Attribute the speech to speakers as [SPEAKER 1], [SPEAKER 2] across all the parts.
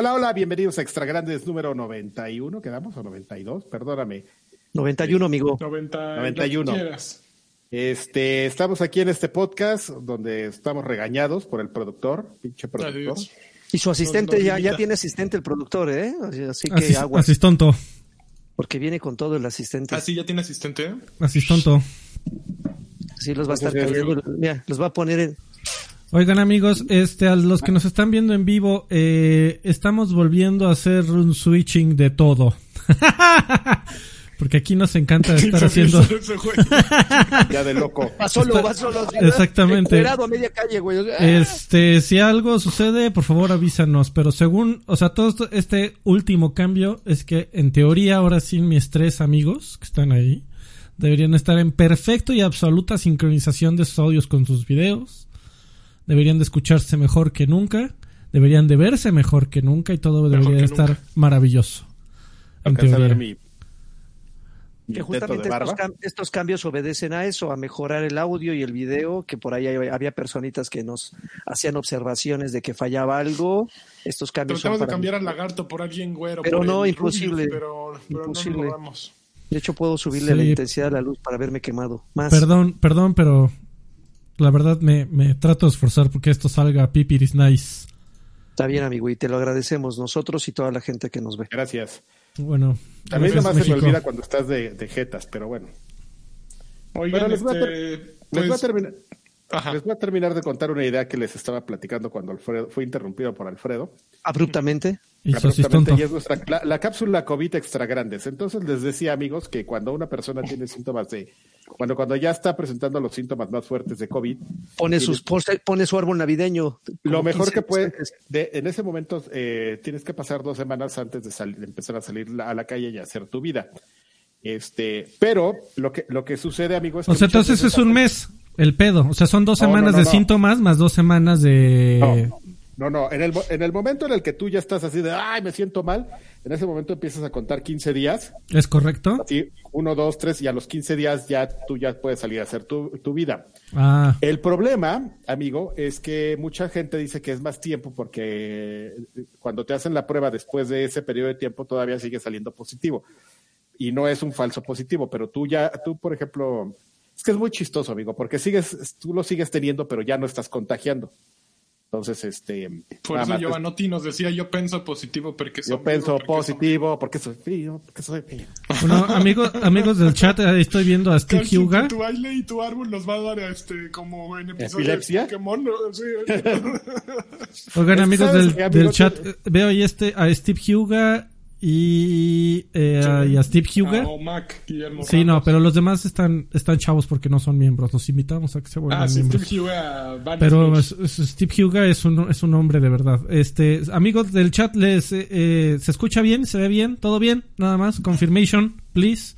[SPEAKER 1] Hola, hola, bienvenidos a Extra Grandes número 91, ¿quedamos? ¿O 92? Perdóname.
[SPEAKER 2] 91, amigo.
[SPEAKER 3] 90,
[SPEAKER 1] 91. Este, estamos aquí en este podcast donde estamos regañados por el productor, pinche productor.
[SPEAKER 3] Adiós.
[SPEAKER 2] Y su asistente, ya, ya tiene asistente el productor, ¿eh? Así, así que
[SPEAKER 4] Asis-
[SPEAKER 2] agua.
[SPEAKER 4] Asistonto.
[SPEAKER 2] Porque viene con todo el asistente.
[SPEAKER 3] Ah, sí, ya tiene asistente.
[SPEAKER 4] Asistonto.
[SPEAKER 2] Así los va a estar. Mira, los va a poner en.
[SPEAKER 4] Oigan amigos, este, a los que nos están viendo en vivo, eh, estamos volviendo a hacer un switching de todo. Porque aquí nos encanta estar haciendo...
[SPEAKER 1] Ya de loco.
[SPEAKER 2] Va solo, va solo.
[SPEAKER 4] Exactamente.
[SPEAKER 2] A media calle, güey. Ah,
[SPEAKER 4] Este, si algo sucede, por favor avísanos. Pero según, o sea, todo esto- este último cambio es que en teoría ahora sí mis tres amigos que están ahí deberían estar en perfecto y absoluta sincronización de sus audios con sus videos. Deberían de escucharse mejor que nunca. Deberían de verse mejor que nunca y todo
[SPEAKER 3] Mejor
[SPEAKER 4] debería de estar
[SPEAKER 3] nunca.
[SPEAKER 4] maravilloso. En
[SPEAKER 1] a ver mi, mi
[SPEAKER 2] Que justamente
[SPEAKER 1] de
[SPEAKER 2] estos, cam- estos cambios obedecen a eso, a mejorar el audio y el video, que por ahí hay- había personitas que nos hacían observaciones de que fallaba algo. Estos cambios son
[SPEAKER 3] Tratamos de
[SPEAKER 2] para
[SPEAKER 3] cambiar al lagarto por alguien güero.
[SPEAKER 2] Pero no, imposible.
[SPEAKER 3] Pero, pero
[SPEAKER 2] Imposible.
[SPEAKER 3] no.
[SPEAKER 2] De hecho, puedo subirle
[SPEAKER 4] Sí.
[SPEAKER 2] la intensidad de la luz para verme quemado. Más.
[SPEAKER 4] Perdón, perdón, pero la verdad me, me trato de esforzar porque esto salga pipiris nice.
[SPEAKER 2] Está bien, amigo, y te lo agradecemos nosotros y toda la gente que nos ve.
[SPEAKER 1] Gracias.
[SPEAKER 4] Bueno,
[SPEAKER 1] A mí nomás se me
[SPEAKER 4] México.
[SPEAKER 1] olvida cuando estás de, de jetas, pero bueno.
[SPEAKER 3] Oigan,
[SPEAKER 1] Bueno, les voy a
[SPEAKER 3] este,
[SPEAKER 1] Les,
[SPEAKER 3] pues,
[SPEAKER 1] voy a terminar,
[SPEAKER 3] ajá.
[SPEAKER 1] les voy a terminar de contar una idea que les estaba platicando cuando Alfredo fue interrumpido por Alfredo.
[SPEAKER 2] Abruptamente.
[SPEAKER 4] Y su
[SPEAKER 1] Abruptamente, y es nuestra- la, la cápsula COVID extra grandes. Entonces les decía, amigos, que cuando una persona tiene síntomas de. Bueno, cuando ya está presentando los síntomas más fuertes de COVID,
[SPEAKER 2] Pone, sus, pone, pone su árbol navideño.
[SPEAKER 1] lo mejor
[SPEAKER 2] 15
[SPEAKER 1] que puede. De, en ese momento eh, tienes que pasar dos semanas antes de, salir- de empezar a salir la- a la calle y hacer tu vida. Este, pero lo que, lo que sucede, amigos, es que
[SPEAKER 4] O sea, entonces es un mes el pedo. O sea, son dos
[SPEAKER 1] No,
[SPEAKER 4] semanas
[SPEAKER 1] no,
[SPEAKER 4] de síntomas más dos semanas de...
[SPEAKER 1] No, no, no. En el, en el momento en el que tú ya estás así de, ay, me siento mal, en ese momento empiezas a contar 15 días,
[SPEAKER 4] ¿Es correcto?
[SPEAKER 1] así, uno, dos, tres, y a los 15 días ya tú ya puedes salir a hacer tu, tu vida.
[SPEAKER 4] Ah,
[SPEAKER 1] El problema, amigo, es que mucha gente dice que es más tiempo porque cuando te hacen la prueba después de ese periodo de tiempo todavía sigue saliendo positivo. Y no es un falso positivo, pero tú ya, tú, por ejemplo, es que es muy chistoso, amigo, porque sigues, tú lo sigues teniendo, pero ya no estás contagiando. Entonces, este,
[SPEAKER 3] Por eso
[SPEAKER 1] más,
[SPEAKER 3] Giovanotti nos decía, yo pienso positivo porque soy
[SPEAKER 1] yo pienso
[SPEAKER 3] porque
[SPEAKER 1] positivo, porque soy frío, porque soy frío.
[SPEAKER 4] bueno, amigos, amigos del chat, ahí estoy viendo a Steve Huga.
[SPEAKER 3] Tu baile y tu árbol nos va a dar este como en episodio
[SPEAKER 1] ¿Epilepsia?
[SPEAKER 3] de Pokémon. Sí.
[SPEAKER 4] Oigan, amigos del,
[SPEAKER 1] amigo,
[SPEAKER 4] del chat, eh, veo ahí este, a Steve Huga y, eh, y a Steve Huga.
[SPEAKER 3] Ah, o Mac, Guillermo
[SPEAKER 4] Sí, no, pero los demás están, están chavos porque no son miembros. Los invitamos a que se vuelvan
[SPEAKER 3] Ah, sí,
[SPEAKER 4] miembros.
[SPEAKER 3] Steve Huga, Van
[SPEAKER 4] Pero
[SPEAKER 3] Smith.
[SPEAKER 4] es- es- Steve Huga es un, es un hombre de verdad. Este, amigos del chat, les, eh, eh, ¿se escucha bien? ¿Se ve bien? ¿Todo bien? Nada más. Confirmation, please.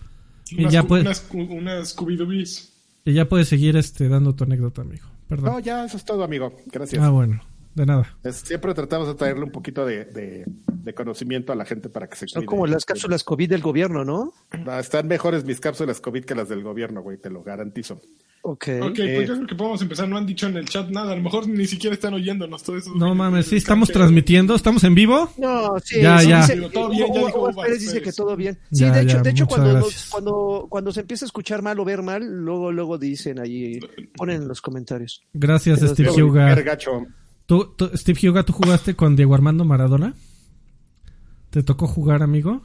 [SPEAKER 4] Y ya puedes,
[SPEAKER 3] unas, Scooby-Doobies.
[SPEAKER 4] y ya puedes seguir este, dando tu anécdota, amigo.
[SPEAKER 1] No, ya, eso es todo, amigo. Gracias.
[SPEAKER 4] Ah, bueno. De nada.
[SPEAKER 1] Es- siempre tratamos de traerle un poquito de, de- de conocimiento a la gente para que se
[SPEAKER 2] Son
[SPEAKER 1] cuide.
[SPEAKER 2] como las cápsulas COVID del gobierno, ¿no?
[SPEAKER 1] No, están mejores mis cápsulas COVID que las del gobierno, güey, te lo garantizo.
[SPEAKER 2] Ok.
[SPEAKER 3] Ok,
[SPEAKER 1] Eh,
[SPEAKER 3] pues yo creo que podemos empezar. No han dicho en el chat nada. A lo mejor ni siquiera están oyéndonos todo eso.
[SPEAKER 4] No mames, sí, estamos transmitiendo. ¿Estamos en vivo?
[SPEAKER 2] No, sí,
[SPEAKER 4] Ya,
[SPEAKER 2] sí,
[SPEAKER 4] ya.
[SPEAKER 2] dice-
[SPEAKER 3] Todo bien, ya
[SPEAKER 2] Hugo-
[SPEAKER 3] dijo
[SPEAKER 2] Hugo
[SPEAKER 3] Uvas
[SPEAKER 2] Pérez dice
[SPEAKER 3] Pérez.
[SPEAKER 2] que todo bien. Sí,
[SPEAKER 4] Ya,
[SPEAKER 2] de hecho,
[SPEAKER 4] ya,
[SPEAKER 2] de hecho cuando, cuando, cuando se empieza a escuchar mal o ver mal, luego, luego dicen ahí, ponen en los comentarios.
[SPEAKER 4] Gracias, Steve Huga.
[SPEAKER 1] Ver, gacho.
[SPEAKER 4] ¿Tú, tú- Steve Huga, ¿tú jugaste con Diego Armando Maradona? ¿Te tocó jugar, amigo?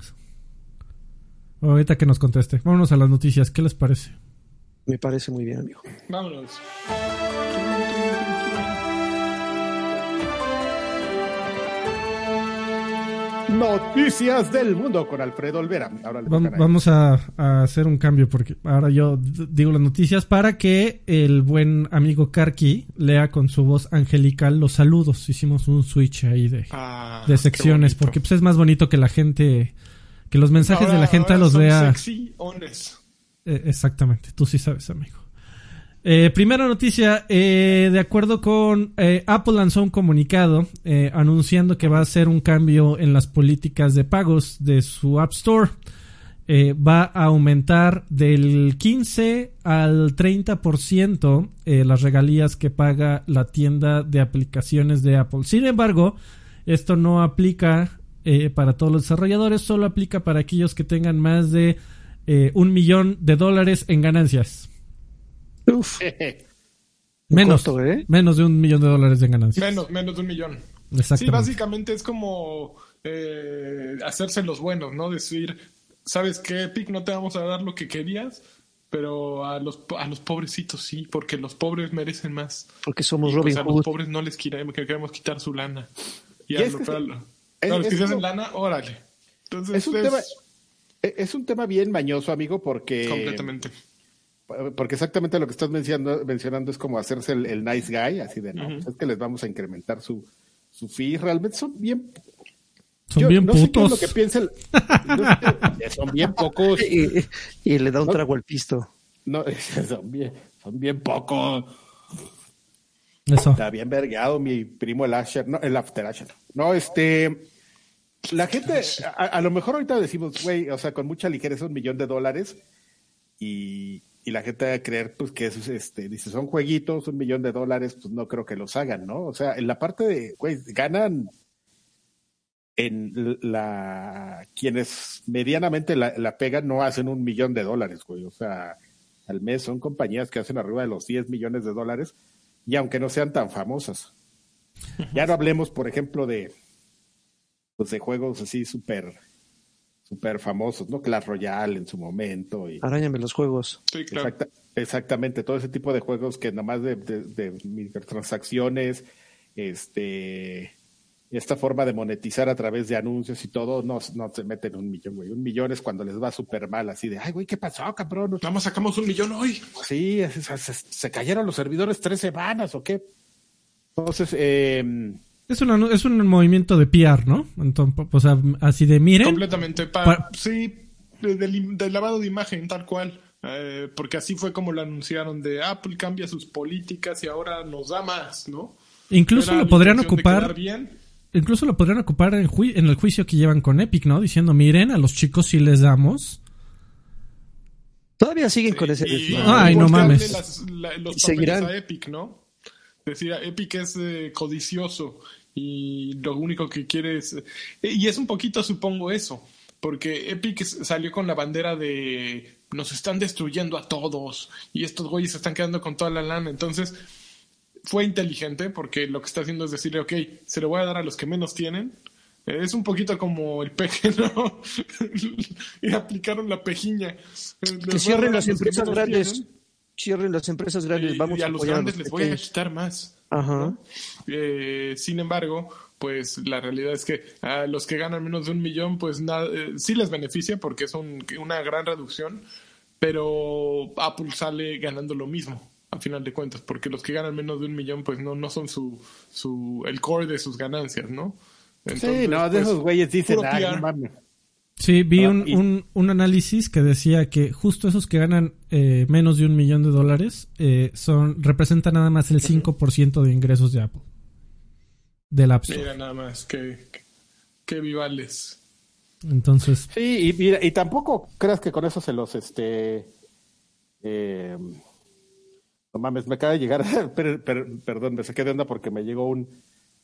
[SPEAKER 4] Ahorita que nos conteste. Vámonos a las noticias. ¿Qué les parece?
[SPEAKER 2] Me parece muy bien, amigo.
[SPEAKER 3] Vámonos.
[SPEAKER 1] Noticias del mundo con Alfredo Olvera. Ahora le.
[SPEAKER 4] Vamos a, a hacer un cambio porque ahora yo digo las noticias para que el buen amigo Karki lea con su voz angelical los saludos. Hicimos un switch ahí de,
[SPEAKER 3] Ah,
[SPEAKER 4] de secciones porque pues, es más bonito que la gente, que los mensajes de la gente los vea.
[SPEAKER 3] Sexy.
[SPEAKER 4] Eh, exactamente, tú sí sabes, amigo. Eh, primera noticia, eh, de acuerdo con eh, Apple lanzó un comunicado eh, anunciando que va a hacer un cambio en las políticas de pagos de su App Store. Eh, va a aumentar del 15 al 30% eh, las regalías que paga la tienda de aplicaciones de Apple. Sin embargo, esto no aplica para todos los desarrolladores, solo aplica para aquellos que tengan más de un millón de dólares en ganancias.
[SPEAKER 2] Uf,
[SPEAKER 4] Menos,
[SPEAKER 2] ¿eh?
[SPEAKER 4] menos de un millón de dólares en ganancias.
[SPEAKER 3] Menos, menos de un millón. Sí, básicamente es como eh, hacerse los buenos, ¿no? Decir, ¿sabes qué, Epic? No te vamos a dar lo que querías, pero a los, a los pobrecitos sí, porque los pobres merecen más.
[SPEAKER 2] porque somos
[SPEAKER 3] Y,
[SPEAKER 2] Robin
[SPEAKER 3] pues, a los
[SPEAKER 2] Hood.
[SPEAKER 3] pobres no les queremos, que queremos quitar su lana. Y,
[SPEAKER 1] Y
[SPEAKER 3] a lo-
[SPEAKER 1] que
[SPEAKER 3] a
[SPEAKER 1] es-
[SPEAKER 3] lo-
[SPEAKER 1] es-
[SPEAKER 3] a los que
[SPEAKER 1] es
[SPEAKER 3] se hacen lana, órale. Entonces,
[SPEAKER 1] Es un
[SPEAKER 3] es
[SPEAKER 1] tema- E- Es un tema bien mañoso, amigo, porque
[SPEAKER 3] completamente.
[SPEAKER 1] Porque exactamente lo que estás mencionando, mencionando es como hacerse el, el nice guy, así de no, pues es que les vamos a incrementar su, su fee. Realmente son bien.
[SPEAKER 4] Son
[SPEAKER 1] yo
[SPEAKER 4] bien
[SPEAKER 1] no sé qué es
[SPEAKER 4] putos.
[SPEAKER 1] lo que piensa el- no sé, son bien pocos.
[SPEAKER 2] Y, y le da un
[SPEAKER 1] No.
[SPEAKER 2] trago al pisto.
[SPEAKER 1] No, son bien, son bien pocos.
[SPEAKER 4] Eso.
[SPEAKER 1] Está bien vergueado mi primo el Asher, no, el After Asher. No, este, la gente, a, a lo mejor ahorita decimos, güey, o sea, con mucha ligereza un millón de dólares y, y la gente va a creer, pues, que es, este, dice, son jueguitos, un millón de dólares, pues no creo que los hagan, ¿no? O sea, en la parte de, güey, ganan en la, quienes medianamente la, la pegan no hacen un millón de dólares, güey, o sea, al mes son compañías que hacen arriba de los 10 millones de dólares y aunque no sean tan famosas. Ya no hablemos, por ejemplo, de pues de juegos así súper súper famosos, ¿no? Clash Royale en su momento y
[SPEAKER 2] Arañame los juegos.
[SPEAKER 3] Sí, claro.
[SPEAKER 1] exacta- exactamente todo ese tipo de juegos que nomás de, de, de microtransacciones, este esta forma de monetizar a través de anuncios y todo, no, no se meten un millón, güey. Un millón es cuando les va súper mal, así de, ay, güey, ¿qué pasó, cabrón?
[SPEAKER 3] Nada más sacamos un millón hoy.
[SPEAKER 1] Sí, se, se- se cayeron los servidores tres semanas o qué. Entonces, eh,
[SPEAKER 4] Es, una- es un movimiento de PR, ¿no? Entonces, o sea, así de miren.
[SPEAKER 3] Completamente. Pa-
[SPEAKER 4] Pa-
[SPEAKER 3] sí, de- del, del lavado de imagen, tal cual. Eh, porque así fue como lo anunciaron de Apple cambia sus políticas y ahora nos da más, ¿no?
[SPEAKER 4] Incluso
[SPEAKER 3] Era
[SPEAKER 4] lo podrían ocupar.
[SPEAKER 3] bien.
[SPEAKER 4] Incluso lo podrían ocupar en, jui- en el juicio que llevan con Epic, ¿no? Diciendo, miren, a los chicos sí les damos.
[SPEAKER 2] Todavía siguen con ese
[SPEAKER 3] Y-
[SPEAKER 2] desmadre.
[SPEAKER 4] Ay, no mames.
[SPEAKER 3] las- la- los
[SPEAKER 2] Y
[SPEAKER 3] papeles
[SPEAKER 2] seguirán.
[SPEAKER 3] a Epic, ¿no? Decía, Epic es eh, codicioso y lo único que quiere es... eh, y es un poquito, supongo, eso. Porque Epic salió con la bandera de nos están destruyendo a todos y estos güeyes se están quedando con toda la lana. Entonces, fue inteligente porque lo que está haciendo es decirle, ok, se lo voy a dar a los que menos tienen. Eh, Es un poquito como el peje, ¿no? y aplicaron la pejiña. Eh, les
[SPEAKER 2] Que cierren las empresas grandes.
[SPEAKER 3] tienen.
[SPEAKER 2] Cierren las empresas grandes.
[SPEAKER 3] Y-
[SPEAKER 2] Vamos
[SPEAKER 3] y a
[SPEAKER 2] a
[SPEAKER 3] los
[SPEAKER 2] apoyar a
[SPEAKER 3] grandes
[SPEAKER 2] los
[SPEAKER 3] les voy a quitar más.
[SPEAKER 2] Ajá.
[SPEAKER 3] Eh, sin embargo, pues la realidad es que a los que ganan menos de un millón, pues nada, eh, sí les beneficia porque es un- una gran reducción, pero Apple sale ganando lo mismo a final de cuentas, porque los que ganan menos de un millón, pues no, no son su, su el core de sus ganancias, ¿no?
[SPEAKER 1] sí, no, de
[SPEAKER 3] pues,
[SPEAKER 1] esos güeyes dicen,
[SPEAKER 3] puro
[SPEAKER 1] "Ay,
[SPEAKER 3] PR".
[SPEAKER 1] no mames.
[SPEAKER 4] Sí, vi
[SPEAKER 1] Ah,
[SPEAKER 4] un,
[SPEAKER 1] y-
[SPEAKER 4] un, un análisis que decía que justo esos que ganan eh, menos de un millón de dólares eh, son representan nada más el 5% de ingresos de Apple. Del App Store.
[SPEAKER 3] Mira nada más, que, que vivales.
[SPEAKER 4] Entonces,
[SPEAKER 1] Sí, y, mira, y tampoco creas que con eso se los, este, eh, no mames, me acaba de llegar, per- per- perdón, me saqué de onda porque me llegó un,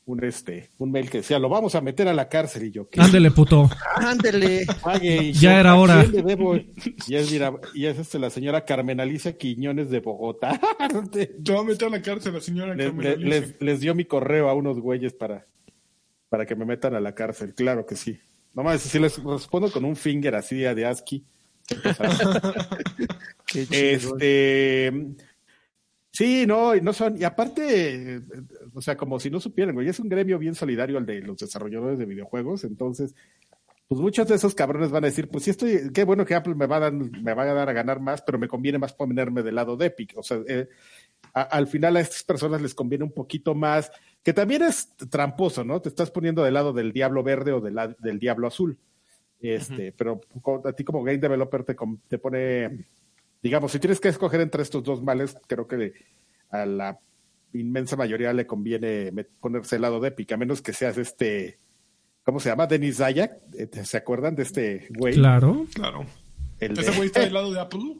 [SPEAKER 1] un, este, un mail que decía, lo vamos a meter a la cárcel y yo, ¿qué?
[SPEAKER 4] ándele puto.
[SPEAKER 2] Ándele.
[SPEAKER 1] Pague, y
[SPEAKER 4] Ya
[SPEAKER 1] yo,
[SPEAKER 4] era
[SPEAKER 1] ¿a
[SPEAKER 4] hora.
[SPEAKER 1] debo? Y es, mira, y es este, la señora Carmen Alicia Quiñones de Bogotá.
[SPEAKER 3] Te va a meter a la cárcel la señora
[SPEAKER 1] les,
[SPEAKER 3] Carmen
[SPEAKER 1] les-
[SPEAKER 3] Alicia.
[SPEAKER 1] les- les dio mi correo a unos güeyes para, para que me metan a la cárcel, claro que sí. Nomás, si les respondo con un finger así de ASCII. Este. Sí, no, y no son. Y aparte, o sea, como si no supieran, güey, es un gremio bien solidario el de los desarrolladores de videojuegos. Entonces, pues muchos de esos cabrones van a decir, pues sí estoy, qué bueno que Apple me va a dar, me va a dar a ganar más, pero me conviene más ponerme del lado de Epic. O sea, eh, a- al final a estas personas les conviene un poquito más, que también es tramposo, ¿no? Te estás poniendo del lado del diablo verde o del, del diablo azul. Este, pero a ti como game developer te, te pone, digamos, si tienes que escoger entre estos dos males, creo que a la inmensa mayoría le conviene ponerse del lado de Epic, a menos que seas este, ¿cómo se llama? Denis Zayak, eh, ¿se acuerdan de este güey?
[SPEAKER 4] Claro.
[SPEAKER 3] Claro.
[SPEAKER 1] El de-
[SPEAKER 3] ¿Ese güey está del lado de Apple?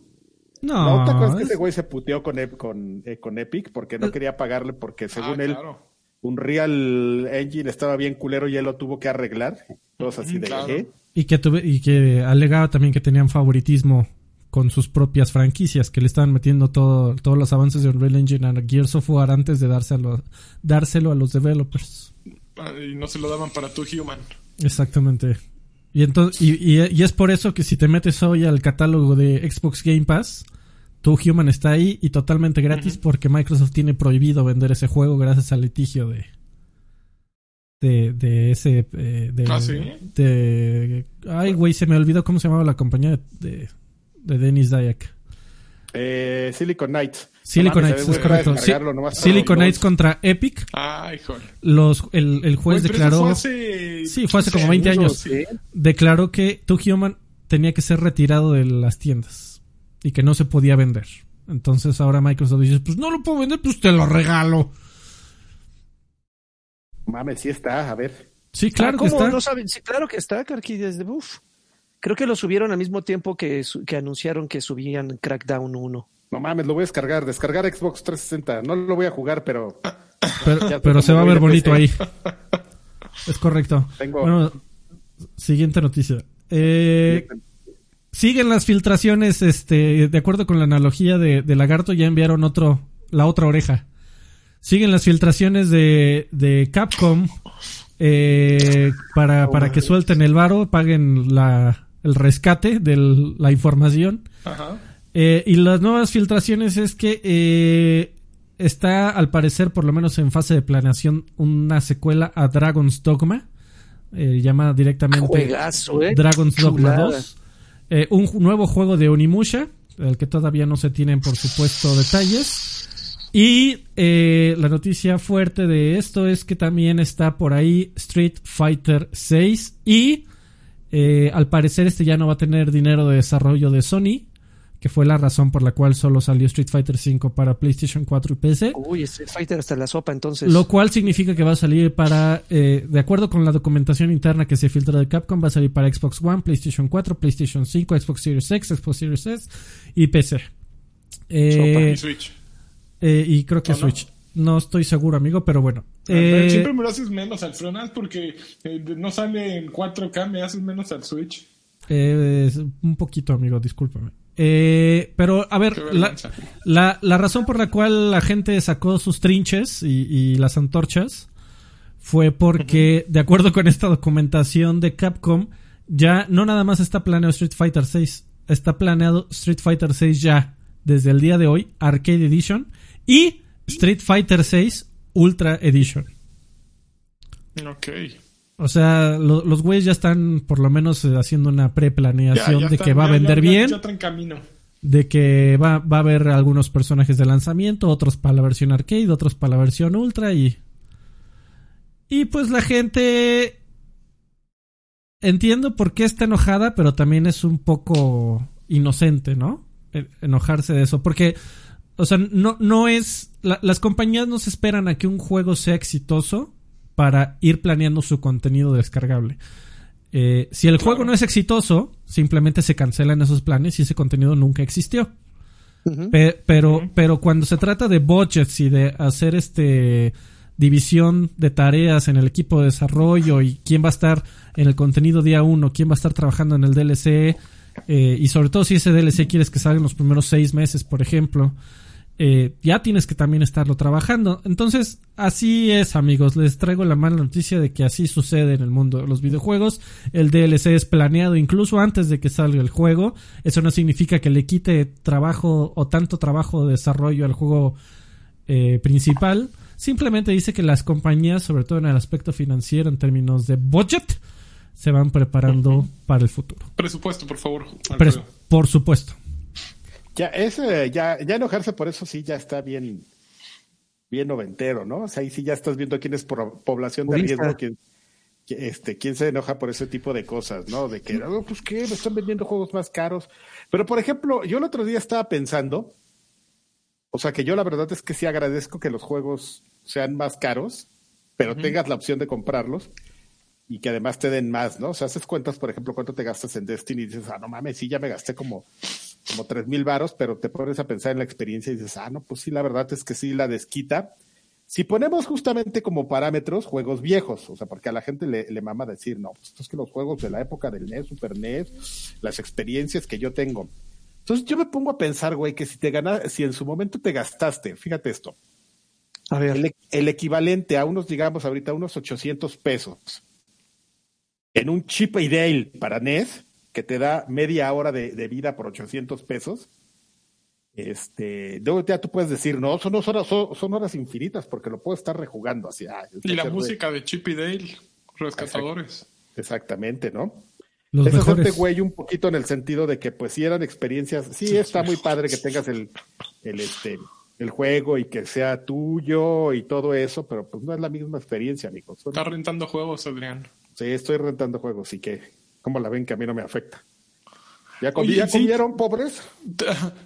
[SPEAKER 4] No,
[SPEAKER 1] ¿No te acuerdas que
[SPEAKER 4] es-
[SPEAKER 1] ese güey se puteó con, con, eh, con Epic porque no quería pagarle porque según
[SPEAKER 3] ah,
[SPEAKER 1] él
[SPEAKER 3] claro.
[SPEAKER 1] un Real Engine estaba bien culero y él lo tuvo que arreglar. Todos así de
[SPEAKER 3] Claro.
[SPEAKER 1] ¿eh?
[SPEAKER 4] Y que, tuve, y que alegaba también que tenían favoritismo con sus propias franquicias, que le estaban metiendo todo, todos los avances de Unreal Engine a Gears of War antes de dárselo, dárselo a los developers.
[SPEAKER 3] Ah, Y no se lo daban para tu Human.
[SPEAKER 4] Exactamente. Y, entonces, y, y- y es por eso que si te metes hoy al catálogo de Xbox Game Pass, tu Human está ahí y totalmente gratis porque Microsoft tiene prohibido vender ese juego gracias al litigio de de, de ese eh, de,
[SPEAKER 3] ¿Ah, sí?
[SPEAKER 4] de- ay güey se me olvidó cómo se llamaba la compañía de, de Dennis Dayak
[SPEAKER 1] Eh, Silicon Knights.
[SPEAKER 4] Silicon
[SPEAKER 1] No
[SPEAKER 4] Knights es correcto Sí, Silicon Knights contra Epic
[SPEAKER 3] Ay, joder.
[SPEAKER 4] los el, el juez declaró
[SPEAKER 3] fue hace
[SPEAKER 4] Sí, fue hace como
[SPEAKER 3] 15
[SPEAKER 4] 20 años.
[SPEAKER 2] Sí.
[SPEAKER 4] declaró que Tu Human tenía que ser retirado de las tiendas y que no se podía vender. Entonces ahora Microsoft dice, pues no lo puedo vender, pues te lo regalo.
[SPEAKER 1] Mames, sí está, a ver.
[SPEAKER 4] Sí, claro
[SPEAKER 2] Ah,
[SPEAKER 4] que
[SPEAKER 2] ¿cómo
[SPEAKER 4] está.
[SPEAKER 2] no saben? Sí, claro que está, Karki, desde uf. Creo que lo subieron al mismo tiempo que, anunciaron que subían Crackdown 1.
[SPEAKER 1] No mames, lo voy a descargar, descargar Xbox 360. No lo voy a jugar, pero
[SPEAKER 4] Pero,
[SPEAKER 1] Ya
[SPEAKER 4] pero
[SPEAKER 1] como
[SPEAKER 4] se va a ver bonito ahí. Es correcto.
[SPEAKER 1] Tengo-
[SPEAKER 4] Bueno, siguiente noticia. Eh, siguen las filtraciones, este, de acuerdo con la analogía de, de Lagarto, ya enviaron otro, la otra oreja. Siguen las filtraciones de, de Capcom eh, para, para que suelten el varo, paguen la, el rescate de la información.
[SPEAKER 3] Ajá.
[SPEAKER 4] Eh, y las nuevas filtraciones es que eh, está, al parecer, por lo menos en fase de planeación, una secuela a Dragon's Dogma, eh, llamada directamente
[SPEAKER 2] Juegazo, ¿eh?
[SPEAKER 4] Dragon's Dogma
[SPEAKER 2] Chulada.
[SPEAKER 4] 2. Eh, un nuevo juego de Onimusha, del que todavía no se tienen, por supuesto, detalles. Y la noticia fuerte de esto es que también está por ahí Street Fighter 6 y eh, al parecer este ya no va a tener dinero de desarrollo de Sony, que fue la razón por la cual solo salió Street Fighter 5 para PlayStation 4 y PC.
[SPEAKER 2] Uy, Street Fighter hasta la sopa, entonces.
[SPEAKER 4] Lo cual significa que va a salir para, eh, de acuerdo con la documentación interna que se filtra de Capcom, va a salir para Xbox One, PlayStation 4, PlayStation 5, Xbox Series X, Xbox Series S y PC. Eh,
[SPEAKER 3] Y Switch.
[SPEAKER 4] eh, y creo que. Switch. No estoy seguro, amigo, pero bueno.
[SPEAKER 3] Pero
[SPEAKER 4] Eh,
[SPEAKER 3] Siempre me lo haces menos al Fronas porque eh, no sale en 4K, me haces menos al Switch.
[SPEAKER 4] eh, un poquito, amigo, discúlpame. Eh, pero, a ver, la, la, la razón por la cual la gente sacó sus trinches y, y las antorchas fue porque, de acuerdo con esta documentación de Capcom, ya no nada más está planeado Street Fighter 6, está planeado Street Fighter 6 ya desde el día de hoy, Arcade Edition, y Street Fighter 6 Ultra Edition.
[SPEAKER 3] Ok.
[SPEAKER 4] O sea, lo- los güeyes ya están por lo menos eh, haciendo una
[SPEAKER 3] Ya,
[SPEAKER 4] preplaneación
[SPEAKER 3] ya
[SPEAKER 4] de que va a
[SPEAKER 3] ya-
[SPEAKER 4] vender
[SPEAKER 3] ya-
[SPEAKER 4] bien,
[SPEAKER 3] Ya, traen camino.
[SPEAKER 4] de que va, va a haber algunos personajes de lanzamiento, otros para la versión arcade, otros para la versión ultra y... Y pues la gente... Entiendo por qué está enojada, pero también es un poco inocente, ¿no? E- Enojarse de eso, porque... O sea, no, no es... la- las compañías no se esperan a que un juego sea exitoso para ir planeando su contenido descargable. Eh, si el juego no es exitoso, simplemente se cancelan esos planes y ese contenido nunca existió. Pe- pero, pero cuando se trata de budgets y de hacer este división de tareas en el equipo de desarrollo y quién va a estar en el contenido día uno, quién va a estar trabajando en el DLC, eh, y sobre todo si ese DLC quieres que salga en los primeros seis meses, por ejemplo, eh, ya tienes que también estarlo trabajando. Entonces, así es, amigos. Les traigo la mala noticia de que así sucede en el mundo de los videojuegos. El DLC es planeado incluso antes de que salga el juego. Eso no significa que le quite trabajo o tanto trabajo de desarrollo al juego eh, principal. Simplemente dice que las compañías, sobre todo en el aspecto financiero, en términos de budget, se van preparando para el futuro.
[SPEAKER 3] Presupuesto, por favor.
[SPEAKER 4] Por supuesto.
[SPEAKER 1] Ya, ese, ya, ya enojarse por eso sí ya está bien, bien noventero, ¿no? O sea, ahí sí ya estás viendo quién es por población de riesgo, quién, este, quién se enoja por ese tipo de cosas, ¿no? De que, "Oh, pues qué, me están vendiendo juegos más caros. Pero, por ejemplo, yo el otro día estaba pensando, o sea, que yo la verdad es que sí agradezco que los juegos sean más caros, pero tengas la opción de comprarlos y que además te den más, ¿no? O sea, haces cuentas, por ejemplo, cuánto te gastas en Destiny y dices, ah, no mames, sí, ya me gasté como, como tres mil varos, pero te pones a pensar en la experiencia y dices, ah, no, pues sí, la verdad es que sí, la desquita. Si ponemos justamente como parámetros juegos viejos, o sea, porque a la gente le, le mama decir, no, pues es que los juegos de la época del NES, Super NES, las experiencias que yo tengo. Entonces yo me pongo a pensar, güey, que si te ganas, si en su momento te gastaste, fíjate esto,
[SPEAKER 2] A ver,
[SPEAKER 1] el, el equivalente a unos, digamos, ahorita unos 800 pesos en un chip ideal para NES, que te da media hora de, de vida por 800 pesos, este, luego ya tú puedes decir, no, son dos horas, son, son horas infinitas porque lo puedo estar rejugando así. ah,
[SPEAKER 3] Y la música de Chip y Dale, Rescatadores.
[SPEAKER 1] Exactamente, ¿no?
[SPEAKER 4] Los
[SPEAKER 1] es hacerte güey un poquito en el sentido de que pues si eran experiencias, sí está muy padre que tengas el, el este el juego y que sea tuyo y todo eso, pero pues no es la misma experiencia, amigos.
[SPEAKER 3] Está rentando juegos, Adrián.
[SPEAKER 1] Sí, estoy rentando juegos y que, ¿cómo la ven que a mí no me afecta? ¿Ya, comi-
[SPEAKER 3] Oye,
[SPEAKER 1] ¿ya
[SPEAKER 3] sí.
[SPEAKER 1] comieron, pobres?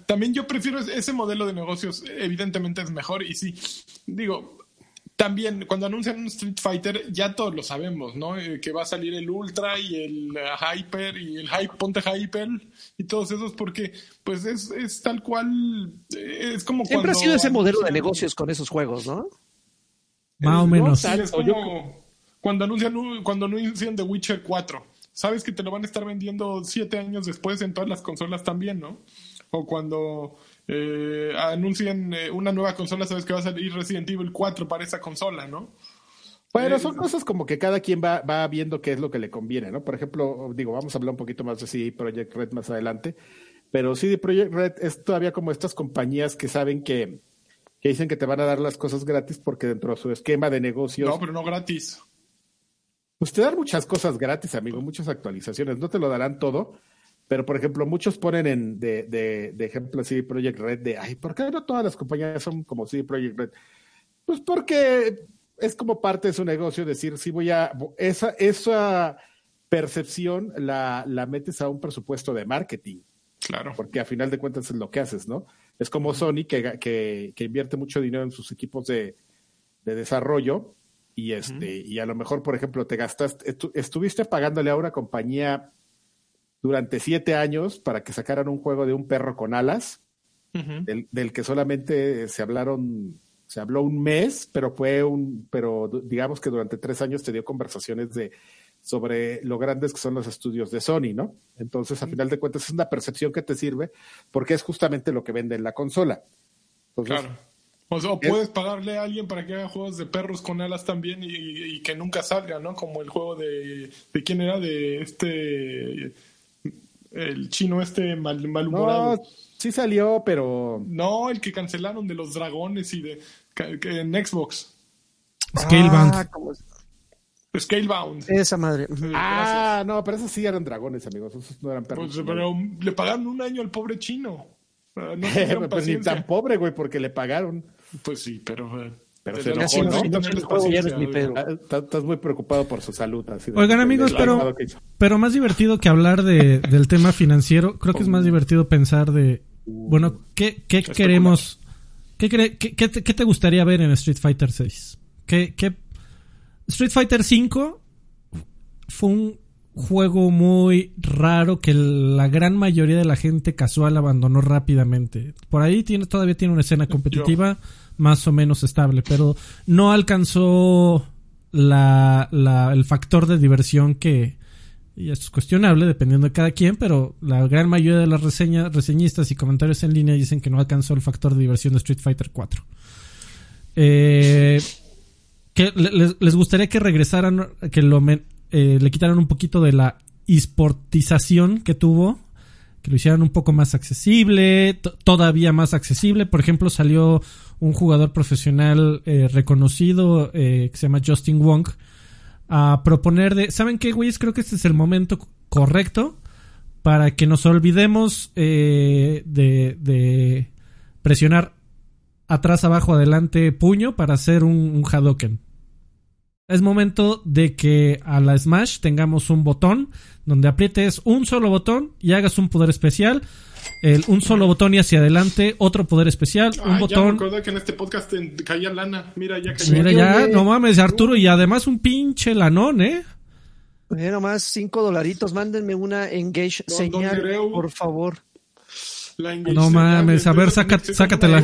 [SPEAKER 3] También yo prefiero ese- modelo de negocios, evidentemente es mejor y sí, digo, también cuando anuncian un Street Fighter ya todos lo sabemos, ¿no? Eh, que va a salir el Ultra y el eh, Hyper y el Hype, ponte Hyper y todos esos porque pues es, es tal cual, eh, es como
[SPEAKER 2] siempre ha sido ese modelo de negocios con esos juegos, ¿no?
[SPEAKER 4] Más o menos.
[SPEAKER 3] sí, es como cuando anuncian un- cuando anuncian The Witcher 4. Sabes que te lo van a estar vendiendo siete años después en todas las consolas también, ¿no? O cuando eh, anuncian eh, una nueva consola, sabes que va a salir Resident Evil 4 para esa consola, ¿no?
[SPEAKER 1] Bueno,
[SPEAKER 3] Eh,
[SPEAKER 1] son cosas como que cada quien va, va viendo qué es lo que le conviene, ¿no? Por ejemplo, digo, vamos a hablar un poquito más de CD Projekt Red más adelante, pero CD Projekt Red es todavía como estas compañías que saben que, que dicen que te van a dar las cosas gratis porque dentro de su esquema de negocios,
[SPEAKER 3] No, pero no gratis.
[SPEAKER 1] Pues te dan muchas cosas gratis, amigo, muchas actualizaciones, no te lo darán todo, pero por ejemplo, muchos ponen en, de, de, de ejemplo CD Projekt Red de, ay, ¿por qué no todas las compañías son como CD Projekt Red? Pues porque es como parte de su negocio decir, sí voy a, esa, esa percepción la, la metes a un presupuesto de marketing,
[SPEAKER 3] Claro.
[SPEAKER 1] porque a final de cuentas es lo que haces, ¿no? Es como Sony que, que, que invierte mucho dinero en sus equipos de, de desarrollo y este, y a lo mejor, por ejemplo, te gastaste, estu- estuviste pagándole a una compañía durante siete años para que sacaran un juego de un perro con alas, del, del que solamente se hablaron, se habló un mes, pero fue un, pero digamos que durante tres años te dio conversaciones de sobre lo grandes que son los estudios de Sony, ¿no? Entonces, a final de cuentas, es una percepción que te sirve porque es justamente lo que vende en la consola. Entonces,
[SPEAKER 3] Claro. O, sea,
[SPEAKER 1] Es-
[SPEAKER 3] puedes pagarle a alguien para que haga juegos de perros con alas también y, y que nunca salga, ¿no? Como el juego de... ¿De quién era? De este... El chino este mal, malhumorado.
[SPEAKER 1] no, sí salió, pero
[SPEAKER 3] No, el que cancelaron de los dragones y de... en Xbox.
[SPEAKER 4] Scalebound.
[SPEAKER 2] Ah, como-
[SPEAKER 3] Scalebound.
[SPEAKER 2] esa madre.
[SPEAKER 3] Eh,
[SPEAKER 1] Ah, no, pero esos sí eran dragones, amigos. Esos no eran perros.
[SPEAKER 3] Pues, pero le pagaron un año al pobre chino. Ah, No tuvieron
[SPEAKER 1] pues ni tan pobre, güey, porque le pagaron.
[SPEAKER 3] Pues sí, pero...
[SPEAKER 1] Estás, muy preocupado por su salud. Así de-
[SPEAKER 4] Oigan, amigos, pero-. Pero más divertido que hablar de, del tema financiero, creo que es más divertido pensar de, bueno, ¿qué, qué queremos? ¿Qué, cre- qué, qué te, qué te gustaría ver en Street Fighter 6? ¿Qué, qué- Street Fighter 5 fue un juego muy raro que la gran mayoría de la gente casual abandonó rápidamente. Por ahí tiene, todavía tiene una escena competitiva más o menos estable, pero no alcanzó la, el factor de diversión que y esto es cuestionable dependiendo de cada quien, pero la gran mayoría de las reseñas, reseñistas y comentarios en línea dicen que no alcanzó el factor de diversión de Street Fighter 4. Eh, que le- les, gustaría que regresaran, que lo eh, le quitaran un poquito de la esportización que tuvo, que lo hicieran un poco más accesible, to- todavía más accesible. Por ejemplo, salió un jugador profesional eh, reconocido eh, que se llama Justin Wong a proponer de, ¿saben qué, güeyes? Creo que este es el momento correcto para que nos olvidemos eh, de, de presionar atrás, abajo, adelante, puño para hacer un, un Hadoken. Es momento de que a la Smash tengamos un botón donde aprietes un solo botón y hagas un poder especial. El- un solo botón y hacia adelante, otro poder especial, un
[SPEAKER 3] Ay, Ya me
[SPEAKER 4] botón.
[SPEAKER 3] acordé que en este podcast caía lana. Mira, ya cayó.
[SPEAKER 4] Mira ya, no mames, Arturo, y además un pinche lanón, ¿eh?
[SPEAKER 2] Eh, nomás cinco dolaritos, mándenme una engage
[SPEAKER 3] Don-
[SPEAKER 2] señal, por favor.
[SPEAKER 3] Engage
[SPEAKER 4] No mames, a ver, saca- sácatela.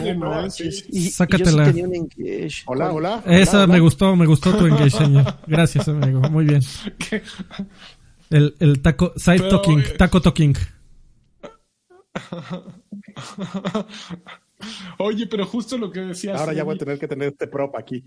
[SPEAKER 4] Sácatela.
[SPEAKER 2] tenía un engage.
[SPEAKER 1] Hola, hola.
[SPEAKER 4] Esa
[SPEAKER 1] hola,
[SPEAKER 4] me
[SPEAKER 1] hola.
[SPEAKER 4] gustó, me gustó tu engage, señor. Gracias, amigo. Muy bien. El, el taco, side
[SPEAKER 3] Pero,
[SPEAKER 4] talking,
[SPEAKER 3] eh,
[SPEAKER 4] taco talking.
[SPEAKER 3] Oye, pero justo lo que decías.
[SPEAKER 1] Ahora ya voy a tener que tener este prop aquí.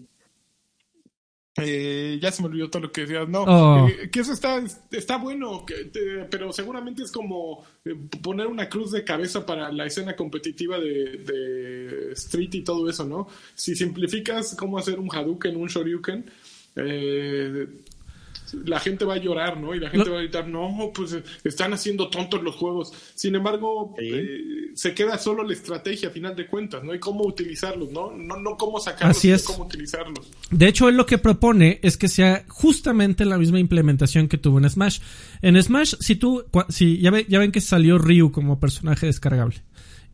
[SPEAKER 3] Eh, ya se me olvidó todo lo que decías. No,
[SPEAKER 4] Oh.
[SPEAKER 3] eh, que eso está, está bueno, que te- pero seguramente es como eh, poner una cruz de cabeza para la escena competitiva de, de Street y todo eso, ¿no? Si simplificas cómo hacer un Hadouken, un Shoryuken, eh, la gente va a llorar, ¿no? Y la gente va a gritar, no, pues están haciendo tontos los juegos. Sin embargo,
[SPEAKER 1] Sí.
[SPEAKER 3] eh, se queda solo la estrategia a final de cuentas, ¿no? Y cómo utilizarlos, ¿no? No, no cómo sacarlos,
[SPEAKER 4] Así es.
[SPEAKER 3] cómo utilizarlos.
[SPEAKER 4] De hecho, él lo que propone es que sea justamente la misma implementación que tuvo en Smash. En Smash, si tú, cua- si ya, ve- ya ven que salió Ryu como personaje descargable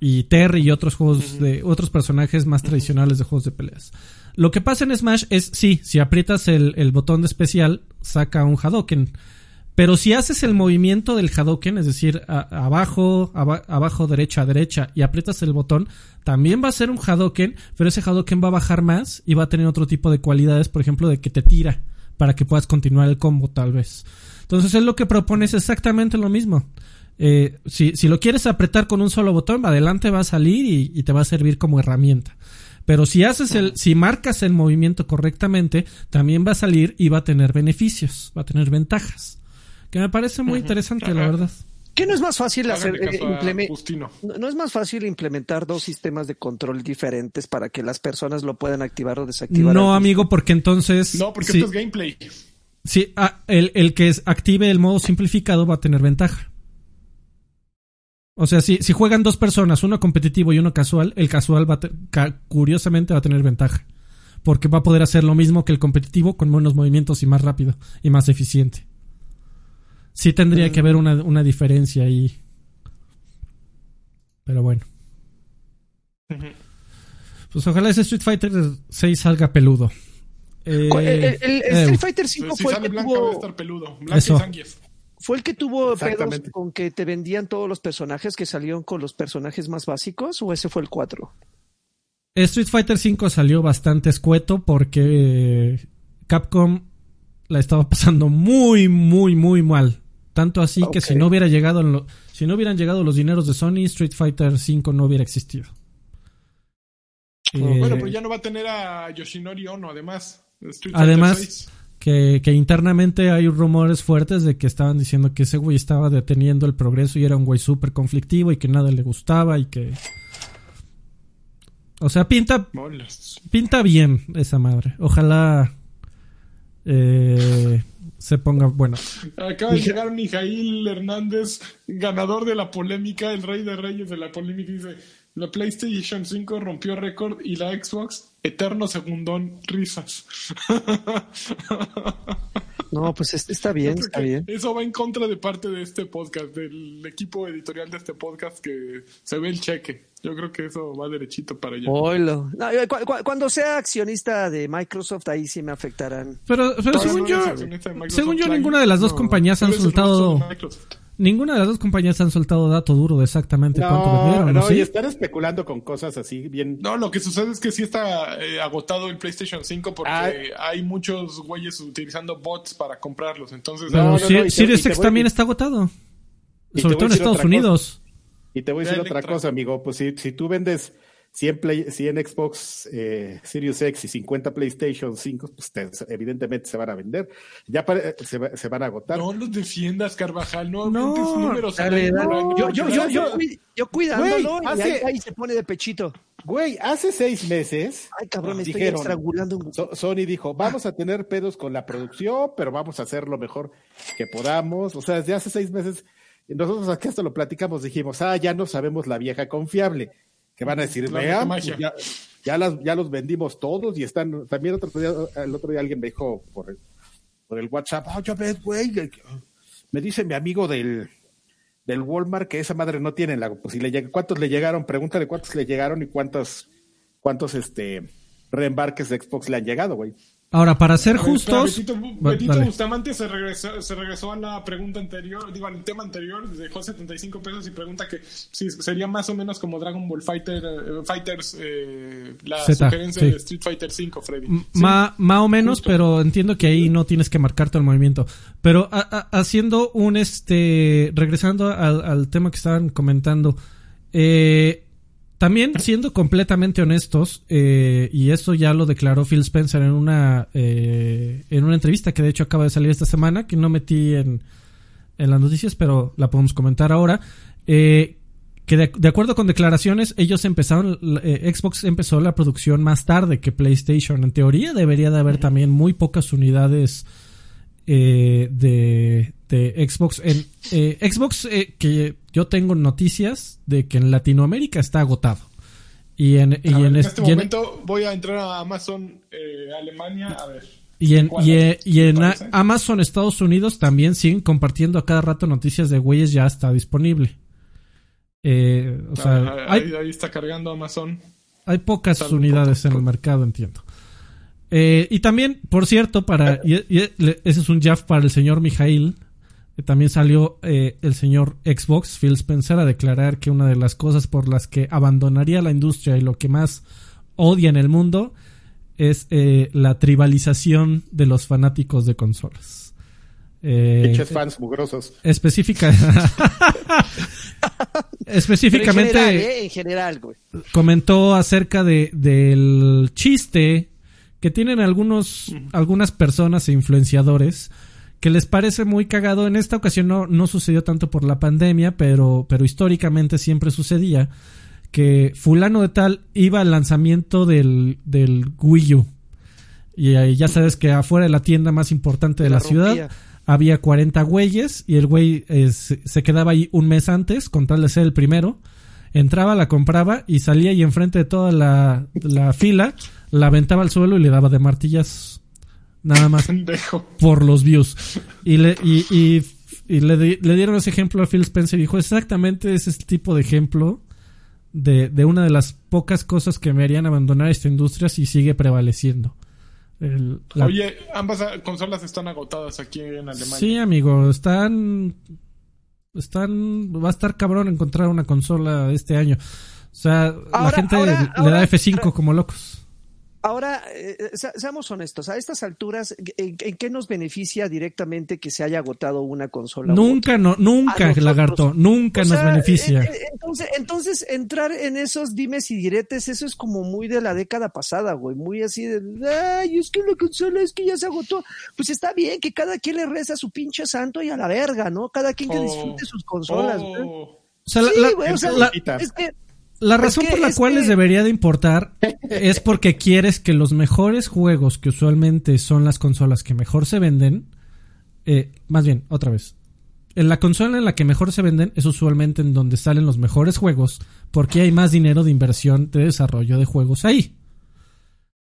[SPEAKER 4] y Terry y otros juegos de otros personajes más tradicionales de juegos de peleas. Lo que pasa en Smash es, sí, si aprietas el, botón de especial, saca un Hadoken. Pero si haces el movimiento del Hadoken, es decir, abajo, aba- abajo, derecha, derecha, y aprietas el botón, también va a ser un Hadoken, pero ese Hadoken va a bajar más y va a tener otro tipo de cualidades, por ejemplo, de que te tira para que puedas continuar el combo, tal vez. Entonces, él lo que propone es exactamente lo mismo. Eh, si, lo quieres apretar con un solo botón, adelante va a salir y te va a servir como herramienta. Pero si haces el, si marcas el movimiento correctamente, también va a salir y va a tener beneficios, va a tener ventajas. Que me parece muy interesante, la verdad.
[SPEAKER 2] ¿Qué no es más fácil hacer eh, no, no es más fácil implementar dos sistemas de control diferentes para que las personas lo puedan activar o desactivar?
[SPEAKER 4] No, amigo, porque entonces.
[SPEAKER 3] No, porque
[SPEAKER 4] si,
[SPEAKER 3] esto es gameplay.
[SPEAKER 4] si, ah, el, el que es- active el modo simplificado va a tener ventaja. O sea, si, si juegan dos personas, uno competitivo y uno casual, el casual va a curiosamente va a tener ventaja. Porque va a poder hacer lo mismo que el competitivo con menos movimientos y más rápido y más eficiente. Sí tendría que haber una, una diferencia ahí. Pero bueno. Pues ojalá ese Street Fighter 6 salga peludo. Eh,
[SPEAKER 2] El, el-
[SPEAKER 4] eh,
[SPEAKER 2] Street Fighter 5
[SPEAKER 3] si
[SPEAKER 2] fue el que
[SPEAKER 3] blanca va a
[SPEAKER 2] tuvo,
[SPEAKER 3] estar peludo. Blanca
[SPEAKER 4] Eso.
[SPEAKER 3] y Zangief.
[SPEAKER 2] Fue el que tuvo pedos con que te vendían todos los personajes que salieron con los personajes más básicos o ese fue el 4?
[SPEAKER 4] Street Fighter 5 salió bastante escueto porque Capcom la estaba pasando muy, muy, muy mal. Tanto así que si no hubiera llegado en lo- si no hubieran llegado los dineros de Sony, Street Fighter 5 no hubiera existido. Eh,
[SPEAKER 3] Bueno, pero ya no va a tener a Yoshinori Ono, además. Street
[SPEAKER 4] Además-
[SPEAKER 3] Fighter 6.
[SPEAKER 4] Que, que internamente hay rumores fuertes de que estaban diciendo que ese güey estaba deteniendo el progreso y era un güey súper conflictivo y que nada le gustaba y que... O sea, pinta, pinta bien esa madre. Ojalá eh, se ponga bueno.
[SPEAKER 3] Acaba de llegar Mijail Hernández, ganador de la polémica, el rey de reyes de la polémica, dice, la PlayStation 5 rompió récord y la Xbox, eterno segundón, risas.
[SPEAKER 2] No, pues es- está bien, está bien.
[SPEAKER 3] Eso va en contra de parte de este podcast, del equipo editorial de este podcast que se ve el cheque. Yo creo que eso va derechito para allá.
[SPEAKER 2] Oilo. No, eh, cu- cu- cuando sea accionista de Microsoft, ahí sí me afectarán.
[SPEAKER 4] Pero, pero según
[SPEAKER 3] no
[SPEAKER 4] yo, según yo ninguna de las dos
[SPEAKER 3] No,
[SPEAKER 4] compañías han soltado. Ninguna de las dos compañías han soltado dato duro de exactamente cuánto vendieron,
[SPEAKER 1] no,
[SPEAKER 4] ¿no? ¿Sí?
[SPEAKER 1] y están especulando con cosas así bien.
[SPEAKER 3] No, lo que sucede es que sí está eh, agotado el PlayStation 5 porque
[SPEAKER 1] Ah.
[SPEAKER 3] hay muchos güeyes utilizando bots para comprarlos. Entonces,
[SPEAKER 4] Pero
[SPEAKER 1] No, no,
[SPEAKER 4] Series X
[SPEAKER 1] voy-
[SPEAKER 4] también está agotado. Sobre todo en Estados Unidos.
[SPEAKER 1] Y te voy a decir otra cosa, amigo. Pues si, si tú vendes 100, Play, 100 Xbox eh, Series X y 50 PlayStation 5, pues te- evidentemente se van a vender. Ya pare- se, va- se van a agotar.
[SPEAKER 3] no los defiendas, Carvajal. No,
[SPEAKER 4] No,
[SPEAKER 3] números.
[SPEAKER 2] Dale,
[SPEAKER 3] al
[SPEAKER 2] dale.
[SPEAKER 3] año.
[SPEAKER 2] Yo, yo, yo, yo, yo cuidándolo
[SPEAKER 1] Güey,
[SPEAKER 2] y
[SPEAKER 1] hace-
[SPEAKER 2] ahí, ahí se pone de pechito.
[SPEAKER 1] Güey, hace seis meses
[SPEAKER 2] Ay, cabrón, me estoy
[SPEAKER 1] dijeron,
[SPEAKER 2] estrangulando un...
[SPEAKER 1] So- Sony dijo, vamos a tener pedos con la producción, pero vamos a hacer lo mejor que podamos. O sea, desde hace seis meses, nosotros aquí hasta lo platicamos, dijimos, ah, ya no sabemos la vieja confiable. Que van a decir, vean, pues ya, ya, las, ya los vendimos todos y están, también otro día, el otro día alguien me dijo por el, por el WhatsApp, ah, ya ves, güey, me dice mi amigo del, del Walmart que esa madre no tiene la, pues si le llega, cuántos le llegaron, pregúntale cuántos le llegaron y cuántos, cuántos este reembarques de Xbox le han llegado, güey.
[SPEAKER 4] Ahora, para ser
[SPEAKER 3] espera,
[SPEAKER 4] justos...
[SPEAKER 3] Betito. Bustamante se regresó, se regresó a la pregunta anterior, digo, al tema anterior, dejó 75 pesos y pregunta que si sería más o menos como Dragon Ball Fighter, eh, Fighters, eh, la sugerencia
[SPEAKER 4] sí.
[SPEAKER 3] de Street Fighter 5, Freddy. Sí.
[SPEAKER 4] ma- más o menos,
[SPEAKER 3] justo.
[SPEAKER 4] pero entiendo que ahí no tienes que marcarte el movimiento. Pero a- a- haciendo un este, regresando al, al tema que estaban comentando, eh, también siendo completamente honestos, eh, y eso ya lo declaró Phil Spencer en una eh, en una entrevista que de hecho acaba de salir esta semana, que no metí en, en las noticias, pero la podemos comentar ahora. Eh, que de, de acuerdo con declaraciones, ellos empezaron, Xbox empezó la producción más tarde que PlayStation. En teoría debería de haber también muy pocas unidades eh, de, de Xbox. En Xbox, que yo tengo noticias de que en Latinoamérica está agotado. Y en, y
[SPEAKER 3] ver,
[SPEAKER 4] en,
[SPEAKER 3] en
[SPEAKER 4] est-
[SPEAKER 3] este
[SPEAKER 4] en-
[SPEAKER 3] momento voy a entrar a Amazon eh, Alemania, a ver.
[SPEAKER 4] Y en,
[SPEAKER 3] ¿Cuál
[SPEAKER 4] y,
[SPEAKER 3] es?
[SPEAKER 4] y en. Amazon Estados Unidos también siguen compartiendo a cada rato noticias de güeyes ya está disponible. Eh, o sea,
[SPEAKER 3] Ah,
[SPEAKER 4] hay,
[SPEAKER 3] ahí, ahí está cargando Amazon.
[SPEAKER 4] hay pocas unidades
[SPEAKER 3] poco.
[SPEAKER 4] en el mercado, entiendo. Eh, y también, por cierto, para y, y- le- ese es un jab para el señor Mijail. También salió eh, el señor Xbox, Phil Spencer, a declarar que una de las cosas por las que abandonaría la industria y lo que más odia en el mundo es eh, la tribalización de los fanáticos de consolas. Eh,
[SPEAKER 1] Pinches fans mugrosos.
[SPEAKER 4] específica específicamente
[SPEAKER 2] En general, ¿eh? En general, güey.
[SPEAKER 4] comentó acerca de del chiste que tienen algunos algunas personas e influenciadores que les parece muy cagado. En esta ocasión no, no sucedió tanto por la pandemia, pero, pero históricamente siempre sucedía que fulano de tal iba al lanzamiento del, del Wii U. Y ahí ya sabes que afuera de la tienda más importante de la,
[SPEAKER 2] La
[SPEAKER 4] ciudad había 40 güeyes y el güey eh, se, quedaba ahí un mes antes con tal de ser el primero. Entraba, la compraba y salía y enfrente de toda la, la fila la aventaba al suelo y le daba de martillas. Nada más
[SPEAKER 3] Pendejo.
[SPEAKER 4] por los views. Y le, y, y, y le, di- le dieron ese ejemplo a Phil Spencer y dijo exactamente ese tipo de ejemplo de, de una de las pocas cosas que me harían abandonar esta industria si sigue prevaleciendo. El- la-
[SPEAKER 3] Oye, ambas consolas están agotadas aquí en Alemania.
[SPEAKER 4] Sí, amigo, están. Están. Va a estar cabrón encontrar una consola este año. O sea, la gente
[SPEAKER 2] ahora-
[SPEAKER 4] le
[SPEAKER 2] ahora-
[SPEAKER 4] da F5 como locos.
[SPEAKER 2] Ahora, eh, se- seamos honestos, a estas alturas, ¿en, en qué nos beneficia directamente que se haya agotado una consola?
[SPEAKER 4] Nunca, no, nunca, lagarto, nunca
[SPEAKER 2] O
[SPEAKER 4] nos
[SPEAKER 2] sea,
[SPEAKER 4] beneficia.
[SPEAKER 2] eh, eh, Entonces, entonces, entrar en esos dimes y diretes, eso es como muy de la década pasada, güey. Muy así de, ay, es que la consola es que ya se agotó. Pues está bien que cada quien le reza a su pinche santo y a la verga, ¿no? Cada quien que
[SPEAKER 3] Oh.
[SPEAKER 2] disfrute sus consolas, güey.
[SPEAKER 3] Oh.
[SPEAKER 4] O sea, la-
[SPEAKER 2] Sí,
[SPEAKER 4] la-
[SPEAKER 2] güey, o sea,
[SPEAKER 4] la-
[SPEAKER 2] es que
[SPEAKER 4] La razón
[SPEAKER 2] que-
[SPEAKER 4] por la cual
[SPEAKER 2] que-
[SPEAKER 4] les debería de importar es porque quieres que los mejores juegos, que usualmente son las consolas que mejor se venden, eh, más bien, otra vez, en la consola en la que mejor se venden es usualmente en donde salen los mejores juegos, porque hay más dinero de inversión de desarrollo de juegos ahí.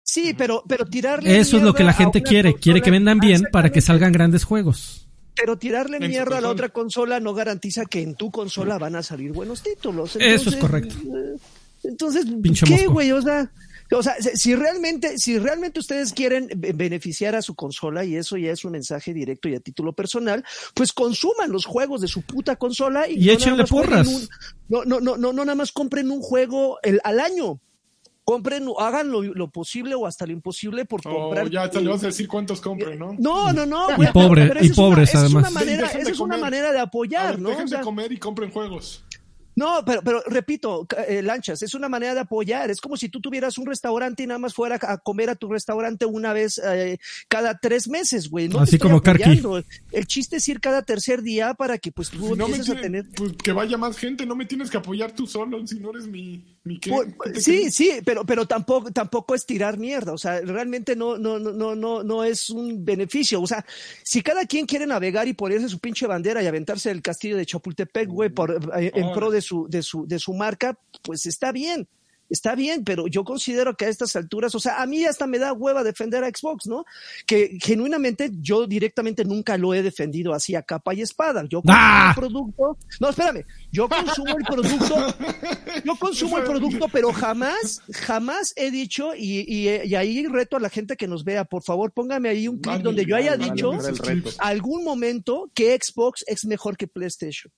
[SPEAKER 2] Sí, pero, pero tirarle.
[SPEAKER 4] Eso es lo que la gente quiere, quiere que vendan bien para que salgan grandes juegos.
[SPEAKER 2] Pero tirarle
[SPEAKER 3] En
[SPEAKER 2] mierda a la otra consola no garantiza que en tu consola van a salir buenos títulos.
[SPEAKER 4] Eso es correcto.
[SPEAKER 2] eh, Entonces,
[SPEAKER 4] Pinche
[SPEAKER 2] ¿qué, güey? O sea, o sea, si- realmente, si realmente ustedes quieren be- beneficiar a su consola, y eso ya es un mensaje directo y a título personal, pues consuman los juegos de su puta consola y,
[SPEAKER 4] Y
[SPEAKER 2] no
[SPEAKER 4] échenle
[SPEAKER 2] nada más jueguen
[SPEAKER 4] porras.
[SPEAKER 2] un- no, no, no, no, no nada más compren un juego el, al año. Compren, hagan lo, lo posible o hasta lo imposible por
[SPEAKER 3] Oh,
[SPEAKER 2] comprar.
[SPEAKER 3] ya te le vas a decir cuántos compren, ¿no?
[SPEAKER 2] No, no, no.
[SPEAKER 4] Y
[SPEAKER 2] güey,
[SPEAKER 4] pobre-
[SPEAKER 2] pero
[SPEAKER 4] y
[SPEAKER 2] esa es una-
[SPEAKER 4] pobres,
[SPEAKER 2] esa es una
[SPEAKER 4] además.
[SPEAKER 2] manera,
[SPEAKER 3] de
[SPEAKER 2] esa es una manera de apoyar,
[SPEAKER 3] ver,
[SPEAKER 2] ¿no?
[SPEAKER 3] dejen
[SPEAKER 2] O sea,
[SPEAKER 3] de comer y compren juegos.
[SPEAKER 2] no, pero, pero repito, eh, lanchas, es una manera de apoyar. Es como si tú tuvieras un restaurante y nada más fuera a comer a tu restaurante una vez eh, cada tres meses, güey. No
[SPEAKER 4] Así como Karki.
[SPEAKER 2] El chiste es ir cada tercer día para que pues tú
[SPEAKER 3] Si no me
[SPEAKER 2] empieces a
[SPEAKER 3] tiene-
[SPEAKER 2] tener.
[SPEAKER 3] pues, que vaya más gente, no me tienes que apoyar tú solo, si no eres mi, mi qué.
[SPEAKER 2] Pues,
[SPEAKER 3] ¿Qué te
[SPEAKER 2] sí, sí, pero, pero tampoco, tampoco es tirar mierda. O sea, realmente no, no, no, no, no, no es un beneficio. O sea, si cada quien quiere navegar y ponerse su pinche bandera y aventarse el castillo de Chapultepec, güey, por, eh, en pro de su, de su, de su marca, pues está bien. Está bien, pero yo considero que a estas alturas, o sea, a mí hasta me da hueva defender a Xbox, ¿no? Que genuinamente yo directamente nunca lo he defendido así a capa y espada. Yo consumo
[SPEAKER 4] ¡Ah!
[SPEAKER 2] el producto. No, espérame. Yo consumo el producto. Yo consumo el producto, pero jamás, jamás he dicho, y, y, y ahí reto a la gente que nos vea, por favor, póngame ahí un clip donde yo haya dicho algún momento que Xbox es mejor que PlayStation.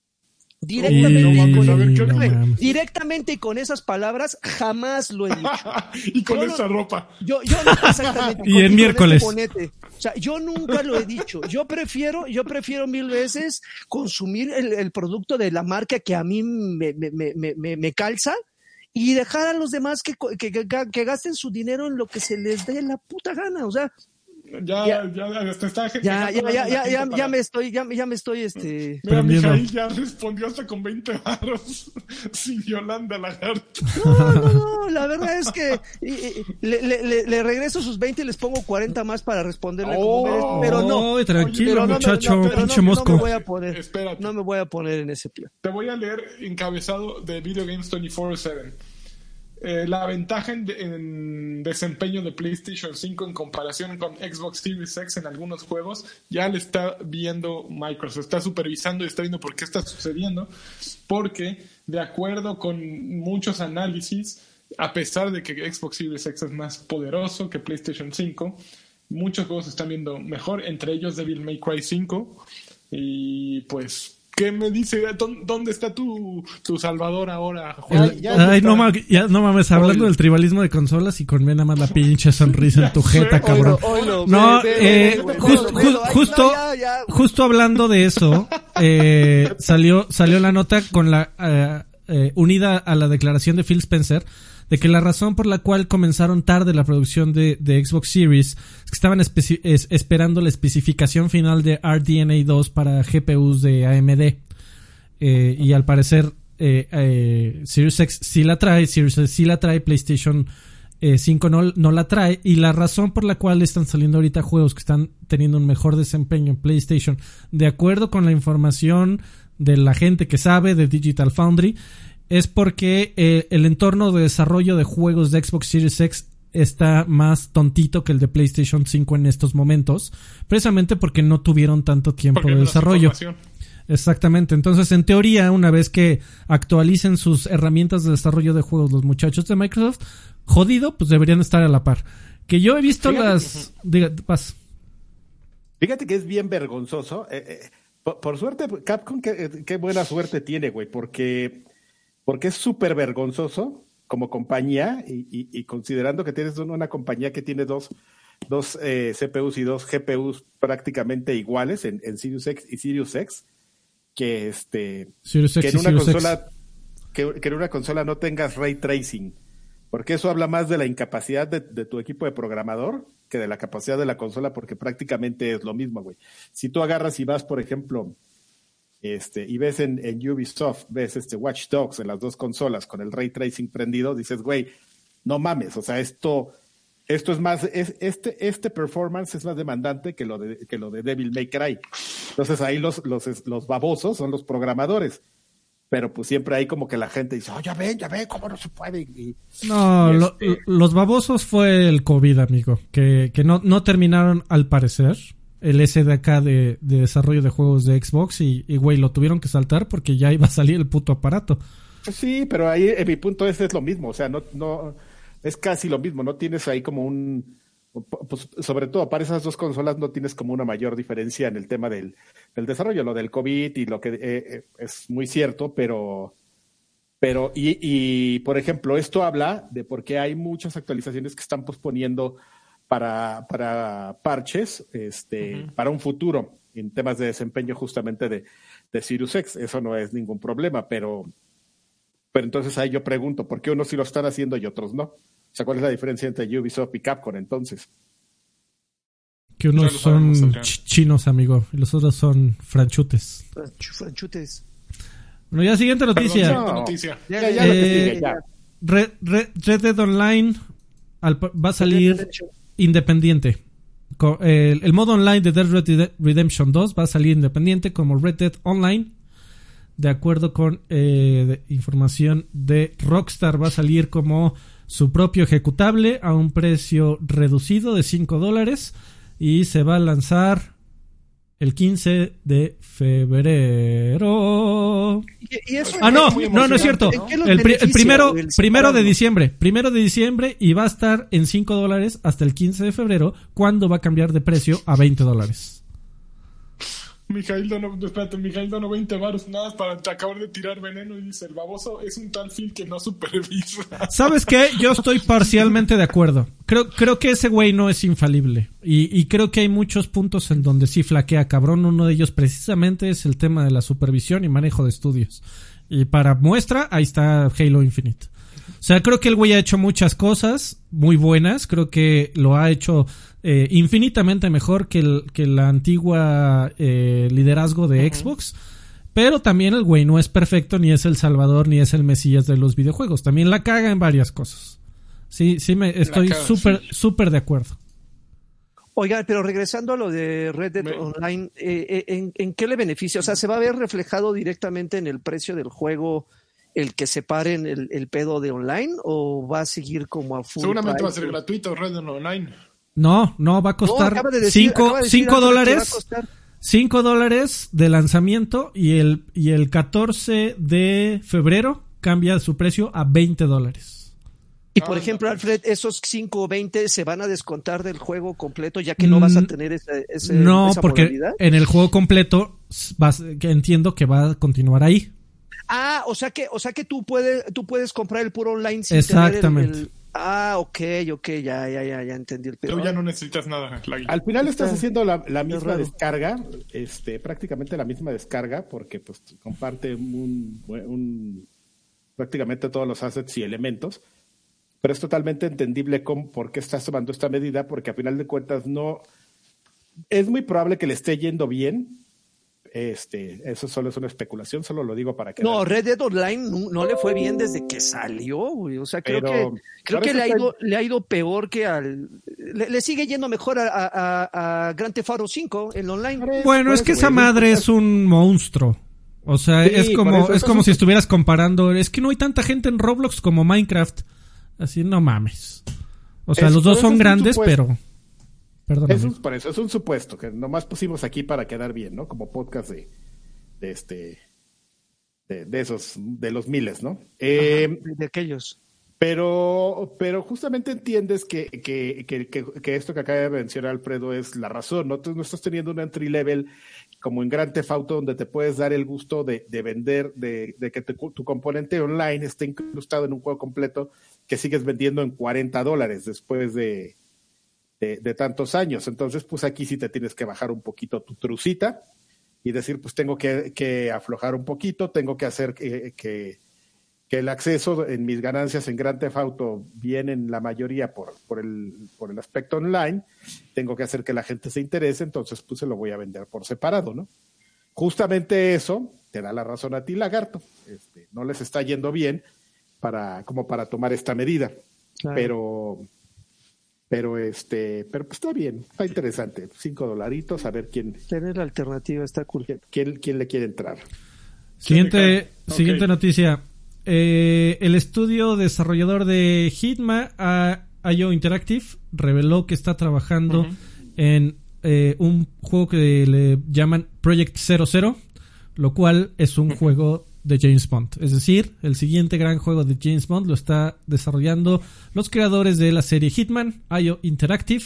[SPEAKER 2] Directamente, con-
[SPEAKER 3] a ver, ¿qué-
[SPEAKER 4] no
[SPEAKER 2] directamente y con esas palabras jamás lo he dicho.
[SPEAKER 3] y con
[SPEAKER 2] Yo no-
[SPEAKER 3] esa ropa.
[SPEAKER 2] Yo, yo no, exactamente.
[SPEAKER 4] Y
[SPEAKER 2] con-
[SPEAKER 4] en
[SPEAKER 2] con
[SPEAKER 4] miércoles.
[SPEAKER 2] este. O sea, yo nunca lo he dicho. Yo prefiero, yo prefiero mil veces consumir el, el producto de la marca que a mí me, me, me, me, me calza y dejar a los demás que, co- que, que, que gasten su dinero en lo que se les dé la puta gana. O sea,
[SPEAKER 3] Ya,
[SPEAKER 2] Ya.
[SPEAKER 3] ya, hasta está
[SPEAKER 2] ya, ya, ya, ya, ya,
[SPEAKER 3] para-
[SPEAKER 2] ya me estoy, ya, me- ya me estoy, este,
[SPEAKER 3] Mira. Mijail ya respondió hasta con 20 barros sin Yolanda Lagarto.
[SPEAKER 2] No, no, no, la verdad es que y- y- le, le, le, le regreso sus 20 y les pongo 40 más para responderle como
[SPEAKER 1] Oh.
[SPEAKER 2] merece, pero no.
[SPEAKER 4] Ay, tranquilo,
[SPEAKER 2] pero no me-
[SPEAKER 4] muchacho,
[SPEAKER 2] no, pero no-
[SPEAKER 4] pinche
[SPEAKER 2] no
[SPEAKER 4] mosco.
[SPEAKER 2] me voy a poner,
[SPEAKER 3] Espérate.
[SPEAKER 2] no me voy a poner en ese plan.
[SPEAKER 3] Te voy a leer encabezado de Video Games 24-7. Eh, la ventaja en, en desempeño de PlayStation 5 en comparación con Xbox Series X en algunos juegos ya le está viendo Microsoft, está supervisando y está viendo por qué está sucediendo, porque de acuerdo con muchos análisis, a pesar de que Xbox Series X es más poderoso que PlayStation 5, muchos juegos están viendo mejor, entre ellos Devil May Cry 5, y pues... ¿Qué me dice? ¿Dó- ¿Dónde está tu, tu Salvador ahora? Juan?
[SPEAKER 1] Ya,
[SPEAKER 3] ¿Dónde
[SPEAKER 4] Ay, no, ma- ya, no mames, hablando
[SPEAKER 3] Oilo.
[SPEAKER 4] del tribalismo de consolas y con nada más la pinche sonrisa en tu jeta, cabrón.
[SPEAKER 2] Oilo, oilo,
[SPEAKER 4] No, eh, just-
[SPEAKER 2] ay,
[SPEAKER 4] justo,
[SPEAKER 2] no, ya, ya.
[SPEAKER 4] justo hablando de eso, eh, salió, salió la nota con la, eh, eh, unida a la declaración de Phil Spencer, de que la razón por la cual comenzaron tarde la producción de, Xbox Series es que estaban esperando la especificación final de RDNA 2 para GPUs de AMD. Eh, y al parecer eh, eh, Series X sí la trae, Series X sí la trae, PlayStation eh, 5 no, no la trae. Y la razón por la cual están saliendo ahorita juegos que están teniendo un mejor desempeño en PlayStation, de acuerdo con la información de la gente que sabe de Digital Foundry, es porque eh, el entorno de desarrollo de juegos de Xbox Series X está más tontito que el de PlayStation 5 en estos momentos, precisamente porque no tuvieron tanto tiempo
[SPEAKER 3] Porque
[SPEAKER 4] de desarrollo. Exactamente. Entonces, en teoría, una vez que actualicen sus herramientas de desarrollo de juegos los muchachos de Microsoft, jodido, pues deberían estar a la par. Que yo he visto
[SPEAKER 1] Fíjate
[SPEAKER 4] las... Diga, vas.
[SPEAKER 1] Fíjate que es bien vergonzoso. eh, eh, por, por suerte, Capcom, qué, qué buena suerte tiene, güey, porque, porque es súper vergonzoso como compañía y, y- y considerando que tienes una compañía que tiene dos, dos eh, CPUs y dos GPUs prácticamente iguales en, en Sirius X y Sirius X, que este
[SPEAKER 4] Sirius
[SPEAKER 1] que en una
[SPEAKER 4] Sirius
[SPEAKER 1] consola que, que en una consola no tengas ray tracing, porque eso habla más de la incapacidad de, de tu equipo de programador que de la capacidad de la consola, porque prácticamente es lo mismo, güey. Si tú agarras y vas, por ejemplo, este, y ves en, en Ubisoft, ves este Watch Dogs en las dos consolas con el ray tracing prendido, dices, güey, no mames, o sea, esto, esto es más, es, este, este performance es más demandante que lo de, que lo de Devil May Cry. Entonces ahí los, los, los babosos son los programadores. Pero pues siempre hay como que la gente dice, oh, ya ven, ya ven, cómo no se puede. Y,
[SPEAKER 4] No,
[SPEAKER 1] y
[SPEAKER 4] lo-
[SPEAKER 1] este-
[SPEAKER 4] los babosos fue el COVID, amigo. Que, que no, no terminaron, al parecer, el SDK de, de desarrollo de juegos de Xbox y, güey, lo tuvieron que saltar porque ya iba a salir el puto aparato.
[SPEAKER 1] Sí, pero ahí en mi punto ese es lo mismo, o sea, no, no, es casi lo mismo, no tienes ahí como un, pues, sobre todo para esas dos consolas no tienes como una mayor diferencia en el tema del, del desarrollo, lo del COVID y lo que eh, eh, es muy cierto, pero, pero, y, y por ejemplo, esto habla de por qué hay muchas actualizaciones que están posponiendo para, para parches, este, para un futuro en temas de desempeño justamente de, de Sirius X. Eso no es ningún problema, pero, pero entonces ahí yo pregunto, ¿por qué unos sí lo están haciendo y otros no? O sea, ¿cuál es la diferencia entre Ubisoft y Capcom entonces?
[SPEAKER 4] Que unos
[SPEAKER 3] Ya
[SPEAKER 4] son ch- chinos, amigo, y los otros son franchutes.
[SPEAKER 2] Franchu- Franchutes.
[SPEAKER 4] Bueno, ya siguiente noticia.
[SPEAKER 3] siguiente
[SPEAKER 1] No.
[SPEAKER 3] noticia.
[SPEAKER 1] Ya, ya lo que
[SPEAKER 4] Eh,
[SPEAKER 1] sigue, ya.
[SPEAKER 4] Red, Red- Red Dead Online al va a salir independiente. El, modo online de Dead Red Redemption 2 va a salir independiente como Red Dead Online. de acuerdo con eh, información de Rockstar, va a salir como su propio ejecutable a un precio reducido de 5 dólares y se va a lanzar el 15 de febrero.
[SPEAKER 2] Y, y eso
[SPEAKER 4] Ah, no, no, no es cierto.
[SPEAKER 2] ¿En qué los
[SPEAKER 4] El, pri- el primero, primero de diciembre. Primero de diciembre y va a estar en 5 dólares hasta el 15 de febrero, cuando va a cambiar de precio a 20 dólares.
[SPEAKER 3] Mijail donó, espérate, Mijail donó 20 baros nada para acabar de tirar veneno y dice, el baboso es un tal Phil que no supervisa.
[SPEAKER 4] ¿Sabes qué? Yo estoy parcialmente de acuerdo. Creo, creo que ese güey no es infalible. Y, y creo que hay muchos puntos en donde sí flaquea cabrón. Uno de ellos precisamente es el tema de la supervisión y manejo de estudios. Y para muestra, ahí está Halo Infinite. O sea, creo que el güey ha hecho muchas cosas muy buenas. Creo que lo ha hecho eh, infinitamente mejor que, el, que la antigua eh, liderazgo de Xbox. Pero también el güey no es perfecto, ni es el salvador, ni es el mesías de los videojuegos. También la caga en varias cosas. Sí, sí, me estoy súper, súper de acuerdo.
[SPEAKER 2] Oiga, pero regresando a lo de Red Dead
[SPEAKER 3] Me-
[SPEAKER 2] Online, eh, eh, ¿en, en qué le beneficia? O sea, ¿se va a ver reflejado directamente en el precio del juego el que separen el, el pedo de online o va a seguir como a full
[SPEAKER 3] Seguramente va a ser gratuito Red Dead Online.
[SPEAKER 4] No, no, va a costar
[SPEAKER 2] acaba de decir-
[SPEAKER 4] 5
[SPEAKER 2] acaba de decir Alfred que va a
[SPEAKER 4] dólares.
[SPEAKER 2] costar-
[SPEAKER 4] 5 dólares de lanzamiento y el, y el 14 de febrero cambia su precio a 20 dólares.
[SPEAKER 2] Y por
[SPEAKER 3] Ah,
[SPEAKER 2] ejemplo,
[SPEAKER 3] no.
[SPEAKER 2] Alfred, esos 5 o 20 se van a descontar del juego completo ya que no vas a
[SPEAKER 4] Mm,
[SPEAKER 2] tener ese, ese-
[SPEAKER 4] No,
[SPEAKER 2] esa
[SPEAKER 4] porque
[SPEAKER 2] modalidad.
[SPEAKER 4] en el juego completo vas- que entiendo que va a continuar ahí.
[SPEAKER 2] Ah, o sea que, o sea que tú puedes, tú puedes comprar el puro online sin
[SPEAKER 4] Exactamente.
[SPEAKER 2] tener el, el- Ah, ok, ok, ya, ya, ya, ya entendí el pedo.
[SPEAKER 3] Tú ya no necesitas nada.
[SPEAKER 1] Al final estás
[SPEAKER 2] Está-
[SPEAKER 1] haciendo la, la misma descarga, este, prácticamente la misma descarga, porque pues comparte un, un- prácticamente todos los assets y elementos, pero es totalmente entendible cómo, por qué estás tomando esta medida, porque a final de cuentas no es muy probable que le esté yendo bien. Este, eso solo es una especulación, solo lo digo para que
[SPEAKER 2] No, Red Dead Online no, no le fue bien desde que salió, güey. O sea, creo
[SPEAKER 1] Pero,
[SPEAKER 2] que creo que le ha ido le ha ido peor que al le, le sigue yendo mejor a, a, a- Grand Theft Auto 5 en online.
[SPEAKER 4] Bueno, es que
[SPEAKER 1] eso,
[SPEAKER 4] esa
[SPEAKER 1] güey,
[SPEAKER 4] madre
[SPEAKER 1] es-
[SPEAKER 4] un monstruo. O sea,
[SPEAKER 1] Sí,
[SPEAKER 4] es como,
[SPEAKER 1] eso,
[SPEAKER 4] es
[SPEAKER 1] eso
[SPEAKER 4] como si estuvieras comparando. Es que no hay tanta gente en Roblox como Minecraft. Así, no mames. O sea,
[SPEAKER 1] Es-
[SPEAKER 4] los dos son grandes,
[SPEAKER 1] supuesto.
[SPEAKER 4] pero. Perdóname.
[SPEAKER 1] Es un, por eso es un supuesto que nomás pusimos aquí para quedar bien, ¿no? Como podcast de, de este de, de esos de los miles, ¿no? Eh,
[SPEAKER 2] de, de aquellos.
[SPEAKER 1] pero pero justamente entiendes que, que, que, que- que esto que acaba de mencionar Alfredo es la razón, ¿no? Tú no estás teniendo un entry level como en Grand Theft Auto donde te puedes dar el gusto de, de vender, de, de que te- tu componente online esté incrustado en un juego completo que sigues vendiendo en 40 dólares después de, de, de tantos años. Entonces, pues aquí sí te tienes que bajar un poquito tu trucita y decir, pues tengo que, que aflojar un poquito, tengo que hacer que, que, que el acceso en mis ganancias en Grand Theft Auto vienen la mayoría por, por, el, por el aspecto online, tengo que hacer que la gente se interese, entonces pues se lo voy a vender por separado, ¿no? Justamente eso te da la razón a ti, lagarto. Este, no les está yendo bien para, como para tomar esta medida.
[SPEAKER 2] Claro.
[SPEAKER 1] Pero, pero este, pero pues está bien, está interesante. Cinco dolaritos, a ver quién,
[SPEAKER 2] Tener la alternativa está cool.
[SPEAKER 1] quién, quién le quiere entrar.
[SPEAKER 4] Siguiente, siguiente noticia. Eh, el estudio desarrollador de Hitman, a- IO Interactive, reveló que está trabajando en eh, un juego que le llaman Project 00, lo cual es un juego de James Bond. Es decir, el siguiente gran juego de James Bond lo está desarrollando los creadores de la serie Hitman, IO Interactive.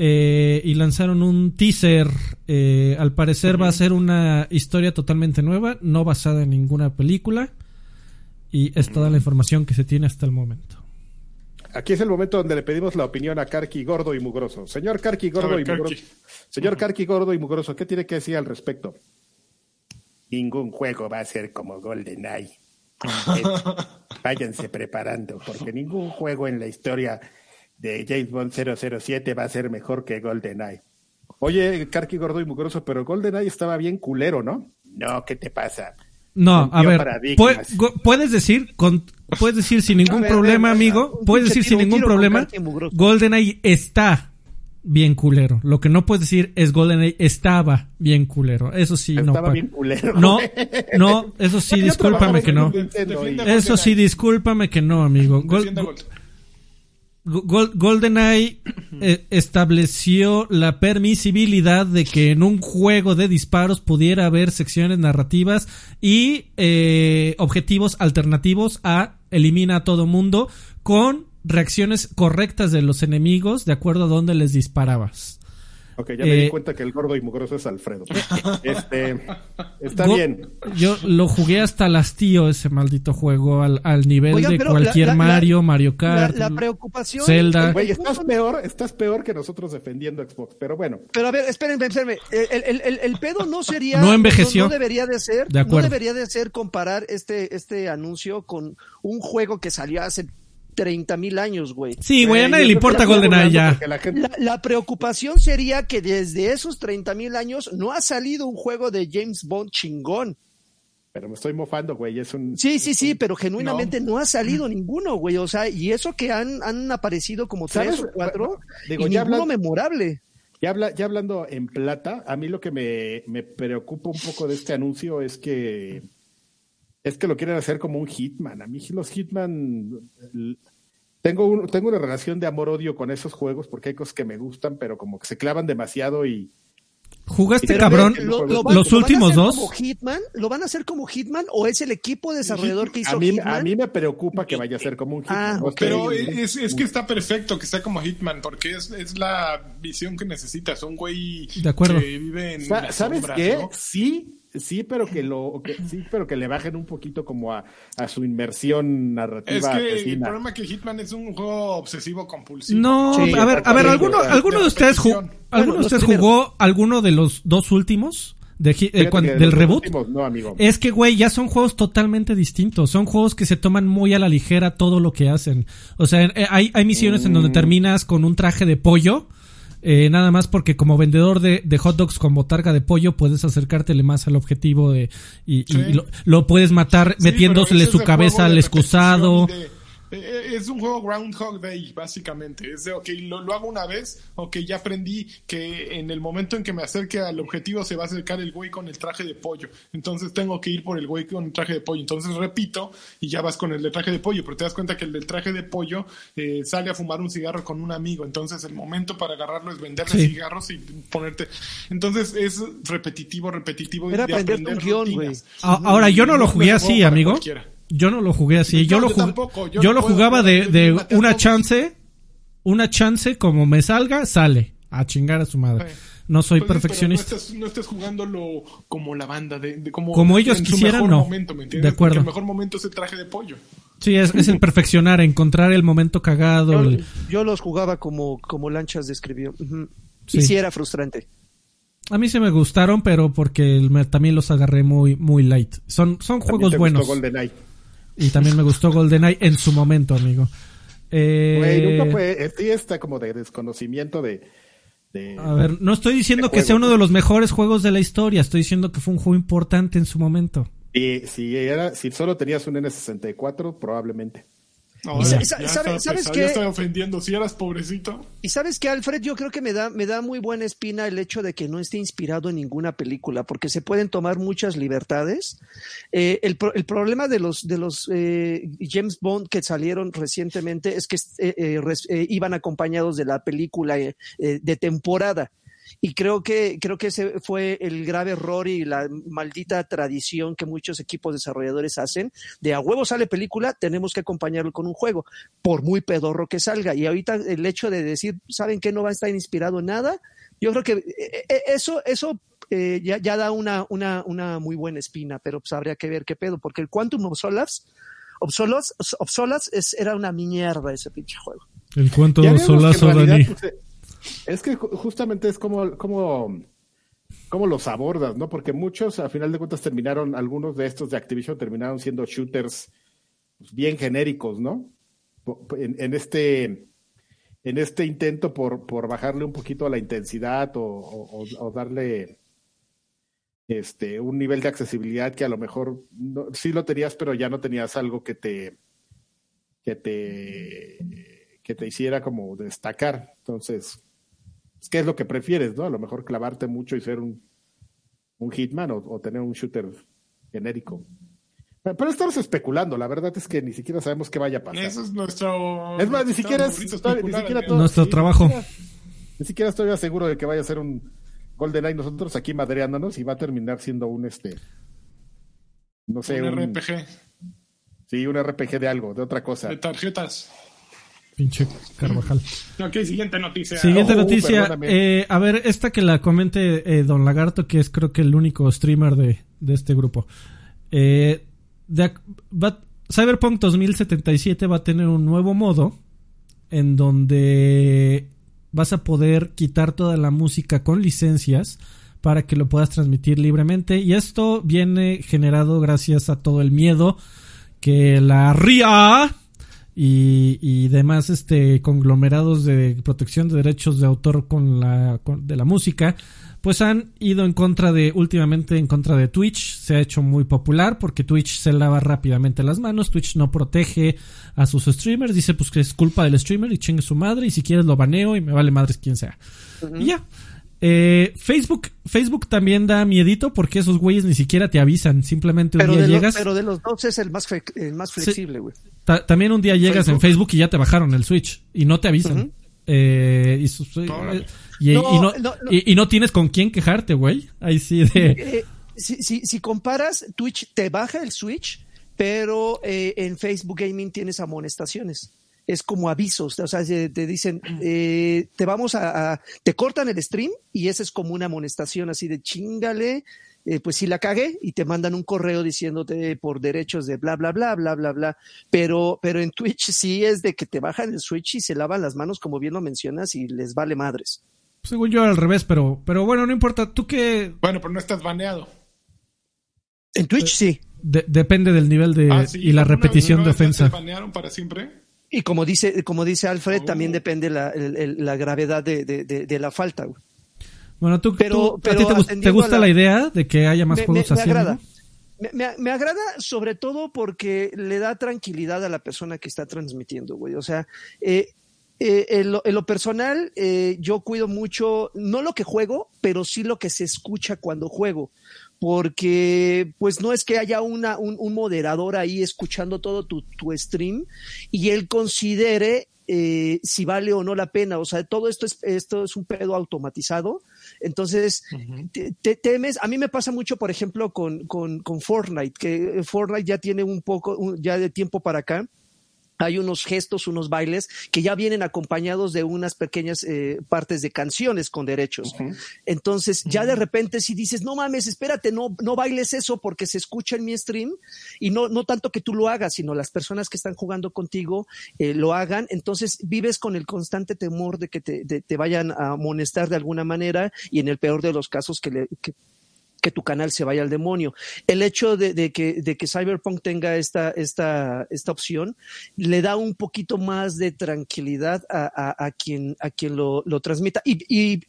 [SPEAKER 4] Eh, y lanzaron un teaser. eh, al parecer va a ser una historia totalmente nueva, no basada en ninguna película. Y es toda la información que se tiene hasta el momento.
[SPEAKER 1] Aquí es el momento donde le pedimos la opinión a Karki Gordo y Mugroso. Señor Karki Gordo
[SPEAKER 3] ver,
[SPEAKER 1] y Mugroso. Señor Karki Gordo y Mugroso, ¿qué tiene que decir al respecto? Ningún juego va a ser como GoldenEye. Váyanse preparando, porque ningún juego en la historia de James Bond 007 va a ser mejor que GoldenEye. Oye, Karki Gordo y Mugroso, pero GoldenEye estaba bien culero, ¿no? No, ¿qué te pasa?
[SPEAKER 4] No, a ver, puedes decir, con, puedes decir sin ningún
[SPEAKER 2] ver,
[SPEAKER 4] problema,
[SPEAKER 2] ver,
[SPEAKER 4] amigo, puedes decir sin ningún problema. GoldenEye está bien culero. Lo que no puedes decir es GoldenEye estaba bien culero. Eso sí, no.
[SPEAKER 1] Estaba bien culero.
[SPEAKER 4] No, no, eso sí, discúlpame que no. Eso sí, discúlpame que no, amigo. Gol-. Gol- GoldenEye eh, estableció la permisibilidad de que en un juego de disparos pudiera haber secciones narrativas y eh, objetivos alternativos a elimina a todo mundo con reacciones correctas de los enemigos de acuerdo a dónde les disparabas.
[SPEAKER 1] Ok, ya me di
[SPEAKER 4] Eh,
[SPEAKER 1] cuenta que el gordo y mugroso es Alfredo. Este, está
[SPEAKER 4] Go-
[SPEAKER 1] bien.
[SPEAKER 4] Yo lo jugué hasta el hastío ese maldito juego al, al nivel
[SPEAKER 2] Oigan,
[SPEAKER 4] de cualquier
[SPEAKER 2] la- la-
[SPEAKER 4] Mario, Mario Kart.
[SPEAKER 2] la preocupación.
[SPEAKER 4] Zelda.
[SPEAKER 2] el-
[SPEAKER 1] Güey, estás peor, estás peor que nosotros defendiendo Xbox, pero bueno.
[SPEAKER 2] Pero a ver, espérenme, espérenme. El, el- el- el pedo no sería.
[SPEAKER 4] No envejeció.
[SPEAKER 2] No, debería de ser.
[SPEAKER 4] De acuerdo.
[SPEAKER 2] No debería de ser comparar este, este anuncio con un juego que salió hace 30 mil años, güey.
[SPEAKER 4] Sí, güey, a nadie le importa GoldenEye ya.
[SPEAKER 1] la gente-
[SPEAKER 2] La, la preocupación sería que desde esos 30 mil años no ha salido un juego de James Bond chingón.
[SPEAKER 1] Pero me estoy mofando, güey. Es un.
[SPEAKER 2] Sí, sí, sí, pero genuinamente no, ha salido ninguno, güey. O sea, y eso que han, han aparecido como tres
[SPEAKER 1] ¿Sabes?
[SPEAKER 2] o cuatro,
[SPEAKER 1] Digo,
[SPEAKER 2] y
[SPEAKER 1] ya
[SPEAKER 2] ninguno
[SPEAKER 1] hablan-
[SPEAKER 2] memorable.
[SPEAKER 1] Ya, habla, ya hablando en plata, a mí lo que me, me preocupa un poco de este anuncio es que es que lo quieren hacer como un Hitman. A mí los Hitman tengo un, tengo una relación de amor-odio con esos juegos porque hay cosas que me gustan, pero como que se clavan demasiado y
[SPEAKER 4] ¿Jugaste
[SPEAKER 1] Pero
[SPEAKER 4] cabrón
[SPEAKER 2] Lo- lo van-
[SPEAKER 4] los
[SPEAKER 2] lo van a
[SPEAKER 4] últimos
[SPEAKER 2] hacer
[SPEAKER 4] dos?
[SPEAKER 2] Como Hitman, ¿Lo van a hacer como Hitman o es el equipo desarrollador que hizo
[SPEAKER 1] a mí,
[SPEAKER 2] Hitman?
[SPEAKER 1] a mí me preocupa que vaya a ser como un Hitman.
[SPEAKER 2] Ah,
[SPEAKER 1] No
[SPEAKER 3] Pero es, es que está perfecto que sea como Hitman, porque es, es la visión que necesitas. Un güey
[SPEAKER 4] De acuerdo.
[SPEAKER 3] que vive en.
[SPEAKER 1] ¿Sabes
[SPEAKER 3] sombras,
[SPEAKER 1] qué?
[SPEAKER 3] ¿no?
[SPEAKER 1] Sí, sí, pero que lo que, sí, pero que le bajen un poquito como a, a su inmersión narrativa.
[SPEAKER 3] Es que el problema es que Hitman es un juego obsesivo compulsivo.
[SPEAKER 4] No,
[SPEAKER 1] Sí,
[SPEAKER 4] a ver, a ver, ¿alguno,
[SPEAKER 1] sí,
[SPEAKER 4] alguno de ustedes, ju-
[SPEAKER 3] repetición.
[SPEAKER 4] ¿alguno de ustedes
[SPEAKER 2] primeros.
[SPEAKER 4] jugó alguno de los dos últimos? De, eh, del reboot.
[SPEAKER 1] últimos, no, amigo.
[SPEAKER 4] Es que, güey, ya son juegos totalmente distintos. Son juegos que se toman muy a la ligera todo lo que hacen. O sea, eh, hay, hay misiones en
[SPEAKER 1] Mm.
[SPEAKER 4] donde terminas con un traje de pollo. Eh, nada más porque como vendedor de, de hot dogs con botarga de pollo puedes acercártele más al objetivo de, y, lo, lo puedes matar
[SPEAKER 3] Sí,
[SPEAKER 4] metiéndosele su cabeza al excusado.
[SPEAKER 3] de- es un juego Groundhog Day, básicamente. Es de, ok, lo, lo hago una vez, ok, ya aprendí que en el momento en que me acerque al objetivo se va a acercar el güey con el traje de pollo. Entonces tengo que ir por el güey con el traje de pollo. Entonces repito y ya vas con el del traje de pollo, pero te das cuenta que el del traje de pollo eh, sale a fumar un cigarro con un amigo. Entonces el momento para agarrarlo es venderle
[SPEAKER 4] Sí.
[SPEAKER 3] cigarros y ponerte. Entonces es repetitivo, repetitivo.
[SPEAKER 2] Era
[SPEAKER 3] de
[SPEAKER 2] aprenderte un
[SPEAKER 3] aprender guion.
[SPEAKER 4] A- Ahora, yo no lo jugué así, amigo.
[SPEAKER 3] cualquiera.
[SPEAKER 4] Yo no lo jugué así. Yo, lo
[SPEAKER 3] yo
[SPEAKER 4] jugué-
[SPEAKER 3] tampoco.
[SPEAKER 4] Yo,
[SPEAKER 3] Yo
[SPEAKER 4] lo
[SPEAKER 3] no puedo
[SPEAKER 4] jugaba de, de una chance. Una chance, como me salga, sale. A chingar a su madre. No soy
[SPEAKER 3] Pues
[SPEAKER 4] perfeccionista.
[SPEAKER 3] pero no, estés, no estés jugándolo como la banda, de, de como,
[SPEAKER 4] Como ellos
[SPEAKER 3] en su
[SPEAKER 4] quisieran,
[SPEAKER 3] mejor
[SPEAKER 4] no.
[SPEAKER 3] Momento, ¿me entiendes?
[SPEAKER 4] De acuerdo.
[SPEAKER 3] Porque el mejor momento es el traje de pollo.
[SPEAKER 4] Sí, es, es el perfeccionar, encontrar el momento cagado.
[SPEAKER 2] Yo,
[SPEAKER 4] el-
[SPEAKER 2] yo los jugaba como, como lanchas describió. Ujú.
[SPEAKER 4] Sí.
[SPEAKER 2] Y sí era frustrante.
[SPEAKER 4] A mí se me gustaron, pero porque el- me- también los agarré muy, muy light. Son, son juegos
[SPEAKER 1] te
[SPEAKER 4] buenos.
[SPEAKER 1] gustó GoldenEye.
[SPEAKER 4] Y también me gustó GoldenEye en su momento, amigo. Eh,
[SPEAKER 1] nunca fue, sí está como de desconocimiento de, de-
[SPEAKER 4] A ver, no estoy diciendo
[SPEAKER 1] de
[SPEAKER 4] que sea uno de los mejores juegos de la historia. Estoy diciendo que fue un juego importante en su momento.
[SPEAKER 1] Y si era, si solo tenías un N64, probablemente.
[SPEAKER 3] No,
[SPEAKER 2] Y
[SPEAKER 3] ya,
[SPEAKER 2] sa-
[SPEAKER 3] ya
[SPEAKER 2] sa-
[SPEAKER 3] está
[SPEAKER 2] sabe- ¿sabes
[SPEAKER 3] pesado? Ya estoy ofendiendo. Si eras pobrecito.
[SPEAKER 2] Y sabes que Alfred, yo creo que me da, me da muy buena espina el hecho de que no esté inspirado en ninguna película, porque se pueden tomar muchas libertades. Eh, el, pro- el problema de los, de los eh, James Bond que salieron recientemente es que eh, eh, eh, iban acompañados de la película eh, de temporada. Y creo que, creo que ese fue el grave error y la maldita tradición que muchos equipos desarrolladores hacen de a huevo sale película, tenemos que acompañarlo con un juego, por muy pedorro que salga. Y ahorita el hecho de decir, ¿saben que no va a estar inspirado en nada? Yo creo que eh, eh, eso, eso eh, ya, ya da una, una, una muy buena espina, pero pues habría que ver qué pedo, porque el Quantum of Solace, of Solace es, era una mierda ese pinche juego.
[SPEAKER 4] El cuento
[SPEAKER 1] en
[SPEAKER 4] solazo, Dani.
[SPEAKER 1] pues, eh, es que ju- justamente es como, como, como los abordas, ¿no? Porque muchos, a final de cuentas, terminaron, algunos de estos de Activision terminaron siendo shooters pues, bien genéricos, ¿no? En, este, en este intento por, por bajarle un poquito a la intensidad o- o darle este, un nivel de accesibilidad que a lo mejor no- sí lo tenías, pero ya no tenías algo que te que te que te hiciera como destacar. Entonces, qué es lo que prefieres, ¿no? A lo mejor clavarte mucho y ser un, un hitman o, o tener un shooter genérico. Pero, pero estamos especulando, la verdad es que ni siquiera sabemos qué vaya a pasar.
[SPEAKER 3] Eso es nuestro.
[SPEAKER 1] Es más, ni siquiera es- ni siquiera todo-
[SPEAKER 4] Nuestro
[SPEAKER 1] sí,
[SPEAKER 4] trabajo.
[SPEAKER 1] Ni siquiera, ni siquiera estoy seguro de que vaya a ser un GoldenEye nosotros aquí madreándonos y va a terminar siendo un este. No sé,
[SPEAKER 3] Un
[SPEAKER 1] un,
[SPEAKER 3] RPG
[SPEAKER 1] sí, un RPG de algo, de otra cosa.
[SPEAKER 3] de tarjetas.
[SPEAKER 4] Pinche Carvajal.
[SPEAKER 3] Ok, siguiente noticia.
[SPEAKER 4] Siguiente
[SPEAKER 1] Oh,
[SPEAKER 4] noticia. eh, a ver, esta que la comente eh, Don Lagarto, que es creo que el único streamer de, de este grupo. Eh, de ac- va- Cyberpunk 2077 va a tener un nuevo modo en donde vas a poder quitar toda la música con licencias para que lo puedas transmitir libremente. Y esto viene generado gracias a todo el miedo que la RIA y, y demás este conglomerados de protección de derechos de autor con la con- de la música pues han ido en contra de últimamente en contra de Twitch. Se ha hecho muy popular porque Twitch se lava rápidamente las manos Twitch no protege a sus streamers dice pues que es culpa del streamer y chingue su madre y si quieres lo baneo y me vale madres quien sea y ya Eh, Facebook Facebook también da miedito porque esos güeyes ni siquiera te avisan simplemente un
[SPEAKER 2] Pero
[SPEAKER 4] día
[SPEAKER 2] lo-
[SPEAKER 4] llegas
[SPEAKER 2] pero de los dos es el más, el más flexible, güey.
[SPEAKER 4] Ta- también un día llegas en Facebook y ya te bajaron el Switch y no te avisan. Eh, y,
[SPEAKER 2] No,
[SPEAKER 4] no,
[SPEAKER 2] no, no.
[SPEAKER 4] y- y no tienes con quién quejarte, güey. Ahí sí de...
[SPEAKER 2] Eh, si, si, si comparas, Twitch te baja el Switch, pero eh, en Facebook Gaming tienes amonestaciones. Es como avisos, o sea, se- te dicen, eh, te vamos a, a- te cortan el stream y esa es como una amonestación así de chingale, eh, pues si la cagué y te mandan un correo diciéndote por derechos de bla, bla, bla, bla, bla, bla. Pero, pero en Twitch sí es de que te bajan el Switch y se lavan las manos, como bien lo mencionas, y les vale madres.
[SPEAKER 4] Según yo al revés, pero, pero bueno, no importa. Tú que
[SPEAKER 3] Bueno, pero no estás baneado.
[SPEAKER 2] En Twitch sí.
[SPEAKER 4] de- depende del nivel de
[SPEAKER 3] Ah, sí,
[SPEAKER 4] y la
[SPEAKER 3] ¿alguna-
[SPEAKER 4] repetición de
[SPEAKER 3] vez te
[SPEAKER 4] ofensa.
[SPEAKER 3] banearon para siempre?
[SPEAKER 2] Y como dice, como dice Alfred,
[SPEAKER 3] Oh.
[SPEAKER 2] también depende la, el- el- la gravedad de, de- de- de la falta. güey.
[SPEAKER 4] Bueno, tú,
[SPEAKER 2] Pero-
[SPEAKER 4] tú-
[SPEAKER 2] pero
[SPEAKER 4] ¿a ti te, gusta la...
[SPEAKER 2] la-
[SPEAKER 4] idea de que haya más
[SPEAKER 2] Me,
[SPEAKER 4] juegos
[SPEAKER 2] me- me
[SPEAKER 4] así?
[SPEAKER 2] agrada.
[SPEAKER 4] amigo?
[SPEAKER 2] Me, me- me agrada sobre todo porque le da tranquilidad a la persona que está transmitiendo, güey. O sea, eh, eh, en, lo, en lo personal, eh, yo cuido mucho, no lo que juego, pero sí lo que se escucha cuando juego. Porque, pues no es que haya una, un, un moderador ahí escuchando todo tu, tu stream y él considere eh, si vale o no la pena. O sea, todo esto es, esto es un pedo automatizado. Entonces, te, te temes, a mí me pasa mucho, por ejemplo, con, con, con Fortnite, que Fortnite ya tiene un poco, un- ya de tiempo para acá, hay unos gestos, unos bailes que ya vienen acompañados de unas pequeñas eh, partes de canciones con derechos. Entonces, ya de repente si dices, no mames, espérate, no, no bailes eso porque se escucha en mi stream y no, no tanto que tú lo hagas, sino las personas que están jugando contigo eh, lo hagan. Entonces, vives con el constante temor de que te, de- te vayan a amonestar de alguna manera y en el peor de los casos que, le, que, que tu canal se vaya al demonio. El hecho de, que, de que Cyberpunk tenga esta, esta, esta opción le da un poquito más de tranquilidad a, a- quien, a quien lo, lo transmita. Y, y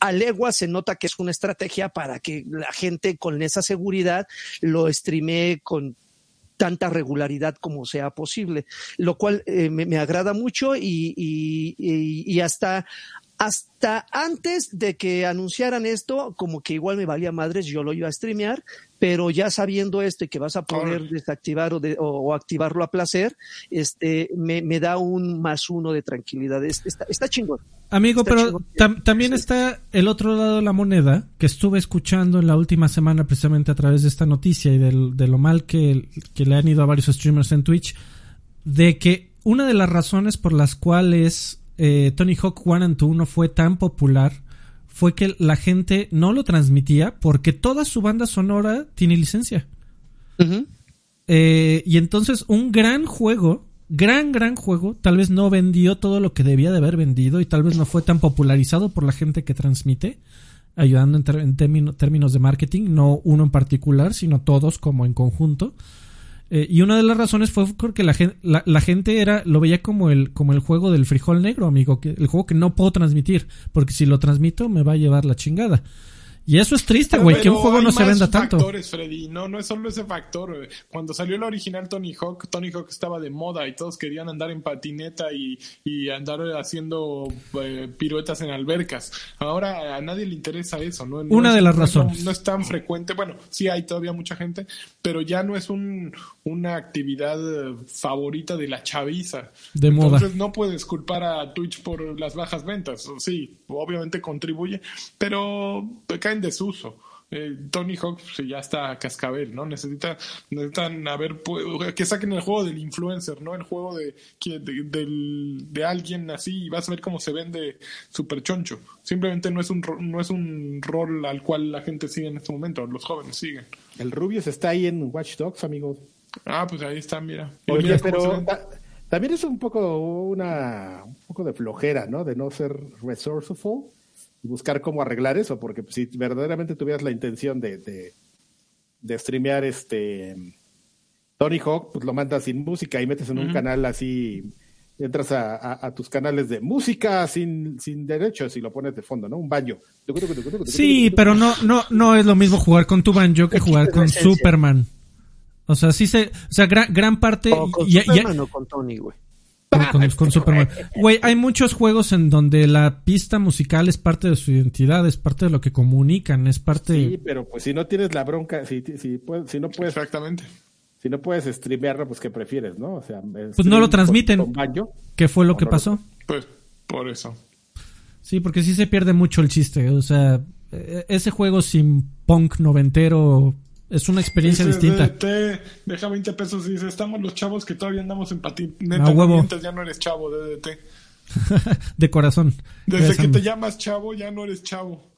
[SPEAKER 2] a legua se nota que es una estrategia para que la gente con esa seguridad lo streamee con tanta regularidad como sea posible, lo cual eh, me, me agrada mucho y- y- y hasta, hasta antes de que anunciaran esto, como que igual me valía madres, yo lo iba a streamear, pero ya sabiendo esto y que vas a poder desactivar o, de- o- o activarlo a placer, este, me, me da un más uno de tranquilidad. Es- Está, está chingón.
[SPEAKER 4] Amigo,
[SPEAKER 2] Está
[SPEAKER 4] pero
[SPEAKER 2] chingón.
[SPEAKER 4] tam- también
[SPEAKER 2] Sí.
[SPEAKER 4] está el otro lado de la moneda que estuve escuchando en la última semana precisamente a través de esta noticia y del- de lo mal que, que le han ido a varios streamers en Twitch, de que una de las razones por las cuales eh, Tony Hawk 1 and 2 no fue tan popular fue que la gente no lo transmitía porque toda su banda sonora tiene licencia. Eh, y entonces un gran juego, gran, gran juego, tal vez no vendió todo lo que debía de haber vendido y tal vez no fue tan popularizado por la gente que transmite, ayudando en, en término- términos de marketing, no uno en particular, sino todos como en conjunto. Eh, y una de las razones fue porque la gente, la, la gente era, lo veía como el, como el juego del frijol negro, amigo, que, el juego que no puedo transmitir, porque si lo transmito me va a llevar la chingada. Y eso es triste, güey, que un juego no se venda tanto.
[SPEAKER 3] factores, Freddy. No, no es solo ese factor. Cuando salió el original Tony Hawk, Tony Hawk estaba de moda y todos querían andar en patineta y, y andar haciendo eh, piruetas en albercas. Ahora a nadie le interesa eso, ¿no? No
[SPEAKER 4] Una
[SPEAKER 3] es-
[SPEAKER 4] de las
[SPEAKER 3] no
[SPEAKER 4] razones.
[SPEAKER 3] No, es tan frecuente. Bueno, sí hay todavía mucha gente, pero ya no es un, una actividad eh, favorita de la chaviza.
[SPEAKER 4] De moda.
[SPEAKER 3] Entonces no puedes culpar a Twitch por las bajas ventas. Sí, obviamente contribuye, pero cae en desuso. Eh, Tony Hawk pues, ya está a cascabel, ¿no? Necesita, necesitan haber pu- que saquen el juego del influencer, ¿no? El juego de, que- de, del- de alguien así y vas a ver cómo se vende super choncho. Simplemente no es un ro- no es un rol al cual la gente sigue en este momento, los jóvenes siguen.
[SPEAKER 1] El Rubius está ahí en Watch Dogs, amigo.
[SPEAKER 3] Ah, pues ahí está, mira.
[SPEAKER 1] Oye, pero ta- también es un poco una un poco de flojera, ¿no? De no ser resourceful y buscar cómo arreglar eso, porque si verdaderamente tuvieras la intención de, de, de streamear este Tony Hawk, pues lo mandas sin música y metes en un canal así, entras a, a- a tus canales de música sin, sin derechos y lo pones de fondo, ¿no? Un baño.
[SPEAKER 4] Sí, pero no, no, no es lo mismo jugar con tu banjo que jugar con. Superman. O sea, sí se, o sea, gran, gran parte,
[SPEAKER 2] O con
[SPEAKER 4] ya- ya-
[SPEAKER 2] Superman o con Tony, güey.
[SPEAKER 4] con, con- con Superman. Güey, hay muchos juegos en donde la pista musical es parte de su identidad, es parte de lo que comunican, es parte...
[SPEAKER 1] Sí, pero pues si no tienes la bronca, si, si, puedes- si no puedes
[SPEAKER 3] Exactamente.
[SPEAKER 1] si no puedes streamearlo, pues ¿qué prefieres, no? O sea,
[SPEAKER 4] Pues no lo transmiten.
[SPEAKER 1] Con, con banjo.
[SPEAKER 4] ¿Qué fue lo que
[SPEAKER 1] no lo-
[SPEAKER 4] pasó?
[SPEAKER 3] Pues por eso.
[SPEAKER 4] Sí, porque sí se pierde mucho el chiste. O sea, eh, ese juego sin punk noventero es una experiencia
[SPEAKER 3] Dice,
[SPEAKER 4] distinta.
[SPEAKER 3] DDT, deja 20 pesos y dice, estamos los chavos que todavía andamos en patineta.
[SPEAKER 4] Huevo.
[SPEAKER 3] ya no eres chavo, DDT.
[SPEAKER 4] de corazón.
[SPEAKER 3] Desde
[SPEAKER 4] Gracias,
[SPEAKER 3] que te llamas chavo, ya no eres chavo.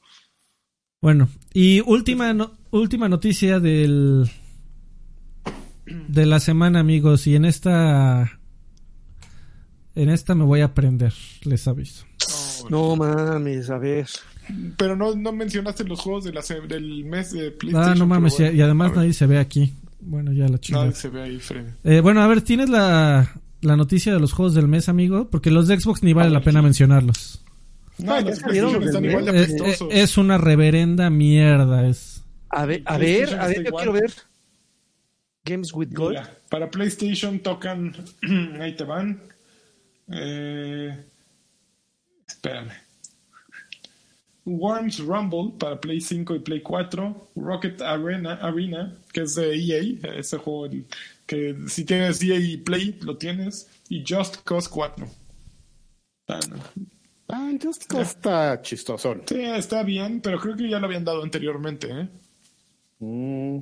[SPEAKER 4] Bueno, y última, no- última noticia del de la semana, amigos. Y en esta en esta me voy a aprender, les aviso.
[SPEAKER 2] No mames, a ver.
[SPEAKER 3] Pero no, no mencionaste los juegos de la se- del mes de PlayStation.
[SPEAKER 4] Ah, no mames, y,
[SPEAKER 3] pero bueno,
[SPEAKER 4] y además nadie se ve aquí. Bueno, ya la chingada.
[SPEAKER 3] Nadie se ve ahí, Freddy.
[SPEAKER 4] Eh, bueno, a ver, ¿tienes la, la noticia de los juegos del mes, amigo? Porque los de Xbox ni vale la pena mencionarlos.
[SPEAKER 3] No,
[SPEAKER 2] Ah,
[SPEAKER 3] los están igual de
[SPEAKER 2] mes.
[SPEAKER 4] Eh,
[SPEAKER 3] apestosos.
[SPEAKER 4] es una reverenda mierda. Es...
[SPEAKER 2] A ver, a ver, a ver, yo
[SPEAKER 3] igual.
[SPEAKER 2] quiero ver. Games with Gold.
[SPEAKER 3] Mira, para PlayStation tocan. ahí te van. Eh, espérame. Worms Rumble para Play 5 y Play 4. Rocket Arena, Arena que es de EA. Ese juego el- que si tienes EA y Play, lo tienes. Y Just Cause 4. Ah, no.
[SPEAKER 1] Ah, Just Cause está chistosón.
[SPEAKER 3] Sí, está bien, pero creo que ya lo habían dado anteriormente. ¿eh?
[SPEAKER 1] Mm,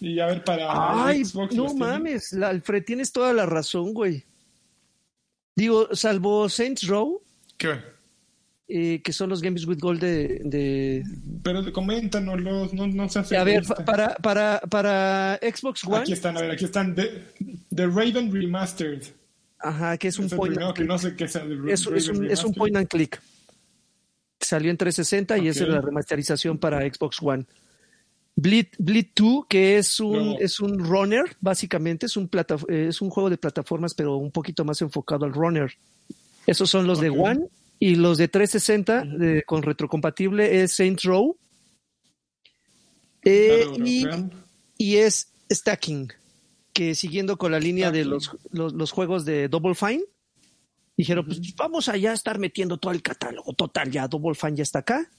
[SPEAKER 3] Y a ver, para
[SPEAKER 2] Ay,
[SPEAKER 3] Xbox.
[SPEAKER 2] no mames, la- Alfred, tienes toda la razón, güey. Digo, salvo Saints Row,
[SPEAKER 3] ¿Qué?
[SPEAKER 2] Eh, que son los Games with Gold de, de-
[SPEAKER 3] Pero coméntanos, los, no, no se hace.
[SPEAKER 2] A ver, para, para, para Xbox One,
[SPEAKER 3] Aquí están, a ver, aquí están. The, The Raven Remastered.
[SPEAKER 2] ajá, que es un
[SPEAKER 3] Es
[SPEAKER 2] point and click.
[SPEAKER 3] no sé qué sea de
[SPEAKER 2] Es, es un, es un point and click. Salió en 360 y esa es la remasterización para Xbox One. Bleed, Bleed 2, que es un, es un runner, básicamente, es un, plata, eh, es un juego de plataformas, pero un poquito más enfocado al runner. Esos son los de. One y los de 360 de- con retrocompatible es Saints Row. Eh, y, es Stacking, que siguiendo con la línea de los, los juegos de Double Fine, dijeron, pues vamos allá a estar metiendo todo el catálogo. Total, ya Double Fine ya está acá,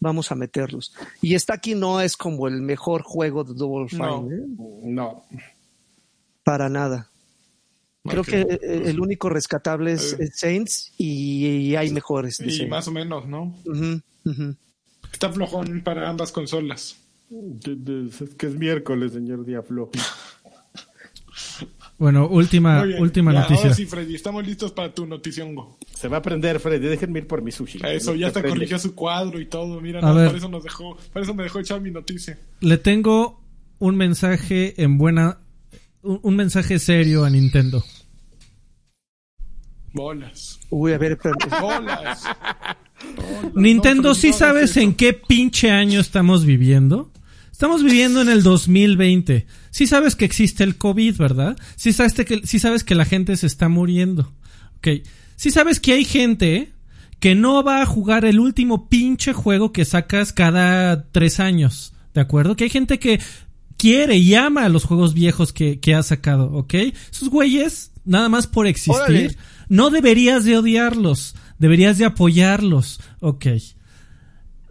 [SPEAKER 2] vamos a meterlos. Y Stacking no es como el mejor juego de Double Fine,
[SPEAKER 3] No.
[SPEAKER 2] ¿eh?
[SPEAKER 1] no.
[SPEAKER 2] para nada. Creo que eh, el único rescatable es, Saints y, hay mejores.
[SPEAKER 3] Y
[SPEAKER 2] Saints.
[SPEAKER 3] más o menos, ¿no?
[SPEAKER 2] Ujú, ujú.
[SPEAKER 3] Está flojón para ambas consolas.
[SPEAKER 1] Es que es miércoles, señor Diaflo.
[SPEAKER 4] Bueno, última, última
[SPEAKER 3] ya,
[SPEAKER 4] noticia.
[SPEAKER 3] Ahora sí, Freddy, estamos listos para tu noticiongo.
[SPEAKER 1] Se va a prender, Freddy. Déjenme ir por mi sushi.
[SPEAKER 3] Eso, ya te
[SPEAKER 1] prende.
[SPEAKER 3] corrigió su cuadro y todo. Mira, no, para eso nos dejó, para eso me dejó echar mi noticia.
[SPEAKER 4] Le tengo un mensaje en buena. Un, un mensaje serio a Nintendo.
[SPEAKER 3] Bolas.
[SPEAKER 2] Uy, a ver, espérame.
[SPEAKER 3] Bolas. Bolas.
[SPEAKER 4] Nintendo,
[SPEAKER 3] No,
[SPEAKER 4] ¿sí
[SPEAKER 3] no
[SPEAKER 4] sabes en qué pinche año estamos viviendo? Estamos viviendo en el 2020. Sí sabes que existe el COVID, ¿verdad? Sí sabes que, sí sabes que la gente se está muriendo. Ok. Sí sabes que hay gente que no va a jugar el último pinche juego que sacas cada tres años. ¿De acuerdo? Que hay gente que quiere y ama los juegos viejos que, que ha sacado, ¿ok? Esos güeyes, nada más por existir,
[SPEAKER 2] Órale.
[SPEAKER 4] no deberías de odiarlos, deberías de apoyarlos, ¿ok?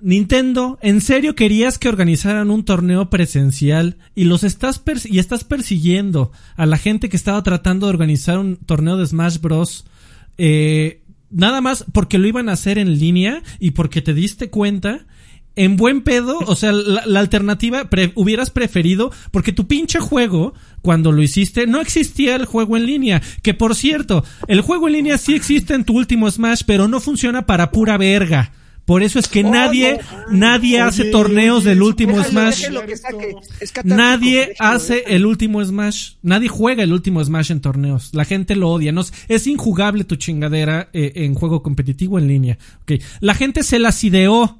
[SPEAKER 4] Nintendo, ¿en serio querías que organizaran un torneo presencial y los estás pers- y estás persiguiendo a la gente que estaba tratando de organizar un torneo de Smash Bros. eh, nada más porque lo iban a hacer en línea y porque te diste cuenta? En buen pedo, o sea, la, la alternativa pre- hubieras preferido, porque tu pinche juego, cuando lo hiciste, no existía el juego en línea. Que por cierto, el juego en línea sí existe en tu último Smash, pero no funciona para pura verga. Por eso es que
[SPEAKER 2] Oh,
[SPEAKER 4] nadie,
[SPEAKER 2] no.
[SPEAKER 4] nadie hace torneos del último
[SPEAKER 2] Déjalo,
[SPEAKER 4] Smash.
[SPEAKER 2] déjalo que saque. Es catártico,
[SPEAKER 4] Nadie hace el último Smash. Nadie juega el último Smash en torneos. La gente lo odia. No, es- injugable tu chingadera eh, en juego competitivo en línea. Ok. La gente se las ideó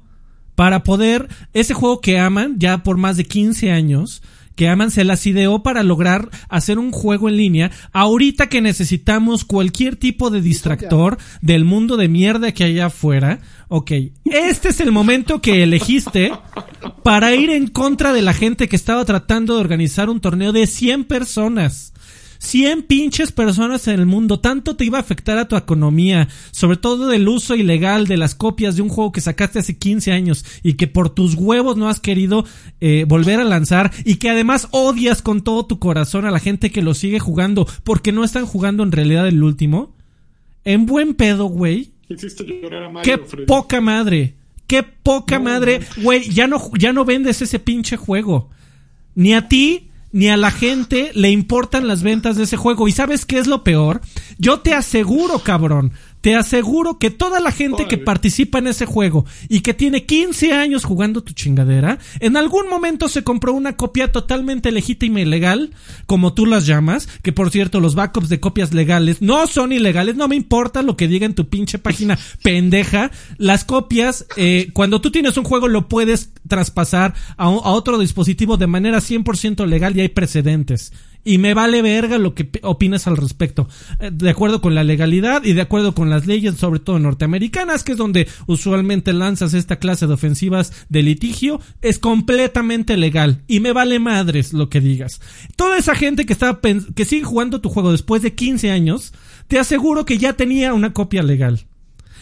[SPEAKER 4] para poder. Ese juego que aman ya por más de 15 años. Que aman se las ideó para lograr hacer un juego en línea. Ahorita que necesitamos cualquier tipo de distractor del mundo de mierda que hay afuera. Ok. Este es el momento que elegiste para ir en contra de la gente que estaba tratando de organizar un torneo de 100 personas. 100 pinches personas en el mundo. Tanto te iba a afectar a tu economía. Sobre todo del uso ilegal de las copias de un juego que sacaste hace 15 años y que por tus huevos no has querido eh, volver a lanzar y que además odias con todo tu corazón a la gente que lo sigue jugando porque no están jugando en realidad el último. En buen pedo, güey. Qué
[SPEAKER 3] Freddy.
[SPEAKER 4] poca madre. Qué poca madre. Güey, ya no, ya no vendes ese pinche juego. Ni a ti, ni a la gente le importan las ventas de ese juego. ¿Y sabes qué es lo peor? Yo te aseguro, cabrón. Te aseguro que toda la gente que participa en ese juego y que tiene 15 años jugando tu chingadera, en algún momento se compró una copia totalmente legítima y legal, como tú las llamas, que por cierto los backups de copias legales no son ilegales, no me importa lo que diga en tu pinche página pendeja, las copias, eh, cuando tú tienes un juego lo puedes traspasar a, un- a otro dispositivo de manera 100% legal y hay precedentes. Y me vale verga lo que opinas al respecto. Eh, De acuerdo con la legalidad y de acuerdo con las leyes, sobre todo norteamericanas, que es donde usualmente lanzas esta clase de ofensivas de litigio, es completamente legal. Y me vale madres lo que digas. Toda esa gente que está que sigue jugando tu juego después de 15 años, te aseguro que ya tenía una copia legal.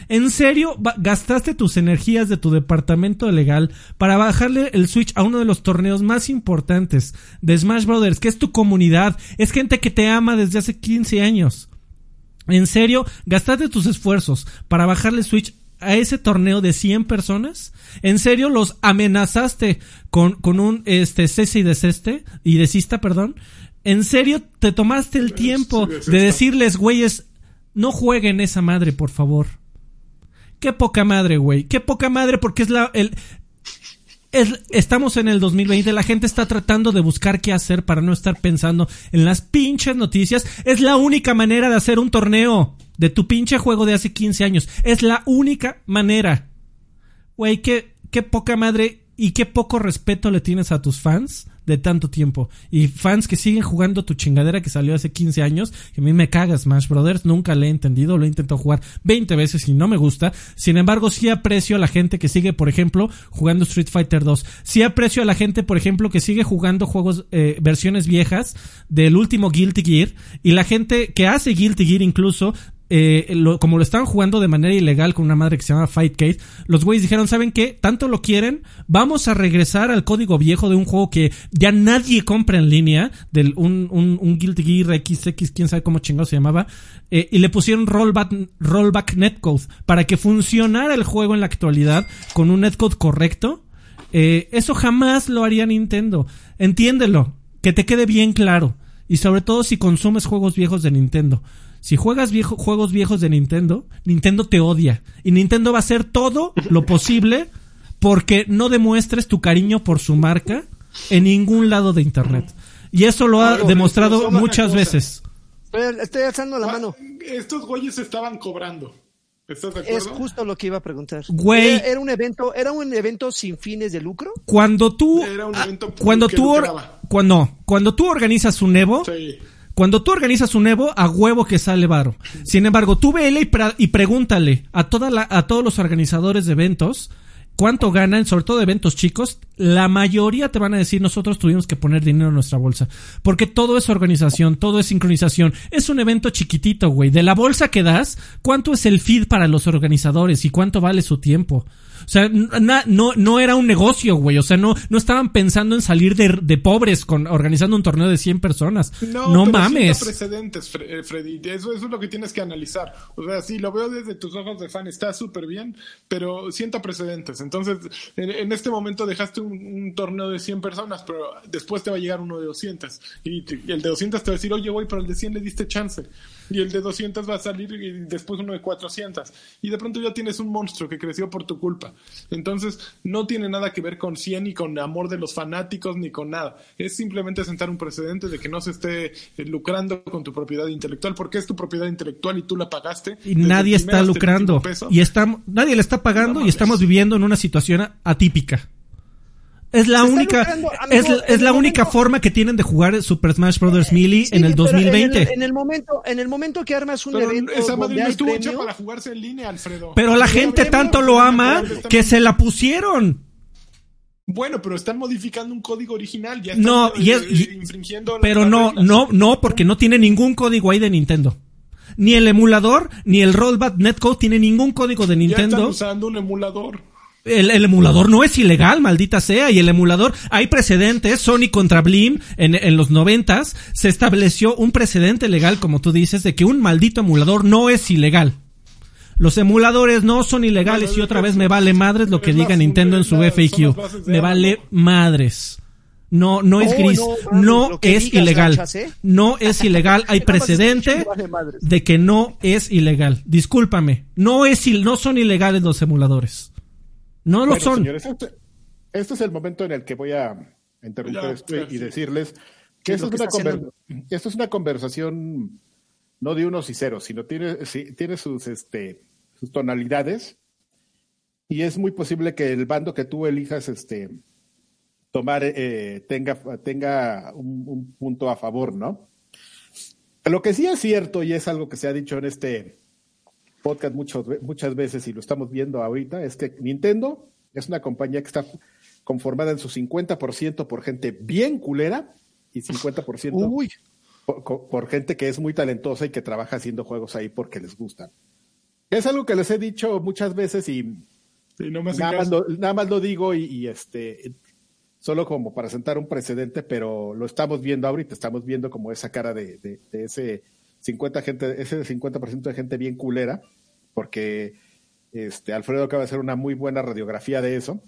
[SPEAKER 4] ¿En serio gastaste tus energías de tu departamento legal para bajarle el Switch a uno de los torneos más importantes de Smash Brothers, que es tu comunidad? Es gente que te ama desde hace 15 años. ¿En serio gastaste tus esfuerzos para bajarle Switch a ese torneo de 100 personas? ¿En serio los amenazaste con, con un este cese y deseste y desista, perdón? ¿En serio te tomaste el tiempo de decirles, güeyes, no jueguen esa madre, por favor? Qué poca madre, güey. Qué poca madre porque es la el es- estamos en el 2020, la gente está tratando de buscar qué hacer para no estar pensando en las pinches noticias. Es la única manera de hacer un torneo de tu pinche juego de hace 15 años. Es la única manera. Güey, qué, qué poca madre y qué poco respeto le tienes a tus fans de tanto tiempo. Y fans que siguen jugando tu chingadera que salió hace 15 años, que a mí me caga Smash Brothers, nunca le he entendido, lo he intentado jugar 20 veces y no me gusta. Sin embargo, sí aprecio a la gente que sigue, por ejemplo, jugando Street Fighter 2. Sí aprecio a la gente, por ejemplo, que sigue jugando juegos, eh, versiones viejas del último Guilty Gear. Y la gente que hace Guilty Gear incluso eh, lo- como lo estaban jugando de manera ilegal con una madre que se llama Fightcade, los güeyes dijeron, ¿saben qué? Tanto lo quieren, vamos a regresar al código viejo de un juego que ya nadie compra en línea, del un, un, un Guilty Gear XX, quién sabe cómo chingado se llamaba, eh, y le pusieron rollback, rollback netcode para que funcionara el juego en la actualidad con un netcode correcto. Eh, eso jamás lo haría Nintendo. Entiéndelo, que te quede bien claro. Y sobre todo si consumes juegos viejos de Nintendo. Si juegas viejo- juegos viejos de Nintendo, Nintendo te odia. Y Nintendo va a hacer todo lo posible porque no demuestres tu cariño por su marca en ningún lado de Internet. Y eso lo ha
[SPEAKER 3] Claro,
[SPEAKER 4] demostrado muchas veces.
[SPEAKER 2] Estoy, estoy alzando la mano.
[SPEAKER 3] Estos güeyes estaban cobrando. ¿Estás de
[SPEAKER 2] Es
[SPEAKER 3] acuerdo?
[SPEAKER 2] justo lo que iba a preguntar.
[SPEAKER 4] Güey.
[SPEAKER 2] Era, era un evento, era un evento sin fines de lucro.
[SPEAKER 4] Cuando tú...
[SPEAKER 3] Era un evento
[SPEAKER 4] cuando tú... Cuando, cuando tú organizas un Evo...
[SPEAKER 3] Sí.
[SPEAKER 4] Cuando tú organizas un Evo, a huevo que sale varo. Sin embargo, tú vele y, y pregúntale a, toda la, a todos los organizadores de eventos cuánto ganan, sobre todo de eventos chicos. La mayoría te van a decir nosotros tuvimos que poner dinero en nuestra bolsa. Porque todo es organización, todo es sincronización. Es un evento chiquitito, güey. De la bolsa que das, ¿cuánto es el feed para los organizadores y cuánto vale su tiempo? O sea, na- no, no era un negocio, güey. O sea, no, no estaban pensando en salir de, de pobres con, organizando un torneo de 100 personas. No,
[SPEAKER 3] pero sienta
[SPEAKER 4] mames.
[SPEAKER 3] precedentes, Fre- eh, Freddy. Eso, eso es lo que tienes que analizar. O sea, sí, lo veo desde tus ojos de fan, está súper bien, pero sienta precedentes. Entonces, en, en este momento dejaste un, un torneo de 100 personas, pero después te va a llegar uno de 200. Y, te- y el de 200 te va a decir, oye, güey, pero el de 100 le diste chance. Y el de 200 va a salir y después uno de 400. Y de pronto ya tienes un monstruo que creció por tu culpa. Entonces, no tiene nada que ver con 100 ni con amor de los fanáticos ni con nada. Es simplemente sentar un precedente de que no se esté eh, lucrando con tu propiedad intelectual, porque es tu propiedad intelectual y tú la pagaste.
[SPEAKER 4] Y nadie está lucrando. Y estamos, nadie le está pagando
[SPEAKER 3] No
[SPEAKER 4] y estamos viviendo en una situación atípica. Es la
[SPEAKER 2] Se
[SPEAKER 4] única,
[SPEAKER 2] lucrando, amigo,
[SPEAKER 4] es, la- es la única
[SPEAKER 2] momento-
[SPEAKER 4] forma que tienen de jugar Super Smash Bros. Melee
[SPEAKER 2] Sí,
[SPEAKER 4] en el
[SPEAKER 2] pero
[SPEAKER 4] 2020.
[SPEAKER 2] En el, en el momento, en el momento que armas un
[SPEAKER 3] Pero
[SPEAKER 2] evento
[SPEAKER 3] esa madre
[SPEAKER 2] donde
[SPEAKER 3] no
[SPEAKER 2] hay
[SPEAKER 3] estuvo hecha para jugarse en línea, Alfredo.
[SPEAKER 4] Pero la gente tanto lo ama que se la pusieron.
[SPEAKER 3] Bueno, pero están modificando un código original. Ya están,
[SPEAKER 4] No, y es,
[SPEAKER 3] eh,
[SPEAKER 4] y-
[SPEAKER 3] infringiendo
[SPEAKER 4] pero no,
[SPEAKER 3] reglas.
[SPEAKER 4] no, no, porque no tiene ningún código ahí de Nintendo. Ni el emulador, ni el Rollback Netcode tiene ningún código de
[SPEAKER 3] Ya están
[SPEAKER 4] Nintendo.
[SPEAKER 3] usando un emulador.
[SPEAKER 4] El, el emulador no es ilegal, maldita sea, y el emulador, hay precedentes, Sony contra Blim, en, en los noventas, se estableció un precedente legal, como tú dices, de que un maldito emulador no es ilegal. Los emuladores no son ilegales y otra vez me vale madres lo que diga Nintendo en su FAQ. Me vale madres. No, no es gris,
[SPEAKER 2] no, mames,
[SPEAKER 4] no es ilegal.
[SPEAKER 2] ¿eh?
[SPEAKER 4] No es ilegal, hay precedente de que no es ilegal. Discúlpame, no es il- no son ilegales los emuladores. No lo
[SPEAKER 1] Bueno,
[SPEAKER 4] son.
[SPEAKER 1] señores, este, este es el momento en el que voy a interrumpir
[SPEAKER 3] Ya,
[SPEAKER 1] esto y- decirles
[SPEAKER 2] ¿Qué
[SPEAKER 1] que
[SPEAKER 2] es
[SPEAKER 1] esto es,
[SPEAKER 2] que
[SPEAKER 1] una esto es una conversación no de unos y ceros, sino tiene, sí, tiene sus, este, sus tonalidades y es muy posible que el bando que tú elijas este, tomar eh, tenga, tenga un, un punto a favor, ¿no? Lo que sí es cierto y es algo que se ha dicho en este podcast muchos muchas veces y lo estamos viendo ahorita, es que Nintendo es una compañía que está conformada en su 50% por gente bien culera y 50%
[SPEAKER 2] Uy,
[SPEAKER 1] por, gente que es muy talentosa y que trabaja haciendo juegos ahí porque les gustan. Es algo que les he dicho muchas veces y
[SPEAKER 3] no me
[SPEAKER 1] nada más, lo, nada más lo digo y, y, este solo como para sentar un precedente, pero lo estamos viendo ahorita, estamos viendo como esa cara de, de- de ese 50 gente, ese 50% de gente bien culera, porque este Alfredo acaba de hacer una muy buena radiografía de eso.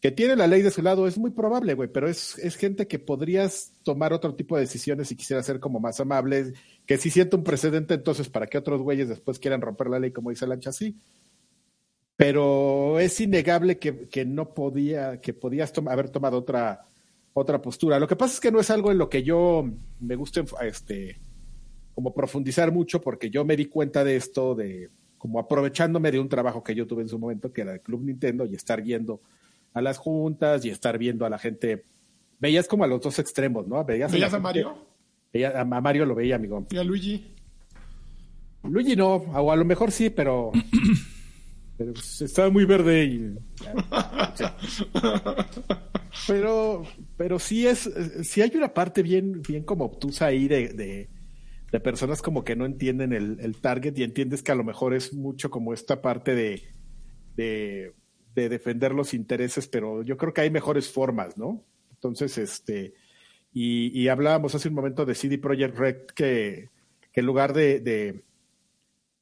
[SPEAKER 1] Que tiene la ley de su lado, es muy probable, güey, pero es, es gente que podrías tomar otro tipo de decisiones si quisiera ser como más amables, que si siente un precedente, entonces para que otros güeyes después quieran romper la ley, como dice Lancha, sí pero es innegable que, que no podía, que podías haber tomado otra, otra postura. Lo que pasa es que no es algo en lo que yo me guste este, como profundizar mucho, porque yo me di cuenta de esto, de como aprovechándome de un trabajo que yo tuve en su momento, que era el Club Nintendo, y estar yendo a las juntas y estar viendo a la gente. Veías como a los dos extremos, ¿no? Veías,
[SPEAKER 3] ¿Veías a Mario?
[SPEAKER 1] veía- a Mario lo veía, amigo.
[SPEAKER 3] ¿Y a Luigi?
[SPEAKER 1] Luigi no, o a lo mejor sí, pero, pero pues, estaba muy verde y pero pero sí es sí hay una parte bien bien como obtusa ahí de, de, de personas como que no entienden el, el target y entiendes que a lo mejor es mucho como esta parte de, de de defender los intereses pero yo creo que hay mejores formas no entonces este y, hablábamos hace un momento de CD Projekt Red que, que en lugar de,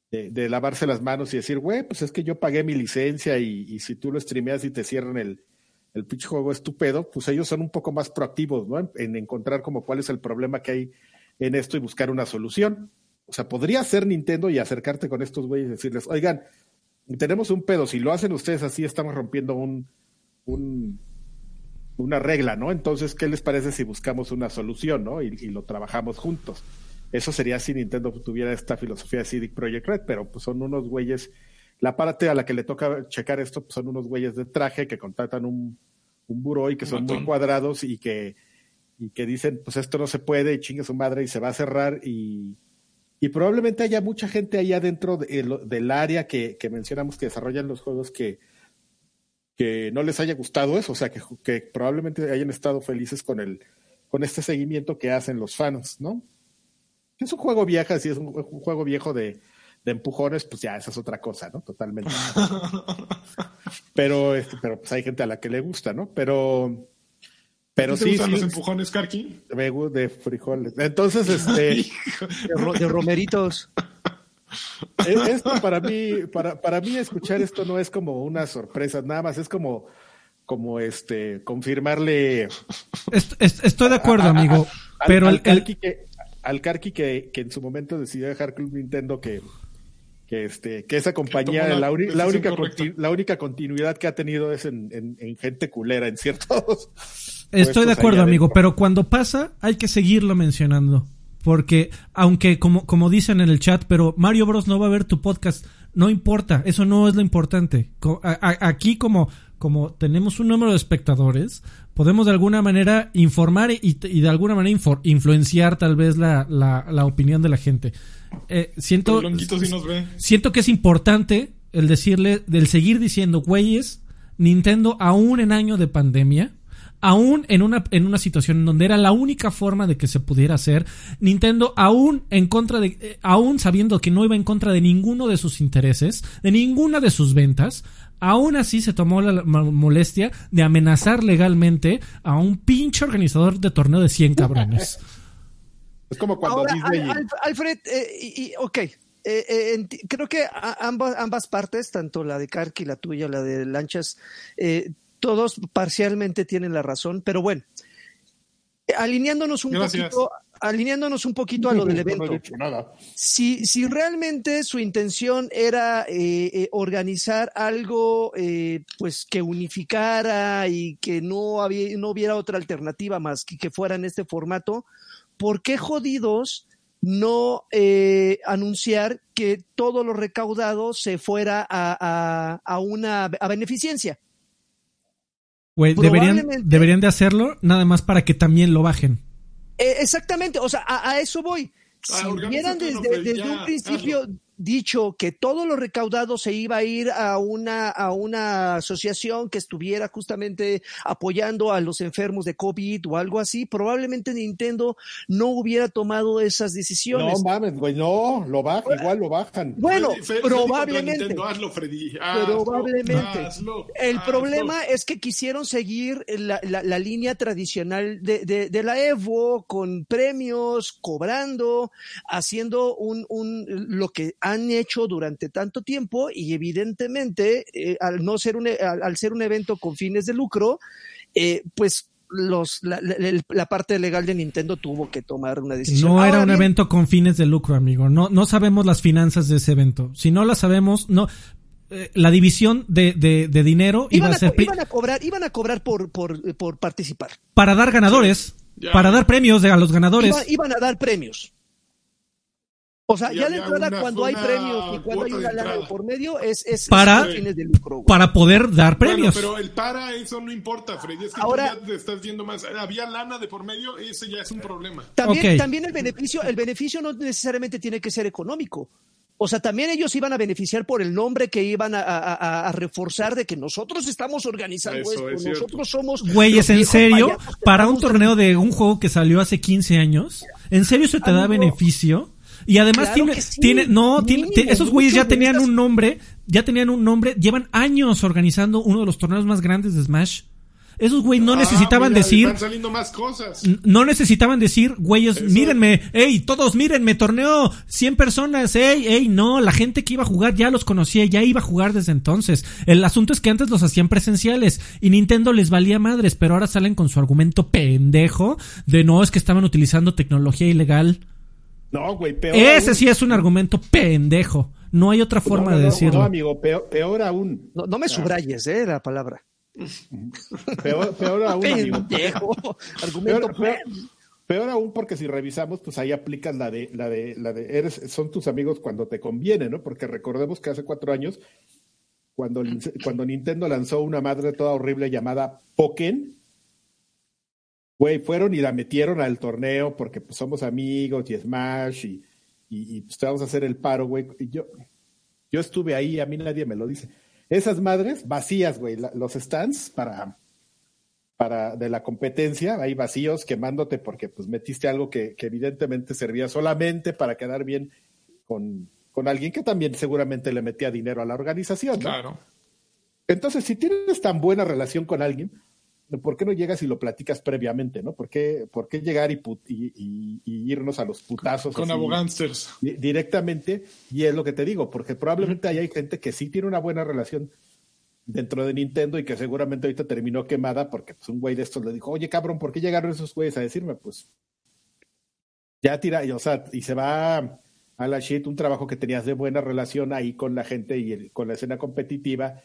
[SPEAKER 1] de lavarse las manos y decir, güey, pues es que yo pagué mi licencia y, si tú lo streameas y te cierran el, el pinche juego estúpido, pues ellos son un poco más proactivos, ¿no? En, en encontrar como cuál es el problema que hay en esto y buscar una solución. O sea, podría ser Nintendo y acercarte con estos güeyes y decirles, oigan, tenemos un pedo, si lo hacen ustedes así, estamos rompiendo un, un una regla, ¿no? Entonces, ¿qué les parece si buscamos una solución, ¿no? Y, y lo trabajamos juntos. Eso sería si Nintendo tuviera esta filosofía de CD Projekt Red, pero pues son unos güeyes, la parte a la que le toca checar esto pues son unos güeyes de traje que contratan un, un buró y que son muy cuadrados y que, y que dicen, pues esto no se puede, y chingue su madre y se va a cerrar y, y probablemente haya mucha gente ahí adentro de, del área que, que, mencionamos que desarrollan los juegos que, que no les haya gustado eso, o sea, que, que probablemente hayan estado felices con el con este seguimiento que hacen los fans, ¿no? Es un juego viejo, si es un, un juego viejo de, de empujones, pues ya esa es otra cosa, ¿no? Totalmente. pero, este, pero pues hay gente a la que le gusta, ¿no? Pero, pero
[SPEAKER 3] ¿Te
[SPEAKER 1] sí.
[SPEAKER 3] gustan
[SPEAKER 1] sí,
[SPEAKER 3] los empujones, Karki?
[SPEAKER 1] Me gusta de frijoles. Entonces, este.
[SPEAKER 2] de, ro de, romeritos.
[SPEAKER 1] Esto para mí, para, para mí escuchar esto no es como una sorpresa, nada más es como, como este, confirmarle.
[SPEAKER 4] Est est estoy de acuerdo,
[SPEAKER 1] a, a,
[SPEAKER 4] amigo.
[SPEAKER 1] A,
[SPEAKER 4] pero
[SPEAKER 1] al,
[SPEAKER 4] el,
[SPEAKER 1] Karki que, al Karki que, que en su momento decidió dejar Club Nintendo que, que este, que esa compañía,
[SPEAKER 3] la,
[SPEAKER 1] la, la, única continu, la única continuidad que ha tenido es en, en, en gente culera, en ciertos.
[SPEAKER 4] Estoy de acuerdo, amigo, pero cuando pasa hay que seguirlo mencionando. Porque, aunque como, como dicen en el chat, pero Mario Bros no va a ver tu podcast, no importa, eso no es lo importante. Aquí como, como tenemos un número de espectadores, podemos de alguna manera informar y, y de alguna manera influenciar tal vez la, la, la opinión de la gente. Eh, siento,
[SPEAKER 3] sí nos ve.
[SPEAKER 4] siento que es importante el decirle, el seguir diciendo, güeyes, Nintendo aún en año de pandemia, aún en una, en una situación en donde era la única forma de que se pudiera hacer, Nintendo aún en contra de, eh, aún sabiendo que no iba en contra de ninguno de sus intereses, de ninguna de sus ventas, aún así se tomó la molestia de amenazar legalmente a un pinche organizador de torneo de 100 cabrones.
[SPEAKER 1] Es como cuando
[SPEAKER 2] Ahora,
[SPEAKER 1] Disney...
[SPEAKER 2] Al, Alfred, eh, y, ok, eh, eh, creo que ambas, ambas partes, tanto la de Karki, la tuya, la de Lanchas, eh, todos parcialmente tienen la razón, pero bueno, alineándonos un
[SPEAKER 3] Gracias.
[SPEAKER 2] poquito, alineándonos un poquito a lo del evento.
[SPEAKER 1] No he dicho nada.
[SPEAKER 2] Si, si realmente su intención era eh, eh, organizar algo eh, pues que unificara y que no, había, no hubiera otra alternativa más que que fuera en este formato, ¿por qué jodidos no eh, anunciar que todo lo recaudado se fuera a, a, a una a beneficencia?
[SPEAKER 4] Güey, deberían, deberían de hacerlo nada más para que también lo bajen.
[SPEAKER 2] Eh, exactamente, o sea, a, a eso voy. Si
[SPEAKER 3] Ah,
[SPEAKER 2] hubieran
[SPEAKER 3] organízate,
[SPEAKER 2] desde,
[SPEAKER 3] no,
[SPEAKER 2] desde
[SPEAKER 3] ya,
[SPEAKER 2] un principio
[SPEAKER 3] hazlo.
[SPEAKER 2] Dicho que todo lo recaudado se iba a ir a una, a una asociación que estuviera justamente apoyando a los enfermos de COVID o algo así, probablemente Nintendo no hubiera tomado esas decisiones.
[SPEAKER 1] No mames, güey, no, lo bajan, igual lo bajan.
[SPEAKER 2] Bueno,
[SPEAKER 3] Freddy,
[SPEAKER 2] probablemente.
[SPEAKER 3] Nintendo, hazlo, Freddy. Hazlo,
[SPEAKER 2] Probablemente.
[SPEAKER 3] hazlo,
[SPEAKER 2] El problema es que quisieron seguir la, la, la línea tradicional de, de, de, la Evo con premios, cobrando, haciendo un, un, lo que han hecho durante tanto tiempo y evidentemente eh, al no ser un, al, al, ser un evento con fines de lucro, eh, pues los, la, la, la, parte legal de Nintendo tuvo que tomar una decisión.
[SPEAKER 4] No era un bien, evento con fines de lucro, amigo. No, no sabemos las finanzas de ese evento. Si no las sabemos, no. Eh, la división de, de, de dinero
[SPEAKER 2] iban
[SPEAKER 4] iba a, ser.
[SPEAKER 2] Iban a cobrar, iban a cobrar por, por, por participar.
[SPEAKER 4] Para dar ganadores. Sí, para dar premios de, a los ganadores.
[SPEAKER 2] Iba, iban a dar premios. O sea, y ya de entrada una, cuando hay premios y cuando hay una lana de por medio es, es,
[SPEAKER 4] para,
[SPEAKER 2] es fines de lucro. Güey.
[SPEAKER 4] Para poder dar premios.
[SPEAKER 3] Bueno, pero el para eso no importa, Freddy. Es que
[SPEAKER 2] Ahora,
[SPEAKER 3] tú ya te estás viendo más. Había lana de por medio, ese ya es un problema.
[SPEAKER 2] También, okay. también el beneficio, el beneficio no necesariamente tiene que ser económico. O sea, también ellos iban a beneficiar por el nombre que iban a, a, a reforzar de que nosotros estamos organizando
[SPEAKER 3] Eso
[SPEAKER 2] esto,
[SPEAKER 3] es
[SPEAKER 2] nosotros somos.
[SPEAKER 4] Güeyes, ¿en serio? Para un torneo de un juego que salió hace 15 años, ¿en serio se te
[SPEAKER 2] Amigo,
[SPEAKER 4] da beneficio? Y además
[SPEAKER 2] claro
[SPEAKER 4] tiene,
[SPEAKER 2] sí.
[SPEAKER 4] tiene, no,
[SPEAKER 2] Mínimo,
[SPEAKER 4] tiene, esos güeyes ya tenían un nombre, ya tenían un nombre, llevan años organizando uno de los torneos más grandes de Smash. Esos güeyes no
[SPEAKER 3] ah,
[SPEAKER 4] necesitaban
[SPEAKER 3] mira,
[SPEAKER 4] decir.
[SPEAKER 3] Están saliendo más cosas.
[SPEAKER 4] No necesitaban decir, güeyes, Eso. mírenme, ey, todos mírenme, torneo, 100 personas, ey, ey, no, la gente que iba a jugar ya los conocía, ya iba a jugar desde entonces. El asunto es que antes los hacían presenciales y Nintendo les valía madres, pero ahora salen con su argumento pendejo de no, es que estaban utilizando tecnología ilegal.
[SPEAKER 1] No, güey, peor.
[SPEAKER 4] Ese
[SPEAKER 1] aún.
[SPEAKER 4] sí es un argumento pendejo. No hay otra forma
[SPEAKER 1] no, no,
[SPEAKER 4] de decirlo.
[SPEAKER 1] No, amigo, peor, peor aún.
[SPEAKER 2] No, no me subrayes, eh, la palabra.
[SPEAKER 1] Peor, peor aún, amigo.
[SPEAKER 2] Pendejo. Argumento
[SPEAKER 1] peor, peor, peor, aún porque si revisamos, pues ahí aplicas la de, la de, la de, eres, son tus amigos cuando te conviene, ¿no? Porque recordemos que hace cuatro años, cuando, cuando Nintendo lanzó una madre toda horrible llamada Pokémon, güey, fueron y la metieron al torneo porque pues, somos amigos y Smash y, y, y pues te vamos a hacer el paro, güey. Y yo, yo estuve ahí, a mí nadie me lo dice. Esas madres vacías, güey, la- los stands para, para de la competencia, ahí vacíos quemándote porque pues metiste algo que, que evidentemente servía solamente para quedar bien con, con alguien que también seguramente le metía dinero a la organización, ¿no?
[SPEAKER 3] Claro.
[SPEAKER 1] Entonces, si tienes tan buena relación con alguien, ¿por qué no llegas y lo platicas previamente, no? ¿Por qué, por qué llegar y, put- y, y- y irnos a los putazos?
[SPEAKER 3] Con abogánsters.
[SPEAKER 1] directamente? Y es lo que te digo, porque probablemente ahí hay gente que sí tiene una buena relación dentro de Nintendo y que seguramente ahorita terminó quemada porque pues, un güey de estos le dijo, oye cabrón, ¿por qué llegaron esos güeyes a decirme? Pues ya tira, y, o sea, y se va a la shit un trabajo que tenías de buena relación ahí con la gente y el- con la escena competitiva,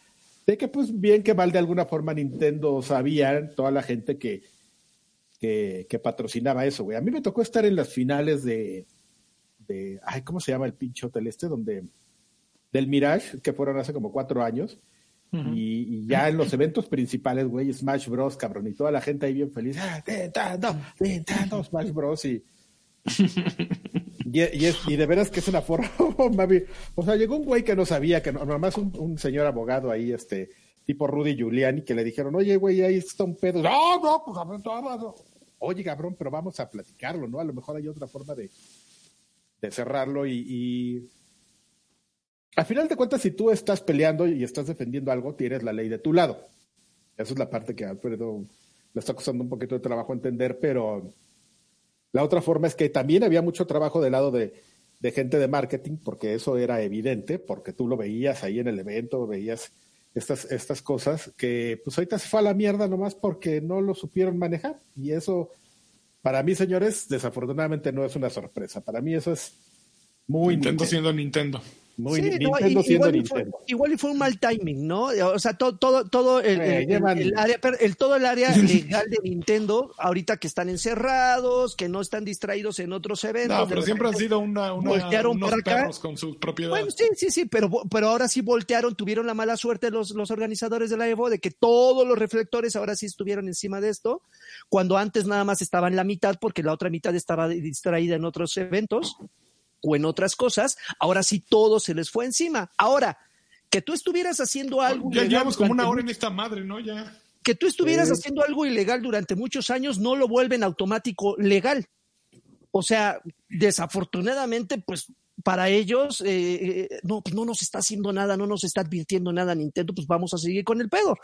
[SPEAKER 1] de que pues bien que mal de alguna forma Nintendo sabía, toda la gente que, que, que patrocinaba eso, güey. A mí me tocó estar en las finales de, de, ay, ¿cómo se llama el pinche hotel este? Donde, del Mirage, que fueron hace como cuatro años. y, y ya en los eventos principales, güey, Smash Bros, cabrón, y toda la gente ahí bien feliz, ah, Nintendo, Nintendo, Smash Bros, y, y, y y de veras que es una forma, oh, mami. O sea, llegó un güey que no sabía, que no, nomás un, un señor abogado ahí, este, tipo Rudy Giuliani, que le dijeron, oye, güey, ahí está un pedo. No, no, pues no, no. Oye, cabrón, pero vamos a platicarlo, ¿no? A lo mejor hay otra forma de, de cerrarlo y, y al final de cuentas, si tú estás peleando y estás defendiendo algo, tienes la ley de tu lado. Esa es la parte que a Alfredo le está costando un poquito de trabajo entender, pero la otra forma es que también había mucho trabajo del lado de, de gente de marketing, porque eso era evidente, porque tú lo veías ahí en el evento, veías estas, estas cosas que pues ahorita se fue a la mierda nomás porque no lo supieron manejar. Y eso, para mí, señores, desafortunadamente no es una sorpresa. Para mí eso es muy
[SPEAKER 3] Nintendo
[SPEAKER 1] Nintendo.
[SPEAKER 3] siendo Nintendo.
[SPEAKER 1] Muy
[SPEAKER 2] Sí, no,
[SPEAKER 1] Nintendo
[SPEAKER 2] y-
[SPEAKER 1] siendo
[SPEAKER 2] igual, y fue,
[SPEAKER 1] Nintendo.
[SPEAKER 2] igual y fue un mal timing, ¿no? O sea, todo, todo, todo el,
[SPEAKER 1] Eh,
[SPEAKER 2] el- el área, el- todo el área legal de Nintendo, ahorita que están encerrados, que no están distraídos en otros eventos.
[SPEAKER 3] No, pero siempre han sido una, una-
[SPEAKER 2] voltearon
[SPEAKER 3] unos
[SPEAKER 2] para acá.
[SPEAKER 3] con sus propiedades.
[SPEAKER 2] Bueno, sí, sí, sí, pero, pero ahora sí voltearon, tuvieron la mala suerte los, los organizadores de la Evo de que todos los reflectores ahora sí estuvieron encima de esto, cuando antes nada más estaban la mitad porque la otra mitad estaba distraída en otros eventos o en otras cosas, ahora sí todo se les fue encima. Ahora, que tú estuvieras haciendo algo
[SPEAKER 3] ya
[SPEAKER 2] ilegal
[SPEAKER 3] llevamos como
[SPEAKER 2] durante
[SPEAKER 3] una hora en esta madre, ¿no? Ya.
[SPEAKER 2] que tú estuvieras
[SPEAKER 1] Sí.
[SPEAKER 2] haciendo algo ilegal durante muchos años no lo vuelven automático legal. O sea, desafortunadamente, pues para ellos, eh, eh, no, pues no nos está haciendo nada, no nos está advirtiendo nada Nintendo, pues vamos a seguir con el pedo.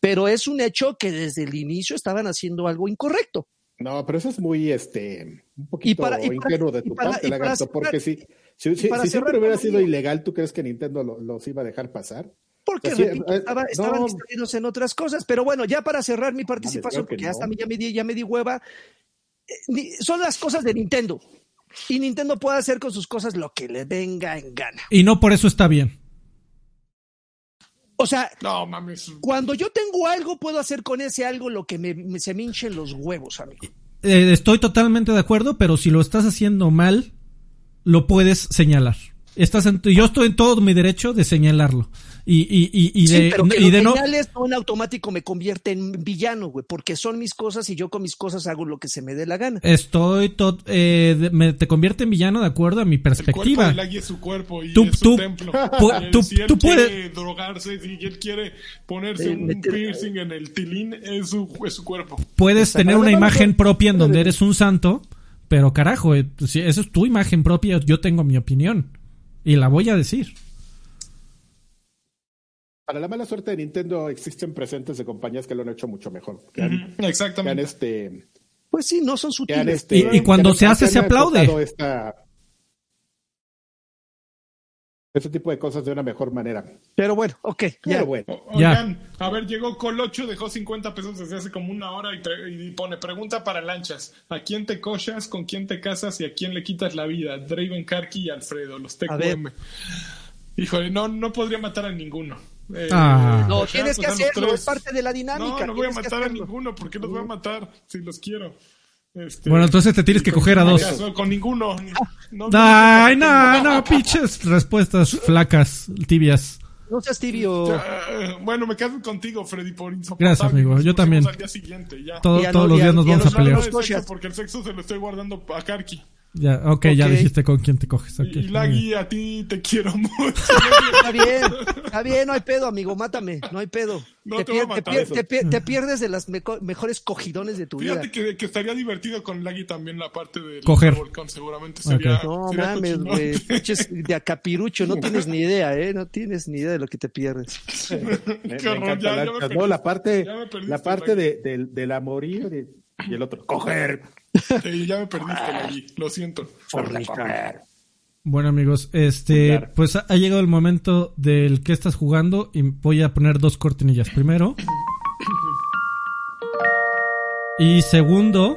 [SPEAKER 2] Pero es un hecho que desde el inicio estaban haciendo algo incorrecto.
[SPEAKER 1] No, pero eso es muy, este, un poquito
[SPEAKER 2] para- y para-
[SPEAKER 1] ingenuo de
[SPEAKER 2] y
[SPEAKER 1] tu
[SPEAKER 2] para-
[SPEAKER 1] parte, Lagarto, porque si, si, si-
[SPEAKER 2] para
[SPEAKER 1] si siempre hubiera sido ilegal, ¿tú crees que Nintendo lo- los iba a dejar pasar?
[SPEAKER 2] Porque,
[SPEAKER 1] Así,
[SPEAKER 2] repito,
[SPEAKER 1] eh,
[SPEAKER 2] estaba-
[SPEAKER 1] no.
[SPEAKER 2] estaban distraídos en otras cosas. Pero bueno, ya para cerrar mi participación,
[SPEAKER 1] que
[SPEAKER 2] porque ya,
[SPEAKER 1] no.
[SPEAKER 2] hasta me- ya, me di, ya me di hueva, eh, son las cosas de Nintendo. Y Nintendo puede hacer con sus cosas lo que le venga en gana.
[SPEAKER 4] Y no por eso está bien.
[SPEAKER 2] O sea,
[SPEAKER 3] No, mames.
[SPEAKER 2] cuando yo tengo algo, puedo hacer con ese algo lo que me, me- se me hinchen los huevos, amigo.
[SPEAKER 4] Eh, estoy totalmente de acuerdo, pero si lo estás haciendo mal, lo puedes señalar. Estás en- yo estoy en todo mi derecho de señalarlo. Y, y, y, y
[SPEAKER 2] Sí,
[SPEAKER 4] de,
[SPEAKER 2] pero que
[SPEAKER 4] y
[SPEAKER 2] lo
[SPEAKER 4] de no.
[SPEAKER 2] en automático me convierte en villano, güey, porque son mis cosas y yo con mis cosas hago lo que se me dé la gana.
[SPEAKER 4] Estoy. to- eh, de- me, te convierte en villano de acuerdo a mi
[SPEAKER 3] El cuerpo
[SPEAKER 4] perspectiva.
[SPEAKER 3] del águila es su cuerpo y
[SPEAKER 4] Tú-
[SPEAKER 3] es su
[SPEAKER 4] tú-
[SPEAKER 3] templo.
[SPEAKER 4] tú-
[SPEAKER 3] si él
[SPEAKER 4] tú
[SPEAKER 3] quiere
[SPEAKER 4] puedes-
[SPEAKER 3] drogarse, si él quiere ponerse
[SPEAKER 2] Eh,
[SPEAKER 3] un
[SPEAKER 2] meter-
[SPEAKER 3] piercing en el tilín, es su, es su cuerpo.
[SPEAKER 4] Puedes
[SPEAKER 2] Exacto.
[SPEAKER 4] tener una imagen propia en donde eres un santo, pero carajo, eh, si esa es tu imagen propia. Yo tengo mi opinión. Y la voy a decir.
[SPEAKER 1] Para la mala suerte de Nintendo existen presentes de compañías que lo han hecho mucho mejor. Que han,
[SPEAKER 3] Ujú,
[SPEAKER 1] que han,
[SPEAKER 3] Exactamente.
[SPEAKER 1] este,
[SPEAKER 2] Pues sí, no son sutiles.
[SPEAKER 1] este,
[SPEAKER 4] Y- y cuando se hace, se aplaude.
[SPEAKER 1] Esta, ese tipo de cosas de una mejor manera.
[SPEAKER 2] Pero bueno, ok, ya.
[SPEAKER 1] Pero bueno,
[SPEAKER 3] O-
[SPEAKER 4] Ya.
[SPEAKER 3] Oigan, a ver, llegó Colocho, dejó 50 pesos desde hace como una hora y, pre- y pone pregunta para lanchas. ¿A quién te cochas, con quién te casas y a quién le quitas la vida? Draven Karki y Alfredo, los. TQM. Híjole, no, no podría matar a ninguno. Eh,
[SPEAKER 4] Ah.
[SPEAKER 2] No, tienes que
[SPEAKER 3] pues,
[SPEAKER 2] hacerlo, es parte de la dinámica.
[SPEAKER 3] No, no voy a matar a ninguno. ¿Por qué los voy a matar si los quiero? Este,
[SPEAKER 4] Bueno, entonces te tienes que coger a dos.
[SPEAKER 3] Con, con ninguno. No,
[SPEAKER 4] Ay, no, no, pinches respuestas flacas, tibias.
[SPEAKER 2] No seas tibio.
[SPEAKER 3] Ya, bueno, me quedo contigo, Freddy, por insoportable.
[SPEAKER 4] Gracias, amigo. Yo también.
[SPEAKER 3] Al día siguiente, ya.
[SPEAKER 4] Todo-
[SPEAKER 2] Y a
[SPEAKER 4] todos
[SPEAKER 2] no-
[SPEAKER 4] los días nos vamos a pelear.
[SPEAKER 3] porque el sexo se lo estoy guardando a Karki.
[SPEAKER 4] Ya, ok, ya dijiste con quién te coges. ok,
[SPEAKER 3] Y. Lagui, a ti te quiero mucho.
[SPEAKER 2] Está bien, está bien, no hay pedo, amigo, mátame, no hay pedo.
[SPEAKER 3] No
[SPEAKER 2] te,
[SPEAKER 3] te voy a
[SPEAKER 2] te
[SPEAKER 3] matar eso.
[SPEAKER 2] te pier- te pierdes de las meco- mejores cogidones de tu vida.
[SPEAKER 3] Fíjate que, que estaría divertido con Lagui también la parte del
[SPEAKER 4] Coger.
[SPEAKER 3] volcán, seguramente sería.
[SPEAKER 2] No
[SPEAKER 3] sería
[SPEAKER 2] mames, güey, pinches de acapirucho, no tienes ni idea, ¿eh? No tienes ni idea de lo que te pierdes.
[SPEAKER 1] Me, me
[SPEAKER 3] Qué horror,
[SPEAKER 1] encanta
[SPEAKER 3] ya-
[SPEAKER 1] la-
[SPEAKER 3] ya me
[SPEAKER 1] no, la parte,
[SPEAKER 3] ya me perdiste,
[SPEAKER 1] la parte
[SPEAKER 3] Lagui.
[SPEAKER 1] de, del- del amorío de- y el otro, coger,
[SPEAKER 3] Sí, ya me perdiste. Lo siento.
[SPEAKER 1] fornicar.
[SPEAKER 4] Bueno amigos, este,
[SPEAKER 1] Claro.
[SPEAKER 4] pues ha ha llegado el momento del que estás jugando y voy a poner dos cortinillas. Primero. Y segundo.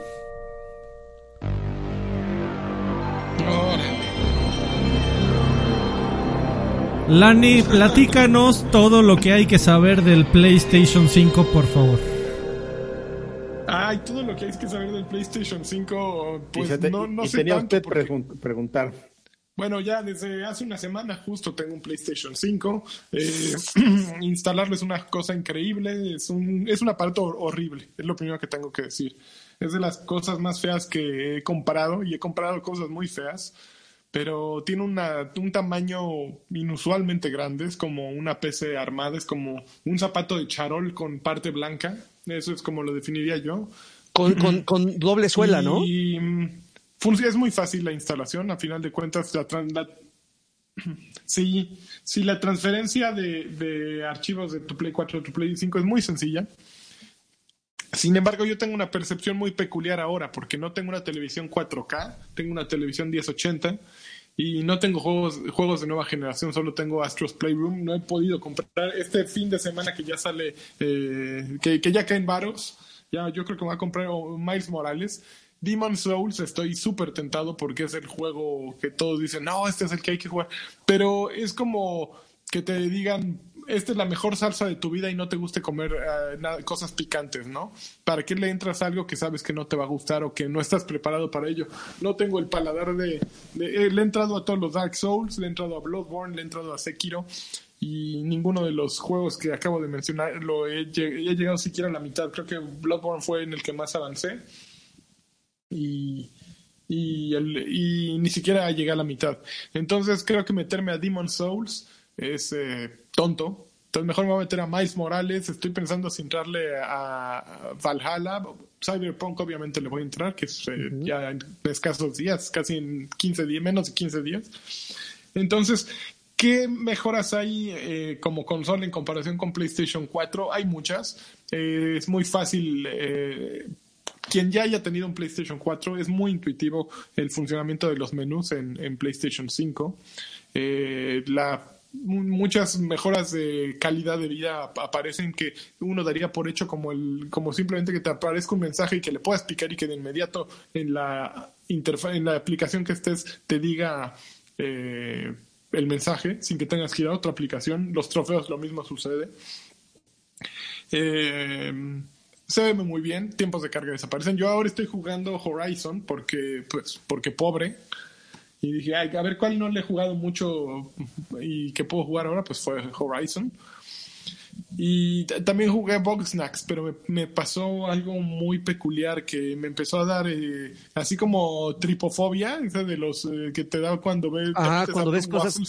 [SPEAKER 4] Lani, platícanos todo lo que hay que saber del PlayStation 5, por favor.
[SPEAKER 3] Ay, todo lo que hay que saber del PlayStation 5, pues
[SPEAKER 1] y te-
[SPEAKER 3] no, no
[SPEAKER 1] y
[SPEAKER 3] sé
[SPEAKER 1] tenía
[SPEAKER 3] tanto.
[SPEAKER 1] usted
[SPEAKER 3] porque-
[SPEAKER 1] pregun- preguntar.
[SPEAKER 3] Bueno, ya desde hace una semana justo tengo un PlayStation 5. Eh, instalarlo es una cosa increíble, es un, es un aparato hor- horrible, es lo primero que tengo que decir. Es de las cosas más feas que he comparado y he comprado cosas muy feas, pero tiene una, un tamaño inusualmente grande, es como una PC armada, es como un zapato de charol con parte blanca, eso es como lo definiría yo.
[SPEAKER 2] Con, con, con doble suela, ¿no?
[SPEAKER 3] Y mm, funciona, es muy fácil la instalación, a final de cuentas la, la- sí, sí, la transferencia de, de archivos de tu Play 4 a tu Play 5 es muy sencilla. Sin embargo, yo tengo una percepción muy peculiar ahora, porque no tengo una televisión 4K, tengo una televisión 1080 y no tengo juegos, juegos de nueva generación, solo tengo Astros Playroom. No he podido comprar este fin de semana que ya sale, eh, que, ya caen varos. Ya, yo creo que me voy a comprar Miles Morales. Demon Souls estoy súper tentado porque es el juego que todos dicen, no, este es el que hay que jugar. Pero es como que te digan, esta es la mejor salsa de tu vida y no te guste comer nada- cosas picantes, ¿no? ¿Para qué le entras algo que sabes que no te va a gustar o que no estás preparado para ello? No tengo el paladar de... eh, le he entrado a todos los Dark Souls, le he entrado a Bloodborne, le he entrado a Sekiro y ninguno de los juegos que acabo de mencionar lo he, he llegado siquiera a la mitad. Creo que Bloodborne fue en el que más avancé y, y, y ni siquiera llegué a la mitad. Entonces creo que meterme a Demon Souls es eh, tonto. Entonces mejor me voy a meter a Miles Morales. Estoy pensando si entrarle a Valhalla. Cyberpunk obviamente le voy a entrar, que es eh, ya en escasos días, casi en 15 días, menos de 15 días. Entonces, ¿qué mejoras hay eh, como consola en comparación con PlayStation 4? Hay muchas. Eh, es muy fácil. eh, quien ya haya tenido un PlayStation 4, es muy intuitivo el funcionamiento de los menús en, en PlayStation 5. Eh, la muchas mejoras de calidad de vida ap- aparecen que uno daría por hecho como el como simplemente que te aparezca un mensaje y que le puedas picar y que de inmediato en la en la aplicación que estés te diga eh, el mensaje sin que tengas que ir a otra aplicación los trofeos lo mismo sucede eh, se ve muy bien, tiempos de carga desaparecen. Yo ahora estoy jugando Horizon porque, pues, porque pobre. Y dije, Ay, a ver cuál no le he jugado mucho y que puedo jugar ahora, pues fue Horizon. Y también jugué Snacks, pero me, me pasó algo muy peculiar que me empezó a dar así así como tripofobia, esa de los eh, que te da cuando ves,
[SPEAKER 2] Ajá, cuando ves cosas en-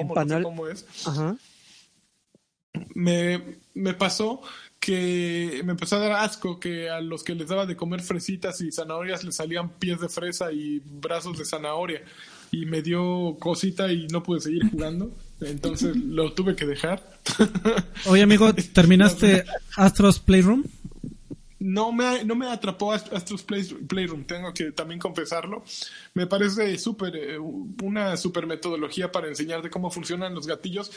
[SPEAKER 2] en
[SPEAKER 3] no sé cómo es
[SPEAKER 2] Ajá.
[SPEAKER 3] me, me pasó que me empezó a dar asco que a los que les daba de comer fresitas y zanahorias les salían pies de fresa y brazos de zanahoria y me dio cosita y no pude seguir jugando entonces lo tuve que dejar
[SPEAKER 4] Oye, amigo, ¿terminaste Astros Playroom?
[SPEAKER 3] no me, no me atrapó Ast- Astros Play- Playroom, tengo que también confesarlo. Me parece súper eh, una super metodología para enseñar de cómo funcionan los gatillos,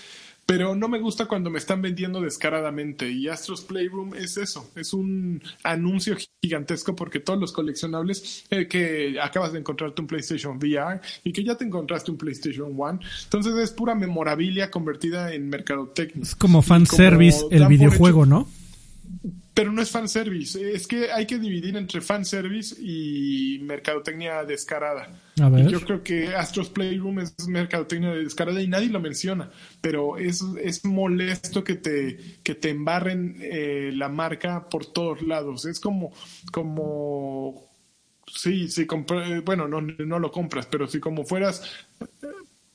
[SPEAKER 3] pero no me gusta cuando me están vendiendo descaradamente. Y Astros Playroom es eso, es un anuncio gigantesco porque todos los coleccionables eh, que acabas de encontrarte un PlayStation VR y que ya te encontraste un PlayStation One, entonces es pura memorabilia convertida en mercadotecnia.
[SPEAKER 4] Es como fanservice
[SPEAKER 3] como
[SPEAKER 4] el videojuego,
[SPEAKER 3] hecho-
[SPEAKER 4] ¿no?
[SPEAKER 3] Pero no es fanservice. Es que hay que dividir entre fanservice y mercadotecnia descarada.
[SPEAKER 4] A ver.
[SPEAKER 3] Y yo creo que Astros Playroom es mercadotecnia descarada y nadie lo menciona, pero es, es molesto que te, que te embarren eh, la marca por todos lados. Es como, como Sí, sí, eh, bueno, no, no lo compras, pero si como fueras,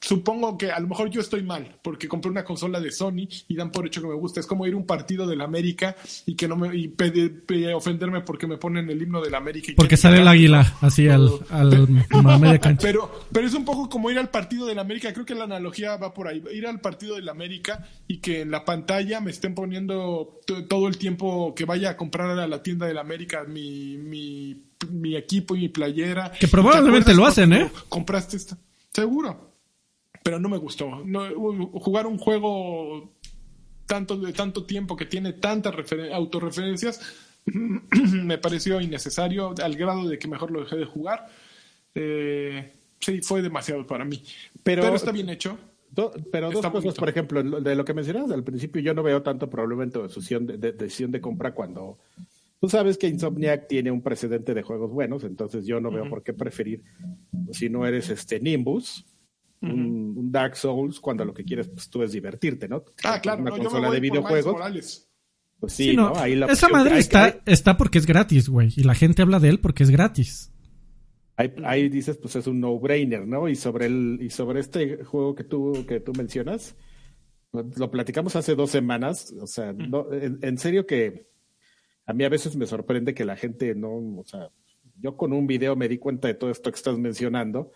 [SPEAKER 3] supongo que a lo mejor yo estoy mal, porque compré una consola de Sony y dan por hecho que me gusta. Es como ir a un partido de la América y que no me y pede- pe- ofenderme porque me ponen el himno de la América. y
[SPEAKER 4] Porque sale el águila así al, al media cancha.
[SPEAKER 3] Pero, pero es un poco como ir al partido de la América. Creo que la analogía va por ahí. Ir al partido de la América y que en la pantalla me estén poniendo todo el tiempo que vaya a comprar a la tienda de la América mi, mi, mi equipo y mi playera.
[SPEAKER 4] Que probablemente
[SPEAKER 3] ¿Te acuerdas
[SPEAKER 4] lo hacen, ¿eh?
[SPEAKER 3] Compraste esta. Seguro. Pero no me gustó. No, jugar un juego tanto de tanto tiempo que tiene tantas referen- autorreferencias me pareció innecesario al grado de que mejor lo dejé de jugar. Eh, sí, fue demasiado para mí.
[SPEAKER 1] Pero-
[SPEAKER 3] Pero, está bien hecho.
[SPEAKER 1] Do- pero dos
[SPEAKER 3] Está
[SPEAKER 1] cosas,
[SPEAKER 3] bonito.
[SPEAKER 1] por ejemplo, de lo que mencionabas al principio, yo no veo tanto problema en tu decisión de, de- decisión de compra cuando tú sabes que Insomniac tiene un precedente de juegos buenos, entonces yo no veo por qué preferir, si no eres este Nimbus, un, un Dark Souls, cuando lo que quieres pues, tú es divertirte, ¿no?
[SPEAKER 3] Ah, claro,
[SPEAKER 1] Una
[SPEAKER 3] no, yo me
[SPEAKER 1] consola
[SPEAKER 3] voy
[SPEAKER 1] de videojuegos,
[SPEAKER 3] Morales.
[SPEAKER 1] pues sí,
[SPEAKER 4] Sí, no,
[SPEAKER 1] ¿no? Ahí la
[SPEAKER 4] esa madre está, está porque es gratis, güey. Y la gente habla de él porque es gratis.
[SPEAKER 1] Ahí, ahí dices, pues es un no-brainer, ¿no? Y sobre el, y sobre este juego que tú, que tú mencionas, lo platicamos hace dos semanas, o sea, no, en, en serio que a mí a veces me sorprende que la gente no, o sea, yo con un video me di cuenta de todo esto que estás mencionando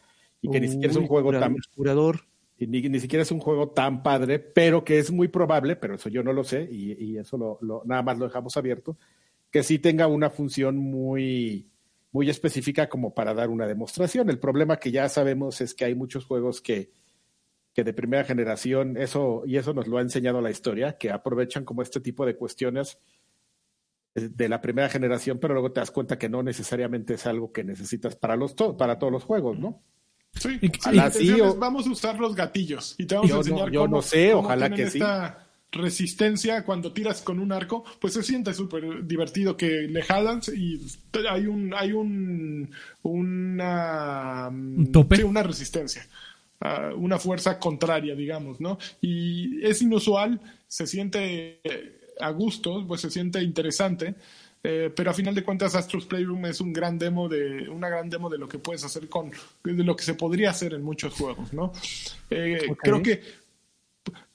[SPEAKER 1] y que ni siquiera es un juego tan,
[SPEAKER 2] curador.
[SPEAKER 1] y ni, ni siquiera es un juego tan padre, pero que es muy probable, pero eso yo no lo sé y, y eso lo, lo- nada más lo dejamos abierto, que sí tenga una función muy, muy específica como para dar una demostración. El problema que ya sabemos es que hay muchos juegos que, que de primera generación, eso, y eso nos lo ha enseñado la historia, que aprovechan como este tipo de cuestiones eh, de la primera generación, pero luego te das cuenta que no necesariamente es algo que necesitas para los to- para todos los juegos, ¿no?
[SPEAKER 3] Sí,
[SPEAKER 4] Y-
[SPEAKER 3] sí,
[SPEAKER 1] ojalá sí, o-
[SPEAKER 3] vamos a usar los gatillos y te vamos
[SPEAKER 1] Yo
[SPEAKER 3] a
[SPEAKER 1] no-
[SPEAKER 3] enseñar
[SPEAKER 1] yo
[SPEAKER 3] cómo,
[SPEAKER 1] no sé,
[SPEAKER 3] cómo
[SPEAKER 1] ojalá
[SPEAKER 3] tienen
[SPEAKER 1] que sí.
[SPEAKER 3] esta resistencia cuando tiras con un arco, pues se siente súper divertido que le jalas y hay un hay un una
[SPEAKER 4] ¿Un tope?
[SPEAKER 3] sí, una resistencia. ah, una fuerza contraria, digamos, ¿no? Y es inusual, se siente eh, a gusto, pues se siente interesante, eh, pero a final de cuentas Astros Playroom es un gran demo de una gran demo de lo que puedes hacer con de lo que se podría hacer en muchos juegos, ¿no? Eh,
[SPEAKER 2] Ok.
[SPEAKER 3] Creo que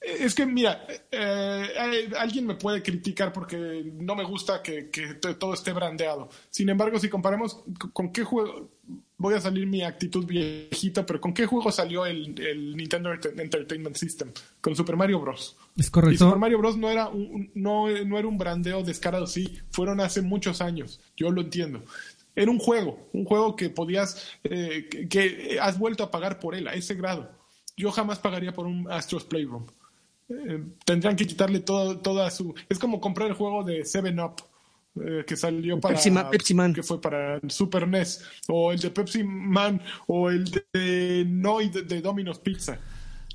[SPEAKER 3] es que, mira, eh, eh, alguien me puede criticar porque no me gusta que, todo esté brandeado. Sin embargo, si comparamos con qué juego, voy a salir mi actitud viejita, pero ¿con qué juego salió el, el Nintendo Enter- Entertainment System? Con Super Mario Bros.
[SPEAKER 4] Es
[SPEAKER 3] Y
[SPEAKER 4] correcto.
[SPEAKER 3] Super Mario Bros. no era un, un- no, no era un brandeo descarado, sí, fueron hace muchos años, yo lo entiendo. Era un juego, un juego que podías, eh, que, que has vuelto a pagar por él, a ese grado. Yo jamás pagaría por un Astros Playroom. Eh, tendrían que quitarle todo, toda su... Es como comprar el juego de Seven Up. eh, que salió para
[SPEAKER 2] Pepsi Ma- Pepsi Man.
[SPEAKER 3] que fue para Super NES o el de Pepsi Man o el de Noid de, de Domino's Pizza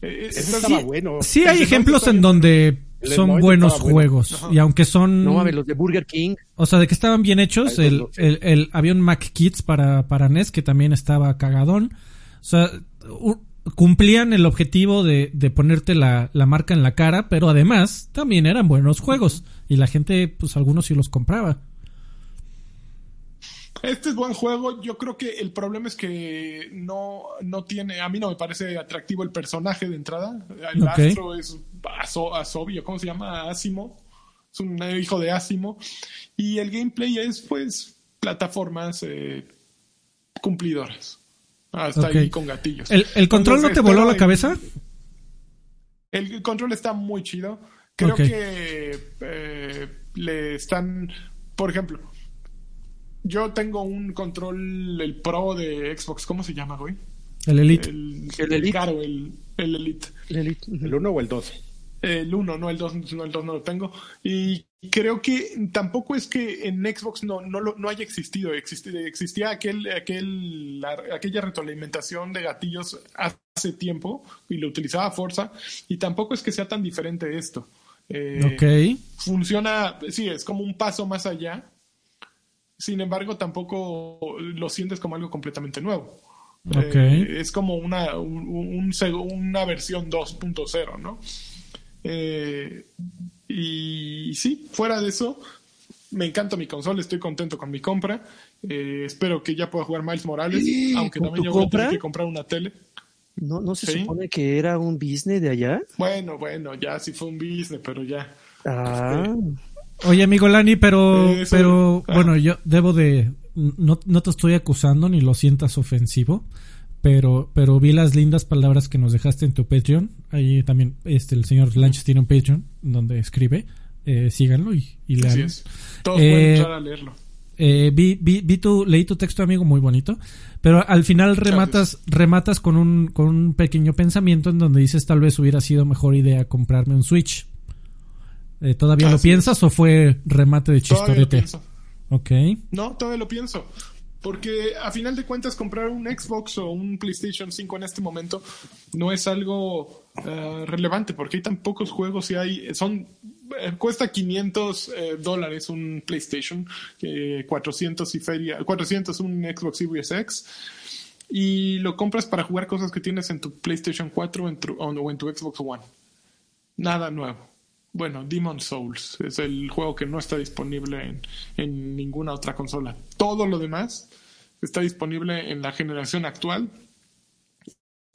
[SPEAKER 3] Eh,
[SPEAKER 1] estaba bueno.
[SPEAKER 4] Sí hay ejemplos en donde son buenos
[SPEAKER 1] bueno.
[SPEAKER 4] juegos. Y aunque son...
[SPEAKER 2] No mames, los de Burger King.
[SPEAKER 4] O sea, de que estaban bien hechos.
[SPEAKER 1] Ay,
[SPEAKER 4] El,
[SPEAKER 1] no
[SPEAKER 4] el, el- había un Mac Kids para, para NES que también estaba cagadón. O sea, u- cumplían el objetivo de, de ponerte la, la marca en la cara, pero además también eran buenos juegos. Y la gente, pues algunos sí los compraba.
[SPEAKER 3] Este es buen juego. Yo creo que el problema es que no, no tiene. A mí no me parece atractivo el personaje de entrada. El
[SPEAKER 4] Ok.
[SPEAKER 3] astro es Aso, Asobio, ¿cómo se llama? Asimo. Es un hijo de Asimo. Y el gameplay es, pues, plataformas eh, cumplidoras. Hasta
[SPEAKER 4] Ok.
[SPEAKER 3] ahí con gatillos.
[SPEAKER 4] ¿El, el control no te voló la cabeza?
[SPEAKER 3] El control está muy chido. Creo que eh, le están, por ejemplo, yo tengo un control, el Pro de Xbox, ¿cómo se llama, güey?
[SPEAKER 4] El Elite.
[SPEAKER 3] El,
[SPEAKER 2] El Elite.
[SPEAKER 3] caro, el, el Elite.
[SPEAKER 2] Lilith.
[SPEAKER 1] ¿El 1 o el 2?
[SPEAKER 3] El 1, no el 2, no el 2 no lo tengo. Y creo que tampoco es que en Xbox no, no, lo- no haya existido. Existi- existía aquel, aquel, la- aquella retroalimentación de gatillos hace tiempo y lo utilizaba Forza. Y tampoco es que sea tan diferente esto. Eh,
[SPEAKER 4] Ok.
[SPEAKER 3] Funciona, sí, es como un paso más allá. Sin embargo, tampoco lo sientes como algo completamente nuevo.
[SPEAKER 4] Ok.
[SPEAKER 3] Eh, es como una, un- un una versión 2.0, ¿no? Eh, y sí, fuera de eso, me encanta mi consola, estoy contento con mi compra. Eh, espero que ya pueda jugar Miles Morales, aunque
[SPEAKER 2] ¿Con
[SPEAKER 3] también
[SPEAKER 2] tu
[SPEAKER 3] yo voy a
[SPEAKER 2] compra?
[SPEAKER 3] tener que comprar una tele.
[SPEAKER 2] ¿No, no se
[SPEAKER 3] Sí.
[SPEAKER 2] supone que era un business de allá?
[SPEAKER 3] Bueno, bueno, ya sí fue un business, pero ya.
[SPEAKER 2] Ah,
[SPEAKER 4] Oye, amigo Lani, pero,
[SPEAKER 3] Eso-
[SPEAKER 4] pero
[SPEAKER 3] ah.
[SPEAKER 4] bueno, yo debo de, no, no te estoy acusando ni lo sientas ofensivo, pero, pero vi las lindas palabras que nos dejaste en tu Patreon. Ahí también, este, el señor Lanches tiene un Patreon donde escribe, eh, síganlo y, y
[SPEAKER 3] Así
[SPEAKER 4] lean.
[SPEAKER 3] es. Todos
[SPEAKER 4] Eh,
[SPEAKER 3] pueden entrar a leerlo.
[SPEAKER 4] Eh, vi, vi, vi tu, leí tu texto, amigo, muy bonito. Pero al final rematas, rematas con un, con un pequeño pensamiento en donde dices tal vez hubiera sido mejor idea comprarme un Switch. Eh, ¿Todavía lo
[SPEAKER 3] Así
[SPEAKER 4] piensas o fue remate de
[SPEAKER 3] Todavía lo
[SPEAKER 4] chistorete?
[SPEAKER 3] pienso.
[SPEAKER 4] Ok.
[SPEAKER 3] No, todavía lo pienso. Porque a final de cuentas comprar un Xbox o un PlayStation 5 en este momento no es algo eh, relevante porque hay tan pocos juegos y hay son eh, cuesta 500 eh, dólares un PlayStation, eh, 400 y feria, 400 un Xbox Series X y lo compras para jugar cosas que tienes en tu PlayStation 4 o en o en tu Xbox One. Nada nuevo. Bueno, Demon Souls es el juego que no está disponible en, en ninguna otra consola. Todo lo demás está disponible en la generación actual.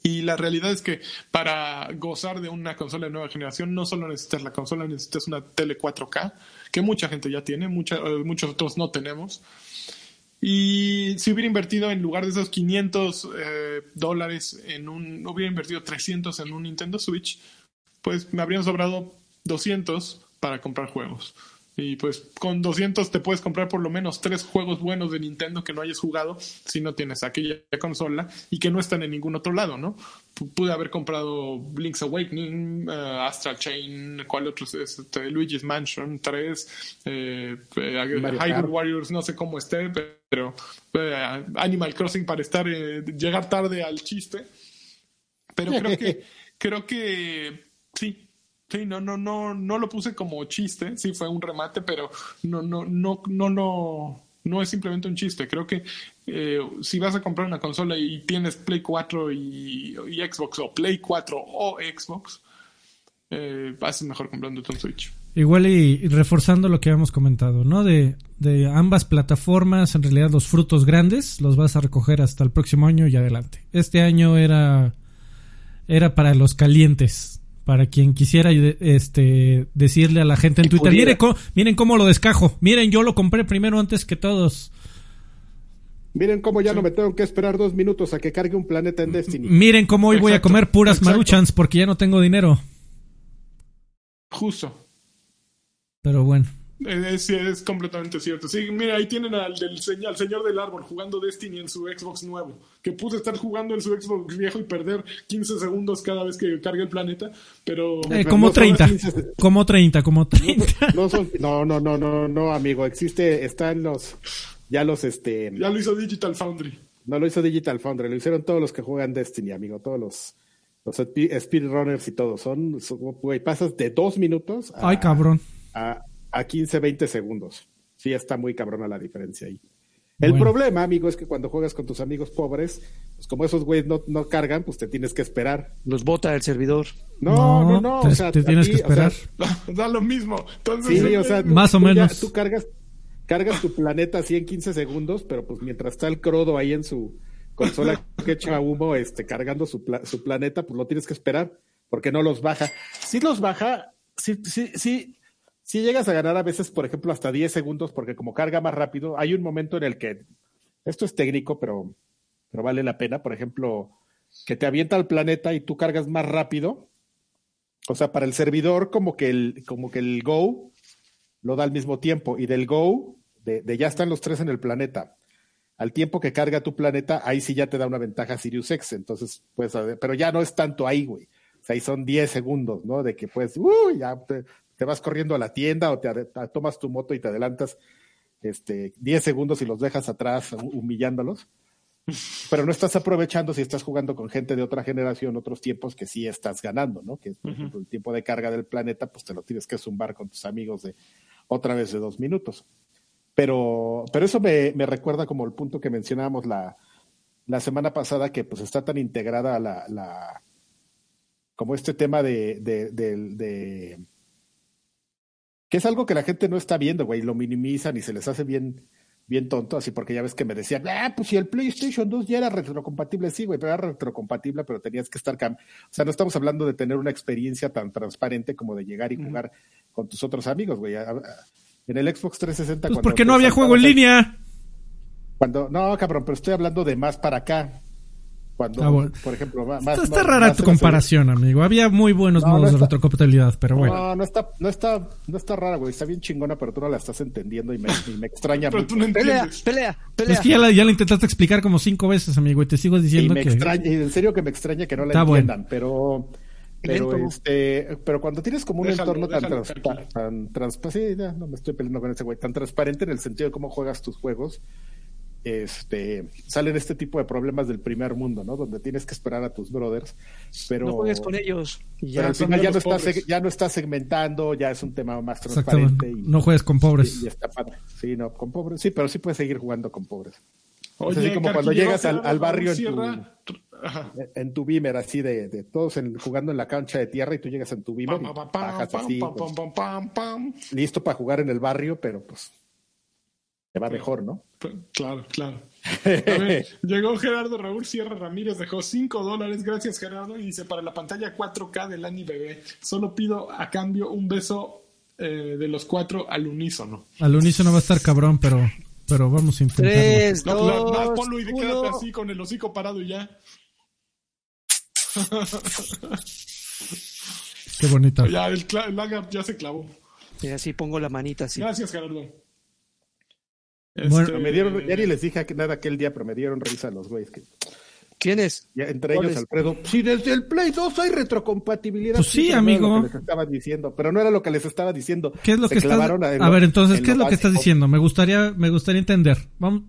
[SPEAKER 3] Y la realidad es que para gozar de una consola de nueva generación no solo necesitas la consola, necesitas una tele 4K, que mucha gente ya tiene, mucha- eh, muchos otros no tenemos. Y si hubiera invertido en lugar de esos 500 eh, dólares en un, hubiera invertido 300 en un Nintendo Switch, pues me habrían sobrado 200 para comprar juegos. Y pues con 200 te puedes comprar por lo menos tres juegos buenos de Nintendo que no hayas jugado si no tienes aquella consola y que no están en ningún otro lado, ¿no? Pude haber comprado Link's Awakening, eh, Astral Chain, ¿cuál otro es? Este, Luigi's Mansion 3, eh, eh, Hyrule. Warriors, no sé cómo esté, pero eh, Animal Crossing para estar eh, llegar tarde al chiste. Pero creo que creo que sí. Sí, no, no, no, no lo puse como chiste, sí fue un remate, pero no, no, no, no, no, no es simplemente un chiste. Creo que eh, si vas a comprar una consola y tienes Play 4 y, Xbox o Play 4 o Xbox, eh, haces mejor comprándote un Switch.
[SPEAKER 4] Igual y, y reforzando lo que habíamos comentado, ¿no? De, de ambas plataformas, en realidad los frutos grandes los vas a recoger hasta el próximo año y adelante. Este año era, era para los calientes, para quien quisiera este, decirle a la gente en Twitter, miren, cómo- miren cómo lo descajo, miren, yo lo compré primero antes que todos,
[SPEAKER 1] Miren cómo ya no me tengo que esperar dos minutos a que cargue un planeta en Destiny.
[SPEAKER 4] miren cómo hoy voy a comer puras
[SPEAKER 3] exacto.
[SPEAKER 4] maruchans porque ya no tengo dinero.
[SPEAKER 3] Justo.
[SPEAKER 4] Pero bueno,
[SPEAKER 3] Es, es completamente cierto. Sí, mira, ahí tienen al, del, señor, al señor del árbol jugando Destiny en su Xbox nuevo. Que pudo estar jugando en su Xbox viejo y perder 15 segundos cada vez que cargue el planeta. Pero
[SPEAKER 4] eh, como
[SPEAKER 1] no son
[SPEAKER 4] 30,
[SPEAKER 1] 15.
[SPEAKER 4] como 30, como 30.
[SPEAKER 1] No, son- no, no, no, no, no, amigo. Existe, están los, ya los, este,
[SPEAKER 3] ya lo hizo Digital Foundry.
[SPEAKER 1] no lo hizo Digital Foundry, lo hicieron todos los que juegan Destiny, amigo, todos los, los speed- speedrunners y todo. Son, son- güey, pasas de dos minutos a,
[SPEAKER 4] Ay, cabrón.
[SPEAKER 1] a, a 15, 20 segundos. Sí, está muy cabrona la diferencia ahí. El
[SPEAKER 4] Bueno.
[SPEAKER 1] problema, amigo, es que cuando juegas con tus amigos pobres, pues como esos güeyes no, no cargan, pues te tienes que esperar.
[SPEAKER 2] los bota el servidor.
[SPEAKER 1] No, no, no.
[SPEAKER 4] te,
[SPEAKER 1] o sea,
[SPEAKER 4] te tienes
[SPEAKER 1] ti,
[SPEAKER 4] que
[SPEAKER 1] o sea,
[SPEAKER 4] esperar.
[SPEAKER 3] da lo mismo. Entonces,
[SPEAKER 1] Sí, o sea,
[SPEAKER 4] Más o
[SPEAKER 1] tú ya-
[SPEAKER 4] menos.
[SPEAKER 1] tú cargas, cargas tu planeta así en 15 segundos, pero pues mientras está el Crodo ahí en su consola que echa humo, este, cargando su, pla- su planeta, pues lo tienes que esperar, porque no los baja. Si los baja, sí, sí, sí, sí llegas a ganar a veces, por ejemplo, hasta 10 segundos, porque como carga más rápido, hay un momento en el que, esto es técnico, pero, pero vale la pena, por ejemplo, que te avienta al planeta y tú cargas más rápido. O sea, para el servidor, como que el, como que el Go lo da al mismo tiempo. Y del Go, de, de ya están los tres en el planeta, al tiempo que carga tu planeta, ahí sí ya te da una ventaja Sirius X. Entonces, pues, pero ya no es tanto ahí, güey. O sea, ahí son 10 segundos, ¿no? De que pues, uh, ya te, te vas corriendo a la tienda o te, tomas tu moto y te adelantas este, 10 segundos y los dejas atrás hu- humillándolos. pero no estás aprovechando si estás jugando con gente de otra generación, otros tiempos que sí estás ganando, ¿no? Que es, por ejemplo, el tiempo de carga del planeta, pues te lo tienes que zumbar con tus amigos de otra vez de dos minutos. Pero, pero eso me, me recuerda como el punto que mencionábamos la, la semana pasada, que pues está tan integrada la, la como este tema de, de, de, de, que es algo que la gente no está viendo, güey, lo minimizan y se les hace bien, bien tonto, así porque ya ves que me decían, ah, pues si el PlayStation 2 ya era retrocompatible, sí, güey, pero era retrocompatible, pero tenías que estar, cam o sea, no estamos hablando de tener una experiencia tan transparente como de llegar y jugar con tus otros amigos, güey. En el Xbox 360.
[SPEAKER 4] Pues porque no había juego en línea.
[SPEAKER 1] Cuando, no, cabrón, pero estoy hablando de más para acá. Cuando,
[SPEAKER 4] Ah, bueno.
[SPEAKER 1] por ejemplo, más.
[SPEAKER 4] Está, está
[SPEAKER 1] más-
[SPEAKER 4] rara
[SPEAKER 1] más
[SPEAKER 4] tu comparación, amigo. Había muy buenos
[SPEAKER 1] No,
[SPEAKER 4] modos
[SPEAKER 1] no
[SPEAKER 4] de
[SPEAKER 1] está-
[SPEAKER 4] retrocompatibilidad, pero bueno.
[SPEAKER 1] No, no está, no está, no está rara, güey. Está bien chingona, pero tú no la estás entendiendo y me, y me extraña
[SPEAKER 3] Pero
[SPEAKER 1] mucho.
[SPEAKER 3] tú no
[SPEAKER 2] Pelea,
[SPEAKER 3] entiendes.
[SPEAKER 2] pelea, pelea.
[SPEAKER 4] Es que ya la, ya la intentaste explicar como cinco veces, amigo, y te sigo
[SPEAKER 1] Y
[SPEAKER 4] diciendo
[SPEAKER 1] me
[SPEAKER 4] que...
[SPEAKER 1] extraña, y en serio que me extraña que no la
[SPEAKER 4] Está bueno.
[SPEAKER 1] entiendan, pero, pero
[SPEAKER 2] Lento.
[SPEAKER 1] este, pero cuando tienes como un
[SPEAKER 3] Déjalo,
[SPEAKER 1] entorno tan, transparente, sí, ya, no me estoy peleando con ese güey, tan transparente en el sentido de cómo juegas tus juegos, este, salen este tipo de problemas del primer mundo, ¿no? Donde tienes que esperar a tus brothers, pero,
[SPEAKER 2] No juegues con ellos. Y
[SPEAKER 1] pero al final ya no,
[SPEAKER 3] pobres.
[SPEAKER 1] ya no estás segmentando, ya es un tema más transparente.
[SPEAKER 4] Exactamente.
[SPEAKER 1] Y,
[SPEAKER 4] No juegues con pobres.
[SPEAKER 1] y- y está padre. Sí, no, con pobres, sí, pero sí puedes seguir jugando con pobres.
[SPEAKER 3] Oye,
[SPEAKER 1] así como cuando llegas al- barrio en tu- en tu Beamer, así de, de todos en- jugando en la cancha de tierra y tú llegas en tu Beamer
[SPEAKER 3] Pam,
[SPEAKER 1] y
[SPEAKER 3] pam, pam,
[SPEAKER 1] bajas
[SPEAKER 3] pam,
[SPEAKER 1] así,
[SPEAKER 3] pam,
[SPEAKER 1] pues,
[SPEAKER 3] pam, pam, pam.
[SPEAKER 1] listo para jugar en el barrio, pero pues te va mejor, ¿no?
[SPEAKER 3] Claro, claro. A ver, llegó Gerardo Raúl Sierra Ramírez, dejó 5 dólares, gracias Gerardo, y dice, para la pantalla 4K del Ani Bebé, solo pido a cambio un beso eh, de los cuatro al unísono.
[SPEAKER 4] Al unísono va a estar cabrón, pero, pero vamos a intentarlo.
[SPEAKER 2] Tres,
[SPEAKER 3] No, no,
[SPEAKER 2] dos,
[SPEAKER 3] ponlo y quédate
[SPEAKER 2] uno.
[SPEAKER 3] así con el hocico parado y ya.
[SPEAKER 4] Qué bonito.
[SPEAKER 3] Ya, el, el lagar ya se clavó.
[SPEAKER 2] Y así pongo la manita así.
[SPEAKER 3] Gracias, Gerardo.
[SPEAKER 4] Bueno.
[SPEAKER 3] Este,
[SPEAKER 1] Me dieron, ya ni les dije que nada aquel día, pero me dieron risa los güeyes. Que,
[SPEAKER 2] ¿Quién es?
[SPEAKER 1] ya, entre ellos,
[SPEAKER 2] ¿Cuáles?
[SPEAKER 1] Alfredo, si desde el Play 2 hay retrocompatibilidad.
[SPEAKER 4] Pues sí,
[SPEAKER 1] no
[SPEAKER 4] amigo.
[SPEAKER 1] lo que les estaba diciendo, pero no era lo que les estaba diciendo.
[SPEAKER 4] ¿Qué es lo
[SPEAKER 1] Se
[SPEAKER 4] que estás A
[SPEAKER 1] lo-
[SPEAKER 4] ver, entonces,
[SPEAKER 1] en
[SPEAKER 4] ¿qué es lo que estás diciendo? Me gustaría me gustaría entender. Vamos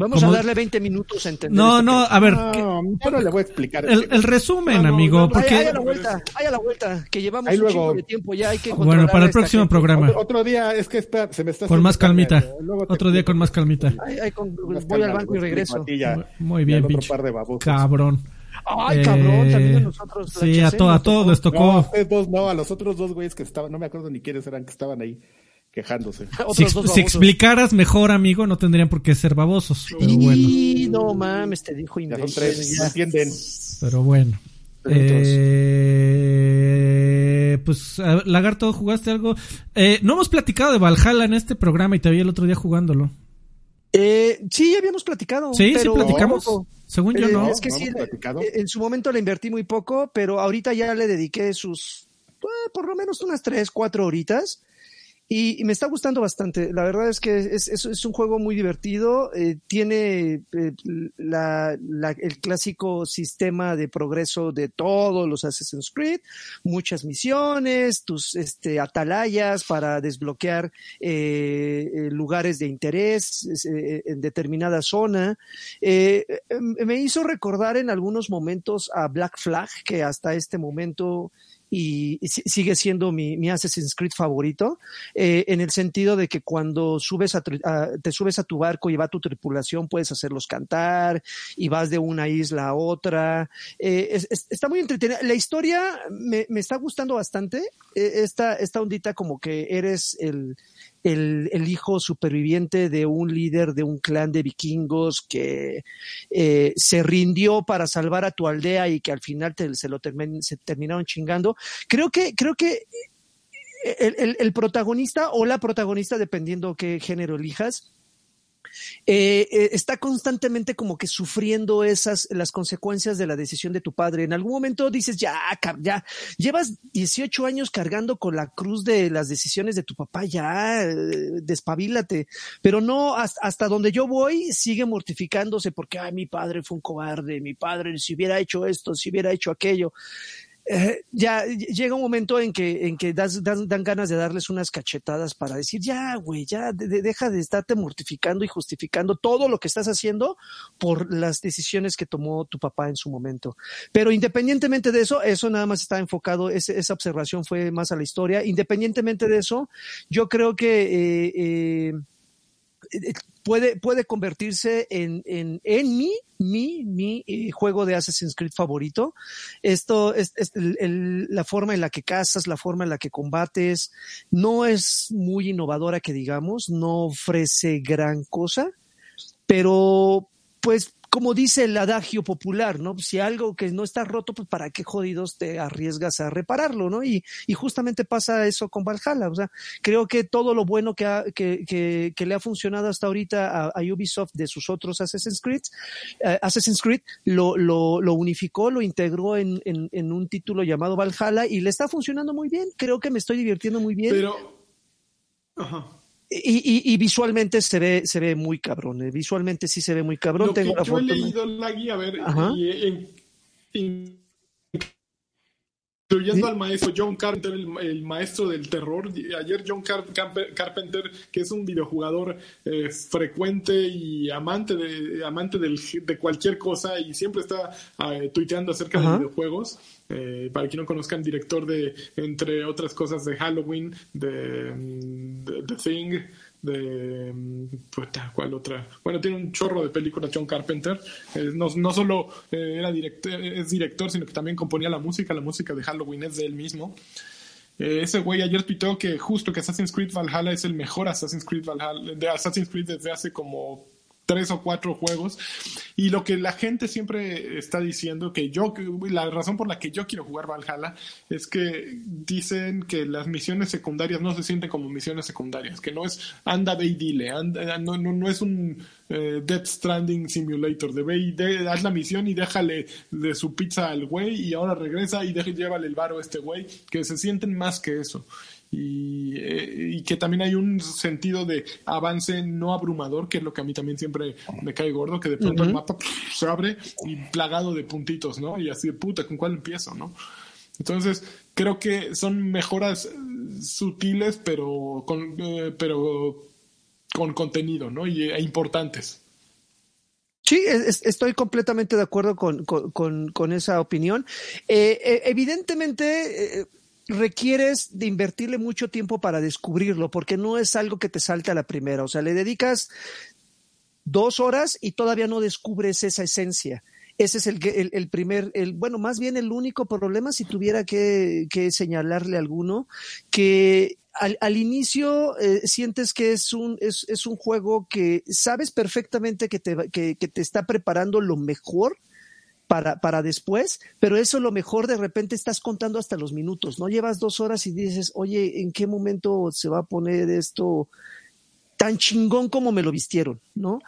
[SPEAKER 2] Vamos
[SPEAKER 4] Como-
[SPEAKER 2] a darle 20 minutos a entender.
[SPEAKER 4] No,
[SPEAKER 2] este
[SPEAKER 4] no,
[SPEAKER 2] pedo.
[SPEAKER 4] a ver,
[SPEAKER 1] No,
[SPEAKER 4] ¿qué-
[SPEAKER 1] yo no le voy a explicar.
[SPEAKER 4] el, el resumen,
[SPEAKER 3] No, no,
[SPEAKER 4] amigo,
[SPEAKER 3] no,
[SPEAKER 4] porque
[SPEAKER 2] ay, a la vuelta, ay, a la vuelta, que llevamos
[SPEAKER 1] Ahí
[SPEAKER 2] un
[SPEAKER 1] luego-
[SPEAKER 2] chingo de tiempo ya, hay que
[SPEAKER 4] bueno, para
[SPEAKER 2] a
[SPEAKER 4] el próximo
[SPEAKER 2] gente.
[SPEAKER 4] programa,
[SPEAKER 1] Otro, otro día, es que espera, se me está
[SPEAKER 4] con más calmita.
[SPEAKER 1] luego te
[SPEAKER 4] Otro día con más calmita.
[SPEAKER 2] Ay, ay, con-
[SPEAKER 1] Más
[SPEAKER 2] voy al
[SPEAKER 1] calma,
[SPEAKER 2] banco y regreso.
[SPEAKER 1] a ya,
[SPEAKER 4] Muy bien,
[SPEAKER 1] al
[SPEAKER 4] pinche
[SPEAKER 1] par de babosos.
[SPEAKER 4] cabrón.
[SPEAKER 2] Ay, cabrón, también a
[SPEAKER 4] Eh,
[SPEAKER 2] nosotros.
[SPEAKER 4] Sí, a, to- a
[SPEAKER 2] nos
[SPEAKER 4] todos les tocó.
[SPEAKER 1] No, a dos no, a los otros dos güeyes que estaban, no me acuerdo ni quiénes eran que estaban ahí quejándose.
[SPEAKER 4] Si, explicaras mejor, amigo, no tendrían por qué ser babosos. Pero bueno,
[SPEAKER 2] Y no mames, te dijo
[SPEAKER 1] Ya son tres,
[SPEAKER 2] ya.
[SPEAKER 1] ¿no entienden?
[SPEAKER 4] pero bueno.
[SPEAKER 2] Entonces.
[SPEAKER 4] Eh, pues, Lagarto, ¿jugaste algo? Eh, no hemos platicado de Valhalla en este programa y te vi el otro día jugándolo.
[SPEAKER 2] Eh, sí, ya habíamos platicado.
[SPEAKER 4] Sí, sí platicamos.
[SPEAKER 2] poco.
[SPEAKER 4] Según yo,
[SPEAKER 2] Eh,
[SPEAKER 4] no.
[SPEAKER 2] Es que
[SPEAKER 1] ¿No
[SPEAKER 2] sí,
[SPEAKER 1] platicado?
[SPEAKER 2] eh, en su momento le invertí muy poco, pero ahorita ya le dediqué sus, eh, por lo menos unas tres, cuatro horitas. Y, y me está gustando bastante. La verdad es que es, es, es un juego muy divertido. eh, tiene eh, la, la- el clásico sistema de progreso de todos los Assassin's Creed. Muchas misiones, tus este, atalayas para desbloquear eh, eh, lugares de interés en determinada zona. Eh, eh, me hizo recordar en algunos momentos a Black Flag, que hasta este momento y, y si- sigue siendo mi, mi Assassin's Creed favorito, eh, en el sentido de que cuando subes a, a- te subes a tu barco y va tu tripulación, puedes hacerlos cantar y vas de una isla a otra. Eh, es- es- está muy entretenida. La historia me, me está gustando bastante. Eh, esta, esta ondita como que eres el, el, el hijo superviviente de un líder de un clan de vikingos que eh, se rindió para salvar a tu aldea y que al final te- se lo se terminaron chingando. Creo que, creo que el, el- el protagonista o la protagonista, dependiendo qué género elijas, eh, eh, está constantemente como que sufriendo esas, las consecuencias de la decisión de tu padre. En algún momento dices, ya, ya, llevas 18 años cargando con la cruz de las decisiones de tu papá, ya, eh, despabilate. Pero no, hasta, hasta donde yo voy, sigue mortificándose porque, ay, mi padre fue un cobarde, mi padre si hubiera hecho esto, si hubiera hecho aquello. Eh, ya llega un momento en que, en que dan, ganas de darles unas cachetadas para decir, ya, güey, ya de- de- deja de estarte mortificando y justificando todo lo que estás haciendo por las decisiones que tomó tu papá en su momento. Pero independientemente de eso, eso nada más está enfocado, esa observación fue más a la historia. Independientemente de eso, yo creo que eh, eh, puede, puede convertirse en, en, en mi, mi, mi eh, juego de Assassin's Creed favorito. Esto es, es el- el- la forma en la que cazas, la forma en la que combates, no es muy innovadora que digamos, no ofrece gran cosa, pero pues como dice el adagio popular, ¿no? Si algo que no está roto, pues para qué jodidos te arriesgas a repararlo, ¿no? Y, y justamente pasa eso con Valhalla, o sea, creo que todo lo bueno que, ha- que, que, que le ha funcionado hasta ahorita a, Ubisoft de sus otros Assassin's Creed, eh, Assassin's Creed lo, lo, lo unificó, lo integró en, en, en un título llamado Valhalla y le está funcionando muy bien, creo que me estoy divirtiendo muy bien.
[SPEAKER 3] Pero. Ajá.
[SPEAKER 2] Y, y, y visualmente se ve, se ve muy cabrón. eh, Visualmente sí se ve muy cabrón.
[SPEAKER 3] Lo que
[SPEAKER 2] Tengo la
[SPEAKER 3] yo he
[SPEAKER 2] foto, ¿no?
[SPEAKER 3] leído, Lagui, a ver, y, en- en- incluyendo
[SPEAKER 2] Sí.
[SPEAKER 3] al maestro John Carpenter, el, el maestro del terror. Ayer John Car- Carpenter, que es un videojugador eh, frecuente y amante de amante del, de cualquier cosa y siempre está eh, tuiteando acerca
[SPEAKER 2] Ajá.
[SPEAKER 3] de videojuegos. Eh, para quien no conozcan, director de, entre otras cosas, de Halloween, de, mm, de The Thing, de puta, ¿cuál otra? Bueno, tiene un chorro de películas John Carpenter. Eh, no, no solo eh, era director, es director, sino que también componía la música. La música de Halloween es de él mismo. Eh, ese güey ayer tuiteó que justo que Assassin's Creed Valhalla es el mejor Assassin's Creed Valhalla, de Assassin's Creed desde hace como tres o cuatro juegos. Y lo que la gente siempre está diciendo, que yo, la razón por la que yo quiero jugar Valhalla es que dicen que las misiones secundarias no se sienten como misiones secundarias, que no es anda, ve y dile, anda- no, no, no es un eh, Death Stranding Simulator, de ve y de- haz la misión y déjale de su pizza al güey y ahora regresa y deja, llévale el varo a este güey, que se sienten más que eso y, eh, y que también hay un sentido de avance no abrumador, que es lo que a mí también siempre me cae gordo, que de pronto el mapa pff, se abre y plagado de puntitos, ¿no? Y así de puta, ¿con cuál empiezo, no? Entonces, creo que son mejoras eh, sutiles, pero con, eh, pero con contenido, ¿no? Y, e importantes.
[SPEAKER 2] Sí, es- estoy completamente de acuerdo con, con, con- con esa opinión. Eh, evidentemente, requieres de invertirle mucho tiempo para descubrirlo, porque no es algo que te salte a la primera. O sea, le dedicas dos horas y todavía no descubres esa esencia. Ese es el, el, el primer, el, bueno, más bien el único problema, si tuviera que, que señalarle alguno, que al, al inicio eh, sientes que es un, es, es un juego que sabes perfectamente que te, que, que te está preparando lo mejor para, para después, pero eso lo mejor de repente estás contando hasta los minutos, ¿no? Llevas dos horas y dices, oye, ¿en qué momento se va a poner esto tan chingón como me lo vistieron, ¿no?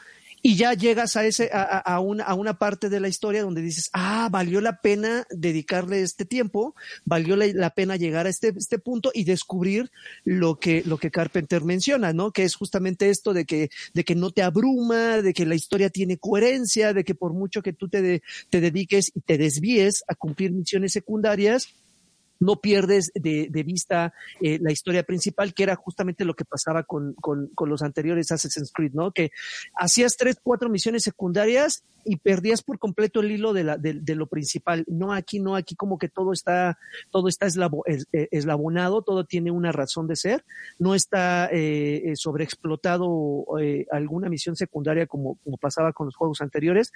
[SPEAKER 2] Y ya llegas a ese, a, a- una, a una parte de la historia donde dices, ah, valió la pena dedicarle este tiempo, valió la, la pena llegar a este, este punto y descubrir lo que, lo que Carpenter menciona, ¿no? Que es justamente esto de que, de que no te abruma, de que la historia tiene coherencia, de que por mucho que tú te, de- te dediques y te desvíes a cumplir misiones secundarias, no pierdes de, de vista eh, la historia principal, que era justamente lo que pasaba con, con, con los anteriores Assassin's Creed, ¿no? Que hacías tres, cuatro misiones secundarias y perdías por completo el hilo de, la, de, de lo principal. No aquí, no aquí, como que todo está, todo está eslabo- es- eh, eslabonado, todo tiene una razón de ser, no está eh, eh, sobreexplotado eh, alguna misión secundaria como, como pasaba con los juegos anteriores.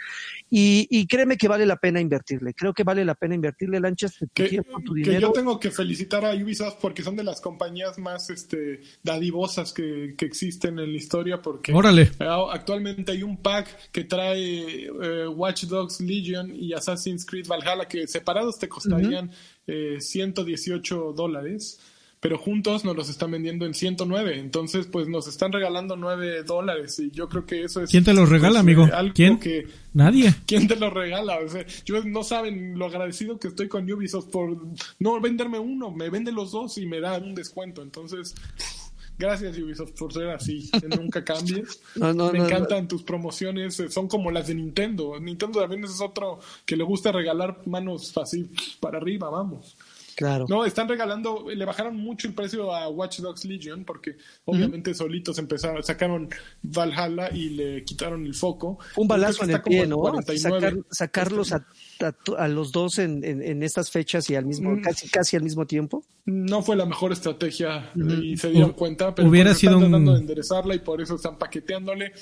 [SPEAKER 2] Y, y créeme que vale la pena invertirle, creo que vale la pena invertirle, Lanchas, tu tiempo, tu dinero.
[SPEAKER 3] Tengo que felicitar a Ubisoft porque son de las compañías más este, dadivosas que, que existen en la historia porque
[SPEAKER 4] Órale.
[SPEAKER 3] Ah, Actualmente hay un pack que trae eh, Watch Dogs Legion y Assassin's Creed Valhalla que separados te costarían eh, 118 dólares, pero juntos nos los están vendiendo en 109. Entonces, pues nos están regalando 9 dólares y yo creo que eso es...
[SPEAKER 4] ¿Quién te los regala,
[SPEAKER 3] pues,
[SPEAKER 4] amigo?
[SPEAKER 3] algo
[SPEAKER 4] ¿Quién?
[SPEAKER 3] que...
[SPEAKER 4] Nadie.
[SPEAKER 3] ¿Quién te lo regala? O sea, yo no saben lo agradecido que estoy con Ubisoft por no venderme uno, me vende los dos y me da un descuento. Entonces, Gracias Ubisoft por ser así, nunca cambies.
[SPEAKER 2] No, no,
[SPEAKER 3] Me
[SPEAKER 2] no,
[SPEAKER 3] encantan tus promociones, eh, son como las de Nintendo. Nintendo también es otro que le gusta regalar manos así para arriba, vamos.
[SPEAKER 2] Claro.
[SPEAKER 3] No, están regalando, le bajaron mucho el precio a Watch Dogs Legion porque obviamente solitos empezaron, sacaron Valhalla y le quitaron el foco.
[SPEAKER 2] Un balazo en el pie, ¿no?
[SPEAKER 3] en 49.
[SPEAKER 2] Sacar- sacarlos a, a- a los dos en, en- en estas fechas y al mismo,
[SPEAKER 3] Mm.
[SPEAKER 2] casi, casi al mismo tiempo.
[SPEAKER 3] No fue la mejor estrategia y se dieron cuenta, pero
[SPEAKER 4] hubiera
[SPEAKER 3] están
[SPEAKER 4] sido un-
[SPEAKER 3] tratando de enderezarla y por eso están paqueteándole.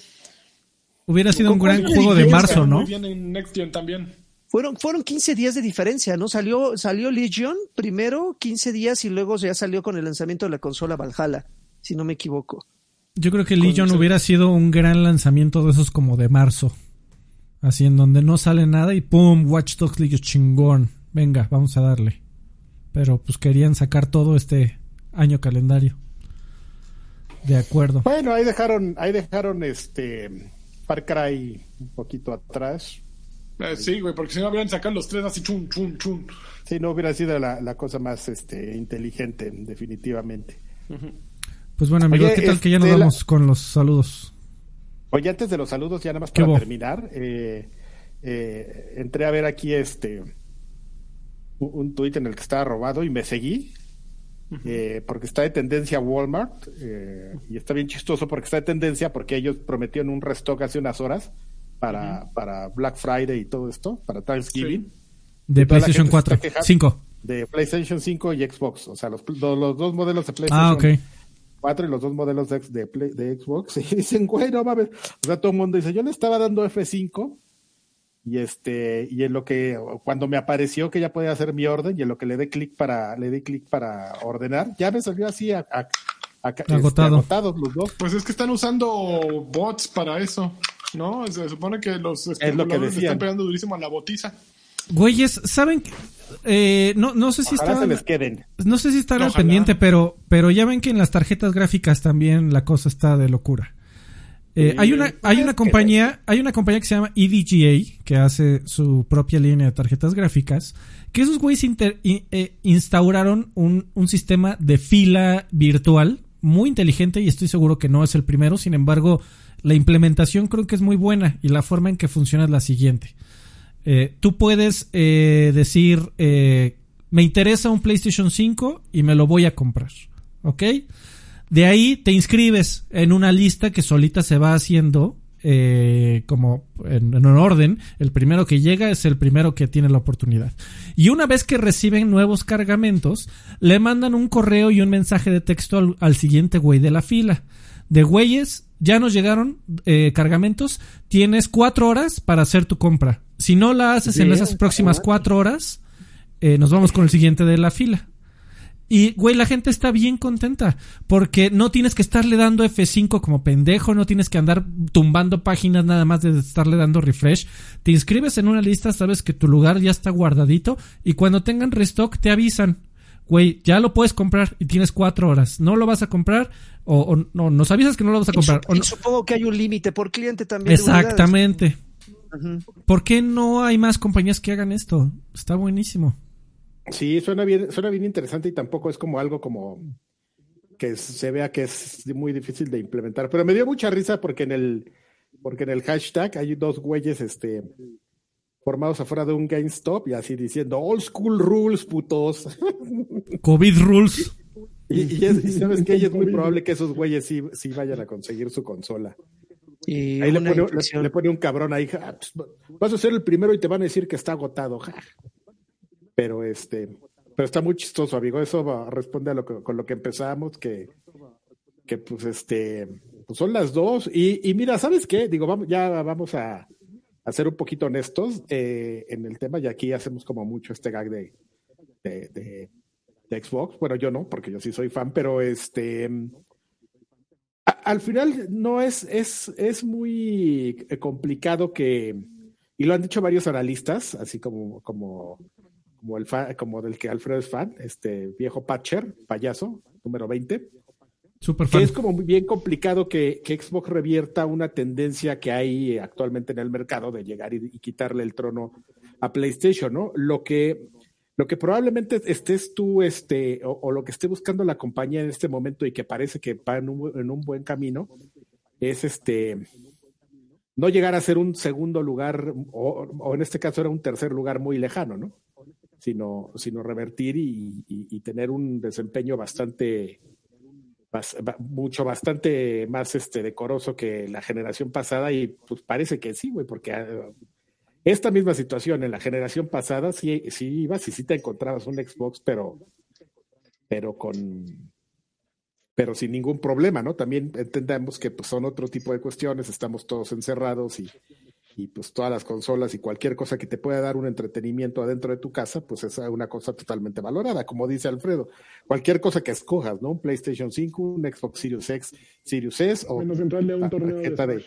[SPEAKER 4] Hubiera sido un gran juego de marzo, ¿no?
[SPEAKER 3] Muy bien en Next Gen también.
[SPEAKER 2] Fueron, fueron 15 días de diferencia, ¿no? Salió, salió Legion primero, 15 días y luego ya salió con el lanzamiento de la consola Valhalla, si no me equivoco.
[SPEAKER 4] Yo creo que Legion
[SPEAKER 3] Con-
[SPEAKER 4] hubiera sido un gran lanzamiento de esos como de marzo. Así en donde no sale nada y ¡pum! Watch Dogs Legion chingón. Venga, vamos a darle. Pero pues querían sacar todo este año calendario. De acuerdo.
[SPEAKER 1] Bueno, ahí dejaron, ahí dejaron este Far Cry un poquito atrás.
[SPEAKER 3] Eh, sí, güey, porque si no habrían sacado los tres así chun, chun, chun.
[SPEAKER 1] Sí, no hubiera sido la, la cosa más este, inteligente, definitivamente.
[SPEAKER 4] Pues bueno, amigos,
[SPEAKER 1] Oye,
[SPEAKER 4] ¿qué tal que ya nos
[SPEAKER 1] este, la-
[SPEAKER 4] vamos con los saludos?
[SPEAKER 1] Oye, antes de los saludos, ya nada más
[SPEAKER 4] ¿Qué
[SPEAKER 1] para
[SPEAKER 4] hubo?
[SPEAKER 1] terminar, eh, eh, entré a ver aquí este un, un tuit en el que estaba robado y me seguí eh, porque está de tendencia Walmart eh, y está bien chistoso porque está de tendencia porque ellos prometieron un restock hace unas horas para, para Black Friday y todo esto, para Thanksgiving.
[SPEAKER 4] De PlayStation
[SPEAKER 1] gente se
[SPEAKER 4] 4.
[SPEAKER 1] está quejando.
[SPEAKER 4] 5.
[SPEAKER 1] de PlayStation 5 y Xbox, o sea, los, los, los dos modelos de PlayStation
[SPEAKER 4] Ah, ok.
[SPEAKER 1] 4 y los dos modelos de, de, Play- de Xbox, y dicen, güey, no mames, o sea, todo el mundo dice, yo le estaba dando F5 y este, y en lo que, cuando me apareció que ya podía hacer mi orden y en lo que le dé clic para, le di clic para ordenar, ya me salió así a, a- a- este,
[SPEAKER 4] Agotado.
[SPEAKER 1] agotados los dos.
[SPEAKER 3] Pues es que están usando bots para eso, ¿no? Se supone que los especuladores le
[SPEAKER 1] decían.
[SPEAKER 3] están pegando durísimo a la botiza.
[SPEAKER 4] Güeyes, ¿saben? Eh, no, no sé si
[SPEAKER 1] Ojalá se
[SPEAKER 4] estaban,
[SPEAKER 1] les queden.
[SPEAKER 4] no sé si están al
[SPEAKER 3] Ojalá.
[SPEAKER 4] pendiente, pero, pero ya ven que en las tarjetas gráficas también la cosa está de locura. Eh,
[SPEAKER 1] Sí,
[SPEAKER 4] hay una, hay una
[SPEAKER 1] que-
[SPEAKER 4] compañía, hay una compañía que se llama E EVGA, que hace su propia línea de tarjetas gráficas, que esos güeyes inter- eh, instauraron un, un sistema de fila virtual muy inteligente y estoy seguro que no es el primero, sin embargo, la implementación creo que es muy buena y la forma en que funciona es la siguiente. Eh, tú puedes eh, decir, eh, me interesa un PlayStation 5 y me lo voy a comprar, ¿ok? De ahí te inscribes en una lista que solita se va haciendo eh, como en, en un orden. El primero que llega es el primero que tiene la oportunidad. Y una vez que reciben nuevos cargamentos, le mandan un correo y un mensaje de texto al siguiente güey de la fila. De güeyes, ya nos llegaron eh, cargamentos, tienes cuatro horas para hacer tu compra. Si no la haces en esas próximas cuatro horas, eh, nos vamos con el siguiente de la fila. Y, güey, la gente está bien contenta porque no tienes que estarle dando F5 como pendejo, no tienes que andar tumbando páginas nada más de estarle dando refresh. Te inscribes en una lista, sabes que tu lugar ya está guardadito y cuando tengan restock te avisan. Güey, ya lo puedes comprar y tienes cuatro horas. No lo vas a comprar o, o no, nos avisas que no lo vas a
[SPEAKER 2] Y,
[SPEAKER 4] comprar.
[SPEAKER 2] y
[SPEAKER 4] no-
[SPEAKER 2] supongo que hay un límite por cliente también.
[SPEAKER 4] Exactamente. ¿Por qué no hay más compañías que hagan esto? Está buenísimo.
[SPEAKER 1] Sí, suena bien, suena bien interesante y tampoco es como algo como que se vea que es muy difícil de implementar. Pero me dio mucha risa porque en el, porque en el hashtag hay dos güeyes, este, formados afuera de un GameStop y así diciendo old school rules, putos.
[SPEAKER 4] COVID rules.
[SPEAKER 1] y, y es- y sabes que es muy probable que esos güeyes sí, sí vayan a conseguir su consola.
[SPEAKER 2] Y
[SPEAKER 1] Ahí le pone, le-
[SPEAKER 2] infección.
[SPEAKER 1] le pone un cabrón ahí, "Ah, pues, vas a ser el primero y te van a decir que está agotado. ja". Pero este, pero está muy chistoso, amigo. Eso va- responde a lo que, con lo que empezamos, que, que pues este, pues son las dos. Y, y mira, ¿sabes qué? Digo, vamos, ya vamos a, a ser un poquito honestos eh, en el tema, y aquí hacemos como mucho este gag de, de, Xbox. Bueno, yo no, porque yo sí soy fan, pero este al final no es, es, es muy eh, complicado que, y lo han dicho varios analistas, así como, como, como el fa- como del que Alfredo es fan, este viejo Patcher, payaso, número 20,
[SPEAKER 4] Super
[SPEAKER 1] que es como muy bien complicado que, que Xbox revierta una tendencia que hay actualmente en el mercado de llegar y, y quitarle el trono a PlayStation, ¿no? Lo que, Lo que probablemente estés tú, este, o, o, lo que esté buscando la compañía en este momento y que parece que va en un, en un buen camino, es este, no llegar a ser un segundo lugar, o, o, en este caso era un tercer lugar muy lejano, ¿no? Sino, sino revertir y, y, y tener un desempeño bastante, mucho, bastante más este, decoroso que la generación pasada y pues parece que sí, güey, porque uh, esta misma situación en la generación pasada sí, sí ibas y sí te encontrabas un Xbox, pero, pero con, pero sin ningún problema, ¿no? También entendemos que pues, son otro tipo de cuestiones, estamos todos encerrados y, y pues todas las consolas y cualquier cosa que te pueda dar un entretenimiento adentro de tu casa, pues es una cosa totalmente valorada, como dice Alfredo. Cualquier cosa que escojas, ¿no? Un PlayStation 5, un Xbox Series X, Series S o
[SPEAKER 5] Menos entrarle a un torneo
[SPEAKER 1] tarjeta de...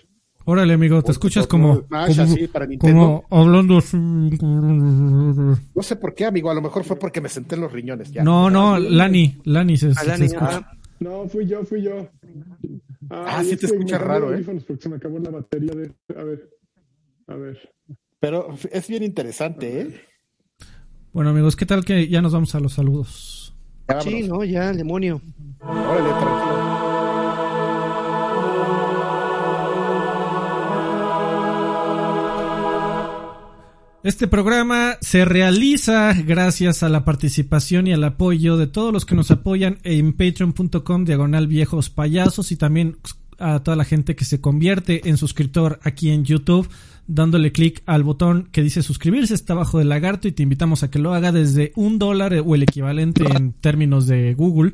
[SPEAKER 4] Órale, amigo, te escuchas como,
[SPEAKER 1] Smash,
[SPEAKER 4] como,
[SPEAKER 1] así, para Nintendo.
[SPEAKER 4] como hablando así.
[SPEAKER 1] No sé por qué, amigo, a lo mejor fue porque me senté en los riñones. Ya.
[SPEAKER 4] No, no, Lani, Lani se,
[SPEAKER 2] A
[SPEAKER 4] se
[SPEAKER 2] Lani,
[SPEAKER 4] escucha.
[SPEAKER 2] ah,
[SPEAKER 5] No, fui yo, fui yo.
[SPEAKER 1] Ah, sí te
[SPEAKER 5] que me
[SPEAKER 1] escucha
[SPEAKER 5] cambié
[SPEAKER 1] raro, ¿eh?
[SPEAKER 5] audífonos Porque se me acabó la batería de... A ver, a ver.
[SPEAKER 1] Pero es bien interesante, ¿eh?
[SPEAKER 4] Bueno, amigos, ¿qué tal que ya nos vamos a los saludos?
[SPEAKER 1] Ya
[SPEAKER 2] sí, no, ya, el demonio.
[SPEAKER 1] Órale, tranquilo.
[SPEAKER 4] Este programa se realiza gracias a la participación y al apoyo de todos los que nos apoyan en patreon.com diagonal viejos payasos y también a toda la gente que se convierte en suscriptor aquí en YouTube dándole clic al botón que dice suscribirse está abajo del lagarto y te invitamos a que lo haga desde un dólar o el equivalente en términos de Google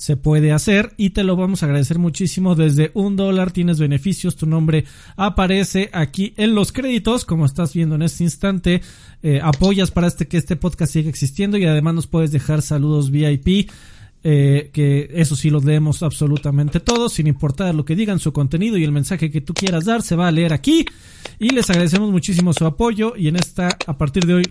[SPEAKER 4] se puede hacer y te lo vamos a agradecer muchísimo. Desde un dólar tienes beneficios, tu nombre aparece aquí en los créditos, como estás viendo en este instante. Eh, apoyas para este que este podcast siga existiendo y además nos puedes dejar saludos VIP. Eh, que eso sí los leemos absolutamente todos, sin importar lo que digan, su contenido y el mensaje que tú quieras dar, se va a leer aquí. Y les agradecemos muchísimo su apoyo. Y en esta, a partir de hoy,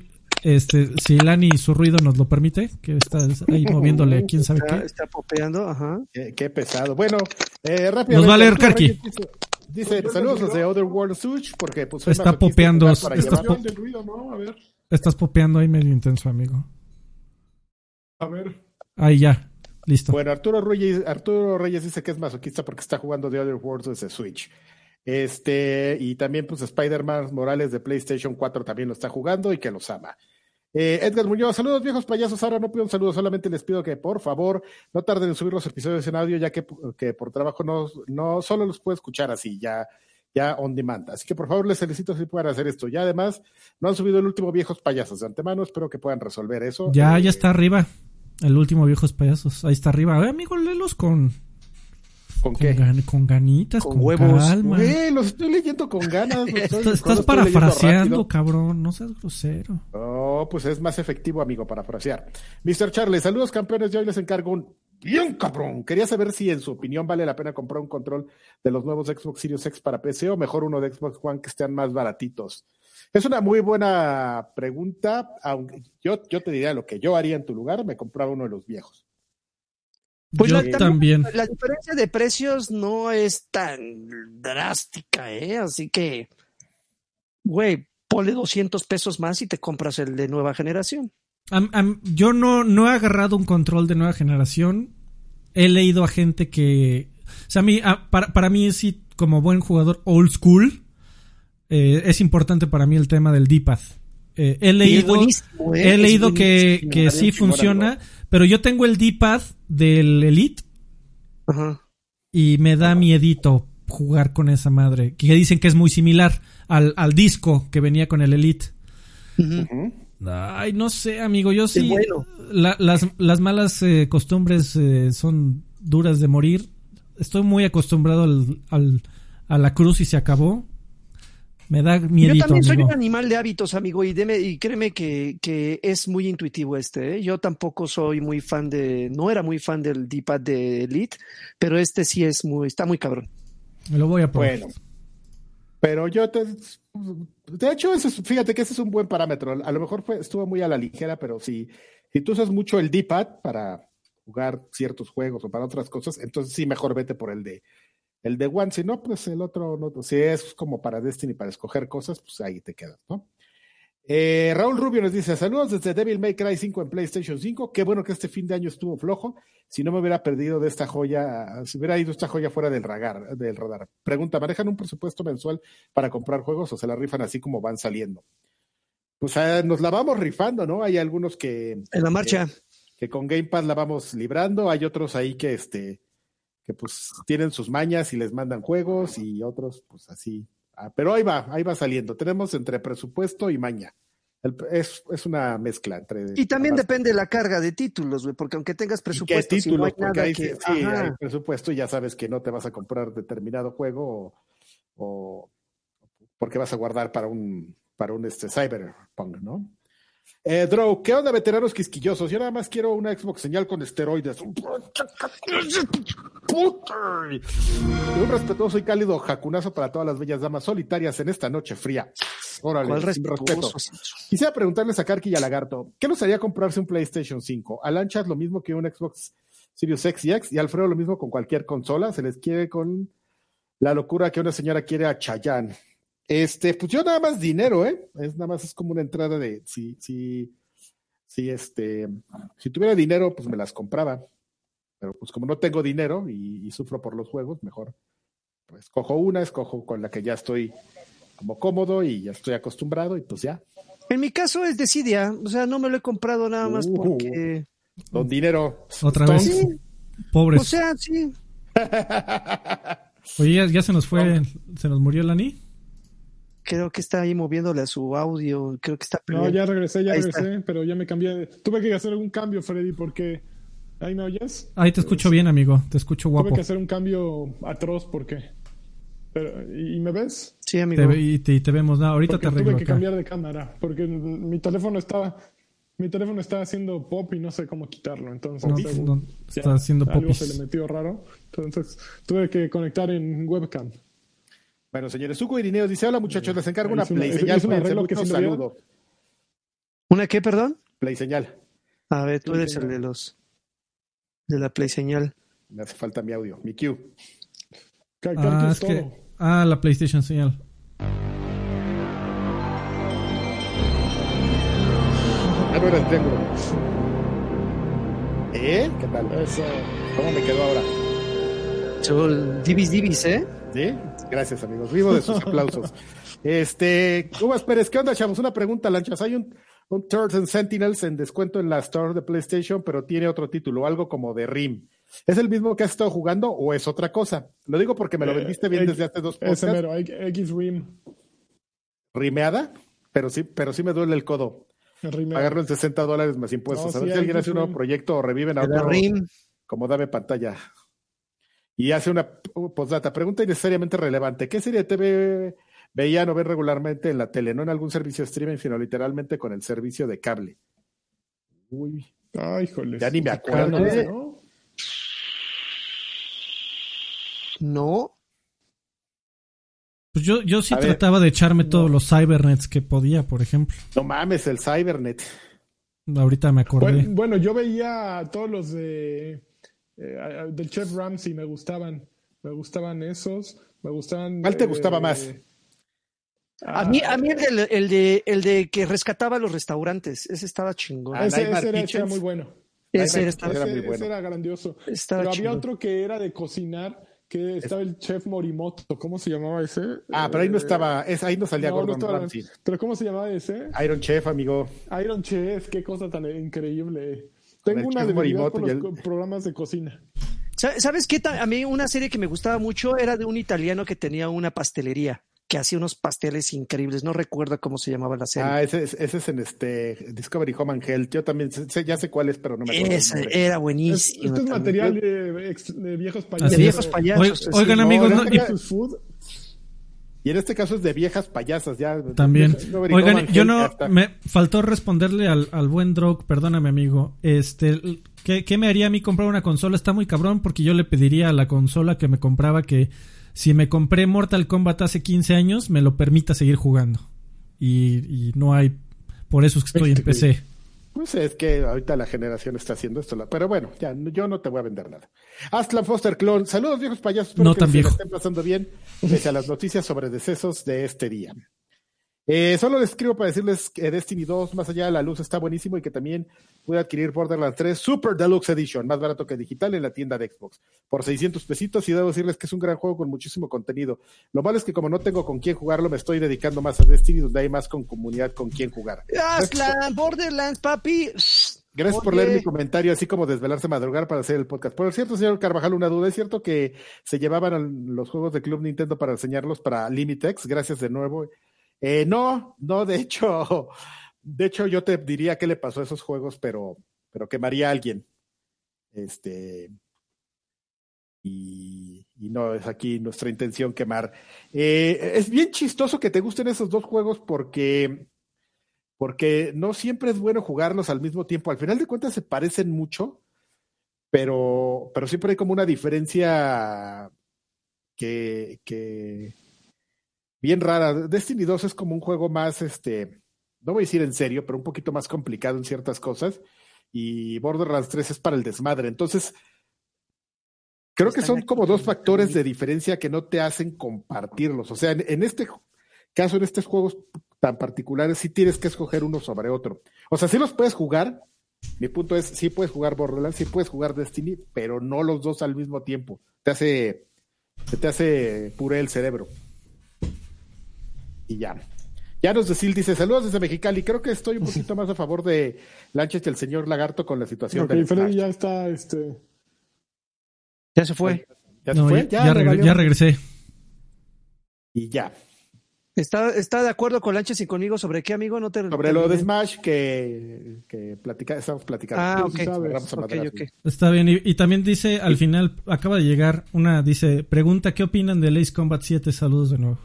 [SPEAKER 4] este, si Lani su ruido nos lo permite, que está ahí moviéndole quién sabe
[SPEAKER 2] Está,
[SPEAKER 4] qué.
[SPEAKER 2] está popeando, ajá.
[SPEAKER 1] Qué, qué pesado. Bueno, eh, rápidamente.
[SPEAKER 4] Nos va a leer Karki.
[SPEAKER 1] Dice, saludos desde Otherworld Such, porque pues
[SPEAKER 4] Está
[SPEAKER 1] y
[SPEAKER 4] popeando, está po-
[SPEAKER 3] ruido, ¿no? A ver,
[SPEAKER 4] Estás popeando ahí medio intenso, amigo.
[SPEAKER 3] a ver.
[SPEAKER 4] Ahí ya, listo.
[SPEAKER 1] Bueno, Arturo Reyes, Arturo Reyes dice que es masoquista porque está jugando The Other Worlds desde Switch. Este, y también, pues, Spider-Man Morales de PlayStation 4 también lo está jugando y que los ama. Eh, Edgar Muñoz, saludos viejos payasos. Ahora no pido un saludo, solamente les pido que por favor no tarden en subir los episodios en audio, ya que, que por trabajo no, no solo los puedo escuchar así, ya, ya on demand. Así que por favor les solicito si puedan hacer esto. Ya además, no han subido el último viejos payasos de antemano, espero que puedan resolver eso.
[SPEAKER 4] Ya,
[SPEAKER 1] Eh,
[SPEAKER 4] ya está arriba. El último viejos payasos. Ahí está arriba. Eh, amigo, léelos con,
[SPEAKER 1] ¿Con
[SPEAKER 4] con,
[SPEAKER 1] qué?
[SPEAKER 4] gan- con ganitas,
[SPEAKER 2] Con
[SPEAKER 4] con,
[SPEAKER 2] huevos.
[SPEAKER 4] calma.
[SPEAKER 1] Güey, los estoy leyendo con ganas.
[SPEAKER 4] Estás, estás parafraseando, cabrón. No seas grosero.
[SPEAKER 1] No, pues es más efectivo, amigo, parafrasear. Mr. Charles, saludos campeones. Yo hoy les encargo un bien cabrón. Quería saber si en su opinión vale la pena comprar un control de los nuevos Xbox Series X para PC o mejor uno de Xbox One que estén más baratitos. Es una muy buena pregunta. Aunque yo, yo te diría lo que yo haría en tu lugar, me compraba uno de los viejos.
[SPEAKER 2] Pues
[SPEAKER 4] Yo
[SPEAKER 2] la-
[SPEAKER 4] también.
[SPEAKER 2] La diferencia de precios no es tan drástica, ¿eh? Así que, güey, ponle 200 pesos más y te compras el de nueva generación.
[SPEAKER 4] Yo no, no he agarrado un control de nueva generación. He leído a gente que. O sea, a mí, a- para, para mí, sí, como buen jugador old school, eh, es importante para mí el tema del D-pad. Eh, he leído,
[SPEAKER 2] ¿eh?
[SPEAKER 4] he leído que, que sí funciona, pero yo tengo el D-pad del Elite
[SPEAKER 2] Ajá.
[SPEAKER 4] y me da miedito jugar con esa madre. Que dicen que es muy similar al, al disco que venía con el Elite. Ay, no sé, amigo, yo sí.
[SPEAKER 2] bueno.
[SPEAKER 4] la- las, las malas eh, costumbres eh, son duras de morir. Estoy muy acostumbrado al, al- a la cruz y se acabó. Me da
[SPEAKER 2] Yo
[SPEAKER 4] miedito,
[SPEAKER 2] también soy
[SPEAKER 4] amigo.
[SPEAKER 2] un animal de hábitos, amigo, y, deme- y créeme que, que es muy intuitivo este. ¿eh? Yo tampoco soy muy fan de, no era muy fan del D-pad de Elite, pero este sí es muy, está muy cabrón.
[SPEAKER 4] Me lo voy a probar.
[SPEAKER 1] Bueno, pero yo te. De hecho, ese es- fíjate que ese es un buen parámetro. A lo mejor fue, estuvo muy a la ligera, pero si, si tú usas mucho el D-pad para jugar ciertos juegos o para otras cosas, entonces sí, mejor vete por el de el de One. Si no, pues el otro, no, si es como para Destiny, para escoger cosas, pues ahí te quedas, ¿no? Eh, Raúl Rubio nos dice, saludos desde Devil May Cry 5 en PlayStation 5. Qué bueno que este fin de año estuvo flojo. Si no me hubiera perdido de esta joya, si hubiera ido esta joya fuera del radar, del radar. Pregunta, ¿manejan un presupuesto mensual para comprar juegos o se la rifan así como van saliendo? Pues ah, nos la vamos rifando, ¿no? Hay algunos que...
[SPEAKER 2] En la marcha.
[SPEAKER 1] Que, que con Game Pass la vamos librando. Hay otros ahí que, este, que pues tienen sus mañas y les mandan juegos y otros pues así Ah, pero ahí va, ahí va saliendo. Tenemos entre presupuesto y maña. El- es, es una mezcla entre.
[SPEAKER 2] Y también depende de la carga de títulos, güey, porque aunque tengas
[SPEAKER 1] ¿Y qué
[SPEAKER 2] presupuesto, si no
[SPEAKER 1] títulos?
[SPEAKER 2] hay
[SPEAKER 1] Porque
[SPEAKER 2] nada
[SPEAKER 1] ahí
[SPEAKER 2] que...
[SPEAKER 1] sí, hay presupuesto y ya sabes que no te vas a comprar determinado juego o, o porque vas a guardar para un para un este cyberpunk, ¿no? Eh, Drow, ¿qué onda, veteranos quisquillosos? Yo nada más quiero una Xbox señal con esteroides. Un respetuoso y cálido jacunazo para todas las bellas damas solitarias en esta noche fría. Órale,
[SPEAKER 2] ¿Cuál
[SPEAKER 1] sin respeto. Quisiera preguntarles a Karki y a Lagarto, ¿qué nos haría comprarse un PlayStation 5? A Lanchas lo mismo que un Xbox Series X y X, y Alfredo lo mismo con cualquier consola, se les quiere con la locura que una señora quiere a Chayanne. Este, pues yo nada más dinero, ¿eh? Es nada más es como una entrada de si, si, si este, si tuviera dinero, pues me las compraba. Pero pues como no tengo dinero y, y sufro por los juegos, mejor pues escojo una, escojo con la que ya estoy como cómodo y ya estoy acostumbrado y pues ya.
[SPEAKER 2] En mi caso es Decidia, o sea, no me lo he comprado nada más
[SPEAKER 1] Uh.
[SPEAKER 2] porque...
[SPEAKER 1] Don dinero.
[SPEAKER 4] Otra vez.
[SPEAKER 2] Sí,
[SPEAKER 4] Pobres.
[SPEAKER 2] o sea, sí.
[SPEAKER 4] Oye, ya, ya se nos fue, se nos murió Lani.
[SPEAKER 2] Creo que está ahí moviéndole a su audio, creo que está...
[SPEAKER 3] No, ya regresé, ya
[SPEAKER 2] Ahí está.
[SPEAKER 3] regresé, pero ya me cambié. de- Tuve que hacer algún cambio, Freddy, porque. ¿Ahí me oyes?
[SPEAKER 4] Ahí te escucho bien, amigo. Te escucho
[SPEAKER 3] Tuve
[SPEAKER 4] guapo.
[SPEAKER 3] que hacer un cambio atroz porque. Pero, ¿y, me ves?
[SPEAKER 2] Sí, amigo.
[SPEAKER 4] Te, y te, y te vemos. No, ahorita
[SPEAKER 3] Porque
[SPEAKER 4] te arreglo
[SPEAKER 3] tuve que
[SPEAKER 4] acá.
[SPEAKER 3] cambiar de cámara, porque mi teléfono estaba. Mi teléfono estaba haciendo pop y no sé cómo quitarlo. Entonces,
[SPEAKER 4] No, no,
[SPEAKER 3] ya,
[SPEAKER 4] está haciendo
[SPEAKER 3] algo
[SPEAKER 4] popis.
[SPEAKER 3] se le metió raro. Entonces, tuve que conectar en webcam.
[SPEAKER 1] Bueno, señores, Hugo Irineo dice, hola muchachos, les encargo una play señal,
[SPEAKER 3] es un arreglo que sí
[SPEAKER 1] saludo.
[SPEAKER 2] ¿Una qué, perdón?
[SPEAKER 1] Play señal.
[SPEAKER 2] A ver, tú eres el de los... De la play señal.
[SPEAKER 1] Me hace falta mi audio, mi
[SPEAKER 4] Ah,
[SPEAKER 3] Carlos,
[SPEAKER 4] es que.
[SPEAKER 3] todo.
[SPEAKER 4] Ah, la PlayStation señal.
[SPEAKER 1] Ah, no era el triángulo. ¿Eh? ¿Qué tal?
[SPEAKER 3] Eso.
[SPEAKER 1] ¿Cómo me quedó ahora?
[SPEAKER 2] Son divis divis, ¿eh?
[SPEAKER 1] ¿Sí? Gracias, amigos. Vivo de sus aplausos. Este, Uvas Pérez, ¿qué onda, chavos? Una pregunta, Lanchas. Hay un, un Turtles and Sentinels en descuento en la Store de PlayStation, pero tiene otro título, algo como de RIM. ¿Es el mismo que has estado jugando o es otra cosa? Lo digo porque me lo
[SPEAKER 3] Eh,
[SPEAKER 1] vendiste bien
[SPEAKER 3] eh,
[SPEAKER 1] desde hace dos
[SPEAKER 3] Ese
[SPEAKER 1] podcasts.
[SPEAKER 3] mero, X-Rim.
[SPEAKER 1] rimeada, pero sí, pero sí me duele el codo. Pagarlo en 60 dólares más impuestos.
[SPEAKER 3] No,
[SPEAKER 1] a ver
[SPEAKER 3] sí,
[SPEAKER 1] si alguien hace un nuevo
[SPEAKER 3] Rim.
[SPEAKER 1] proyecto o reviven a otro
[SPEAKER 2] RIM.
[SPEAKER 1] como dame pantalla. Y hace una postdata, pregunta innecesariamente relevante. ¿Qué serie de TV veían o ven regularmente en la tele? No en algún servicio de streaming, sino literalmente con el servicio de cable. Uy,
[SPEAKER 3] Ay, híjole.
[SPEAKER 1] Ya ni me acuerdo.
[SPEAKER 3] ¿no?
[SPEAKER 2] No.
[SPEAKER 4] Pues yo, yo sí
[SPEAKER 1] A ver.
[SPEAKER 4] trataba de echarme todos los cybernets que podía, por ejemplo.
[SPEAKER 1] no mames, el Cybernet.
[SPEAKER 4] Ahorita me acordé.
[SPEAKER 3] Bueno, bueno, yo veía a todos los de eh, del Chef Ramsay, me gustaban. Me gustaban esos. Me gustaban.
[SPEAKER 1] ¿Cuál te
[SPEAKER 3] eh,
[SPEAKER 1] gustaba más?
[SPEAKER 2] A mí, a mí el, de, el, de, el de que rescataba los restaurantes, ese estaba chingón.
[SPEAKER 1] Ah,
[SPEAKER 3] ese, era, ese era muy bueno.
[SPEAKER 2] ese era, estaba,
[SPEAKER 1] era
[SPEAKER 3] ese,
[SPEAKER 1] muy
[SPEAKER 3] ese
[SPEAKER 1] bueno.
[SPEAKER 3] era grandioso.
[SPEAKER 2] estaba
[SPEAKER 3] Pero había
[SPEAKER 2] chingón.
[SPEAKER 3] otro que era de cocinar, que estaba el chef Morimoto. ¿Cómo se llamaba ese?
[SPEAKER 1] Ah, pero ahí no
[SPEAKER 3] Eh,
[SPEAKER 1] estaba, es, ahí no salía
[SPEAKER 3] no, no
[SPEAKER 1] Gordon
[SPEAKER 3] estaba-
[SPEAKER 1] Ramsay.
[SPEAKER 3] Pero ¿cómo se llamaba ese?
[SPEAKER 1] Iron Chef, amigo.
[SPEAKER 3] Iron Chef, qué cosa tan increíble. Tengo una debilidad por los
[SPEAKER 1] el-
[SPEAKER 3] programas de cocina.
[SPEAKER 2] Sa- ¿Sabes qué? A mí una serie que me gustaba mucho era de un italiano que tenía una pastelería, que hacía unos pasteles increíbles. No recuerdo cómo se llamaba la serie.
[SPEAKER 1] Ah, ese, es- ese es en este Discovery Home and Health. Yo también sé- ya sé cuál es, pero no me acuerdo. nombre.
[SPEAKER 2] era
[SPEAKER 3] Es-
[SPEAKER 2] buenísimo.
[SPEAKER 3] Esto es
[SPEAKER 2] también.
[SPEAKER 3] material de, de viejos payasos.
[SPEAKER 2] de viejos
[SPEAKER 4] es.
[SPEAKER 2] payasos.
[SPEAKER 4] Oigan,
[SPEAKER 2] sí.
[SPEAKER 4] oigan,
[SPEAKER 1] No,
[SPEAKER 4] amigos,
[SPEAKER 1] no,
[SPEAKER 4] no-
[SPEAKER 3] Food.
[SPEAKER 1] Y en este caso es de viejas payasas, ya.
[SPEAKER 4] También. Oigan, yo no. Me faltó responderle al, al buen Drog, perdóname, amigo. Este. ¿qué, ¿Qué me haría a mí comprar una consola? Está muy cabrón porque yo le pediría a la consola que me compraba que si me compré Mortal Kombat hace 15 años, me lo permita seguir jugando. Y, y no hay. Por eso es que estoy en PC.
[SPEAKER 1] Pues es que ahorita la generación está haciendo esto. Pero bueno, ya yo no te voy a vender nada. Aslan Foster Clone, saludos viejos payasos. Espero
[SPEAKER 4] No
[SPEAKER 1] que
[SPEAKER 4] tan
[SPEAKER 1] se
[SPEAKER 4] viejo.
[SPEAKER 1] estén pasando bien pese a las noticias sobre decesos de este día. Eh, solo les escribo para decirles que Destiny 2, más allá de la luz, está buenísimo y que también pude adquirir Borderlands 3 Super Deluxe Edition, más barato que digital en la tienda de Xbox, por 600 pesitos y debo decirles que es un gran juego con muchísimo contenido. Lo malo es que como no tengo con quién jugarlo, me estoy dedicando más a Destiny, donde hay más con comunidad con quién jugar.
[SPEAKER 2] Aslan, Borderlands, papi.
[SPEAKER 1] Gracias por leer mi comentario, así como desvelarse madrugar para hacer el podcast. Por cierto, señor Carvajal, una duda. ¿Es cierto que se llevaban los juegos de Club Nintendo para enseñarlos para Limitex? Gracias de nuevo. Eh, no, no, de hecho, de hecho yo te diría qué le pasó a esos juegos, pero, pero quemaría a alguien. Este, y, y no es aquí nuestra intención quemar. Eh, es bien chistoso que te gusten esos dos juegos porque porque no siempre es bueno jugarlos al mismo tiempo. Al final de cuentas se parecen mucho, pero, pero siempre hay como una diferencia que, que bien rara. Destiny 2 es como un juego más, este, no voy a decir en serio, pero un poquito más complicado en ciertas cosas. Y Borderlands 3 es para el desmadre. Entonces, creo que son como dos factores de diferencia que no te hacen compartirlos. O sea, en, en este caso, en estos juegos tan particulares, sí tienes que escoger uno sobre otro. O sea, sí los puedes jugar. Mi punto es, sí puedes jugar Borderlands, sí puedes jugar Destiny, pero no los dos al mismo tiempo. Te hace, te hace puré el cerebro. Y ya. Ya nos decil dice, saludos desde Mexicali. Creo que estoy un poquito más a favor de Lanches y el señor Lagarto con la situación
[SPEAKER 5] Ok,
[SPEAKER 1] del
[SPEAKER 5] Freddy ya está, este...
[SPEAKER 2] Ya se fue.
[SPEAKER 1] ¿Ya se
[SPEAKER 4] No,
[SPEAKER 1] fue?
[SPEAKER 4] ya, ya
[SPEAKER 1] le
[SPEAKER 4] regre-
[SPEAKER 1] valió.
[SPEAKER 4] ya regresé.
[SPEAKER 1] Y ya.
[SPEAKER 2] ¿Está, ¿Está de acuerdo con Lanches y conmigo sobre qué, amigo? No te
[SPEAKER 1] Sobre lo de. Smash que, que platica, estamos platicando.
[SPEAKER 2] Ah, ok.
[SPEAKER 5] sabes.
[SPEAKER 4] Está bien. Y, y también dice, al final, acaba de llegar una, dice, pregunta, ¿qué opinan del Ace Combat 7? Saludos de nuevo.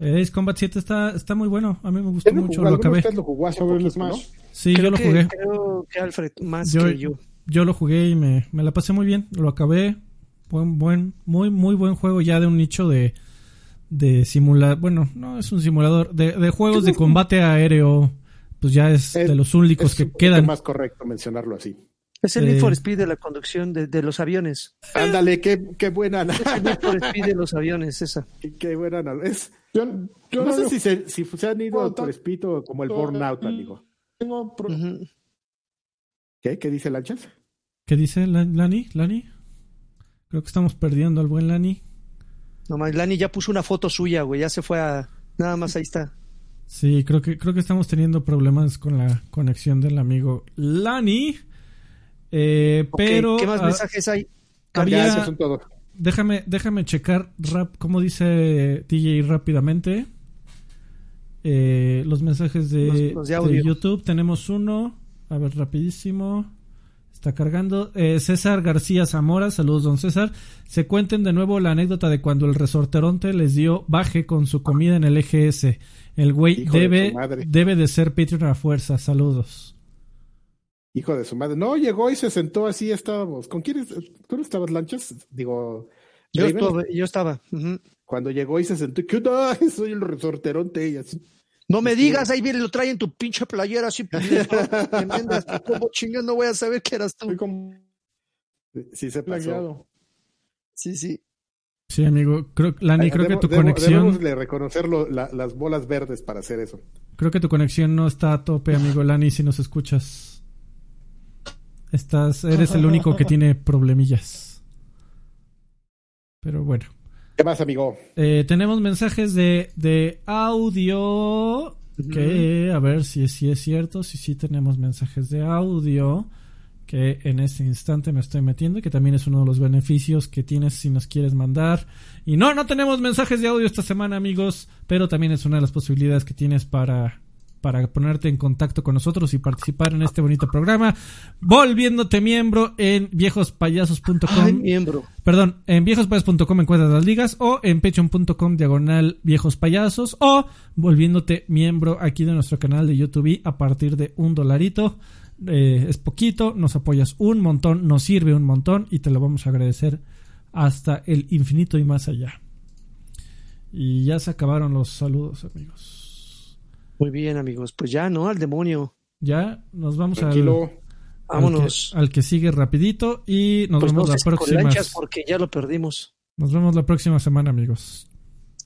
[SPEAKER 4] Eh, Ace Combat 7 está, está muy bueno. A mí me gustó
[SPEAKER 1] ¿Quién lo
[SPEAKER 4] mucho,
[SPEAKER 1] jugó?
[SPEAKER 4] lo
[SPEAKER 1] ¿Alguno de
[SPEAKER 4] acabé.
[SPEAKER 1] ustedes lo jugó hace
[SPEAKER 5] Sobre el
[SPEAKER 1] poquito, ¿no?
[SPEAKER 5] Smash.
[SPEAKER 4] Sí,
[SPEAKER 2] creo
[SPEAKER 4] yo lo
[SPEAKER 2] que,
[SPEAKER 4] jugué.
[SPEAKER 2] Creo que Alfred, más
[SPEAKER 4] Yo,
[SPEAKER 2] que yo.
[SPEAKER 4] yo lo jugué y me, me la pasé muy bien. Lo acabé. Buen, buen, muy, muy buen juego ya de un nicho de, de simulador. Bueno, no es un simulador. De, de juegos de combate aéreo. Pues ya es
[SPEAKER 1] Es-
[SPEAKER 4] de los únicos
[SPEAKER 1] Es
[SPEAKER 4] que quedan.
[SPEAKER 1] más correcto mencionarlo así.
[SPEAKER 2] Es el
[SPEAKER 4] Eh.
[SPEAKER 2] Need for Speed de la conducción de, de los aviones.
[SPEAKER 1] Ándale, qué, qué buena,
[SPEAKER 2] El Need for Speed de los aviones, esa.
[SPEAKER 1] qué, qué buena. Es,
[SPEAKER 5] Yo, yo
[SPEAKER 1] no sé
[SPEAKER 5] lo-
[SPEAKER 1] si se, si se han ido
[SPEAKER 5] No,
[SPEAKER 1] por
[SPEAKER 5] tan-
[SPEAKER 1] espíritu como el Burnout, amigo.
[SPEAKER 5] tengo pro-.
[SPEAKER 1] ¿Qué? ¿Qué dice Lanchas?
[SPEAKER 4] ¿Qué dice La- Lani? ¿Lani? Creo que estamos perdiendo al buen Lani.
[SPEAKER 2] No más, Lani ya puso una foto suya, güey. Ya se fue a. Nada más ahí está.
[SPEAKER 4] Sí, creo que, creo que estamos teniendo problemas con la conexión del amigo Lani. Eh, pero
[SPEAKER 2] ¿Qué más
[SPEAKER 4] ah,
[SPEAKER 2] mensajes hay?
[SPEAKER 4] había-
[SPEAKER 1] Ya, esos son todos.
[SPEAKER 4] déjame, déjame checar rap, como dice DJ rápidamente. Eh, los mensajes de,
[SPEAKER 2] Los- los de
[SPEAKER 4] de
[SPEAKER 2] audio.
[SPEAKER 4] YouTube. Tenemos uno. A ver, rapidísimo. Está cargando. Eh, César García Zamora, saludos don César. Se cuenten de nuevo la anécdota de cuando el resorteronte les dio baje con su comida en el EGS. El güey
[SPEAKER 1] Hijo de
[SPEAKER 4] debe,
[SPEAKER 1] madre.
[SPEAKER 4] debe de ser Patreon a fuerza. Saludos.
[SPEAKER 1] Hijo de su madre. No, llegó y se sentó así, estábamos. ¿Con quién? es- ¿Tú no estabas, Lanchas? Digo,
[SPEAKER 2] Yo, estuve- yo estaba.
[SPEAKER 1] cuando llegó y se sentó, ¿qué onda? Soy el resorteronte y así.
[SPEAKER 2] No me digas, ahí viene, lo trae en tu pinche playera así. tremendas. ¿Cómo chingas no voy a saber que eras tú?
[SPEAKER 5] como
[SPEAKER 1] Sí se pasó.
[SPEAKER 5] plagiado.
[SPEAKER 2] Sí, sí.
[SPEAKER 4] Sí, amigo. Creo, Lani,
[SPEAKER 1] Ay,
[SPEAKER 4] creo que tu
[SPEAKER 1] debo-
[SPEAKER 4] conexión.
[SPEAKER 1] Debemos de reconocer lo- la- las bolas verdes para hacer eso.
[SPEAKER 4] Creo que tu conexión no está a tope, amigo Lani, si nos escuchas. Estás, eres el único que tiene problemillas. Pero bueno.
[SPEAKER 1] ¿Qué más, amigo?
[SPEAKER 4] Eh, tenemos mensajes de, de audio. Que a ver si, si es cierto. Si sí tenemos mensajes de audio. Que en este instante me estoy metiendo. Que también es uno de los beneficios que tienes si nos quieres mandar. Y no, no tenemos mensajes de audio esta semana, amigos. Pero también es una de las posibilidades que tienes para, para ponerte en contacto con nosotros y participar en este bonito programa. Volviéndote miembro en viejospayasos.com.
[SPEAKER 2] Ay, miembro.
[SPEAKER 4] Perdón, en viejospayasos.com encuentras las ligas o en patreon.com diagonal viejos payasos o volviéndote miembro aquí de nuestro canal de YouTube a partir de un dolarito. Eh, es poquito, nos apoyas un montón, nos sirve un montón y te lo vamos a agradecer hasta el infinito y más allá. Y ya se acabaron los saludos, amigos.
[SPEAKER 2] Muy bien, amigos. Pues ya, ¿no? Al demonio.
[SPEAKER 4] Ya nos vamos
[SPEAKER 1] Tranquilo.
[SPEAKER 4] al,
[SPEAKER 2] Vámonos.
[SPEAKER 4] que, al que sigue rapidito y nos
[SPEAKER 2] Pues no
[SPEAKER 4] vemos la
[SPEAKER 2] si con
[SPEAKER 4] próxima.
[SPEAKER 2] porque ya lo perdimos.
[SPEAKER 4] Nos vemos la próxima semana, amigos.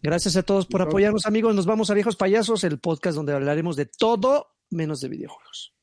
[SPEAKER 2] Gracias a todos por apoyarnos, amigos. Nos vamos a Viejos Payasos, el podcast donde hablaremos de todo menos de videojuegos.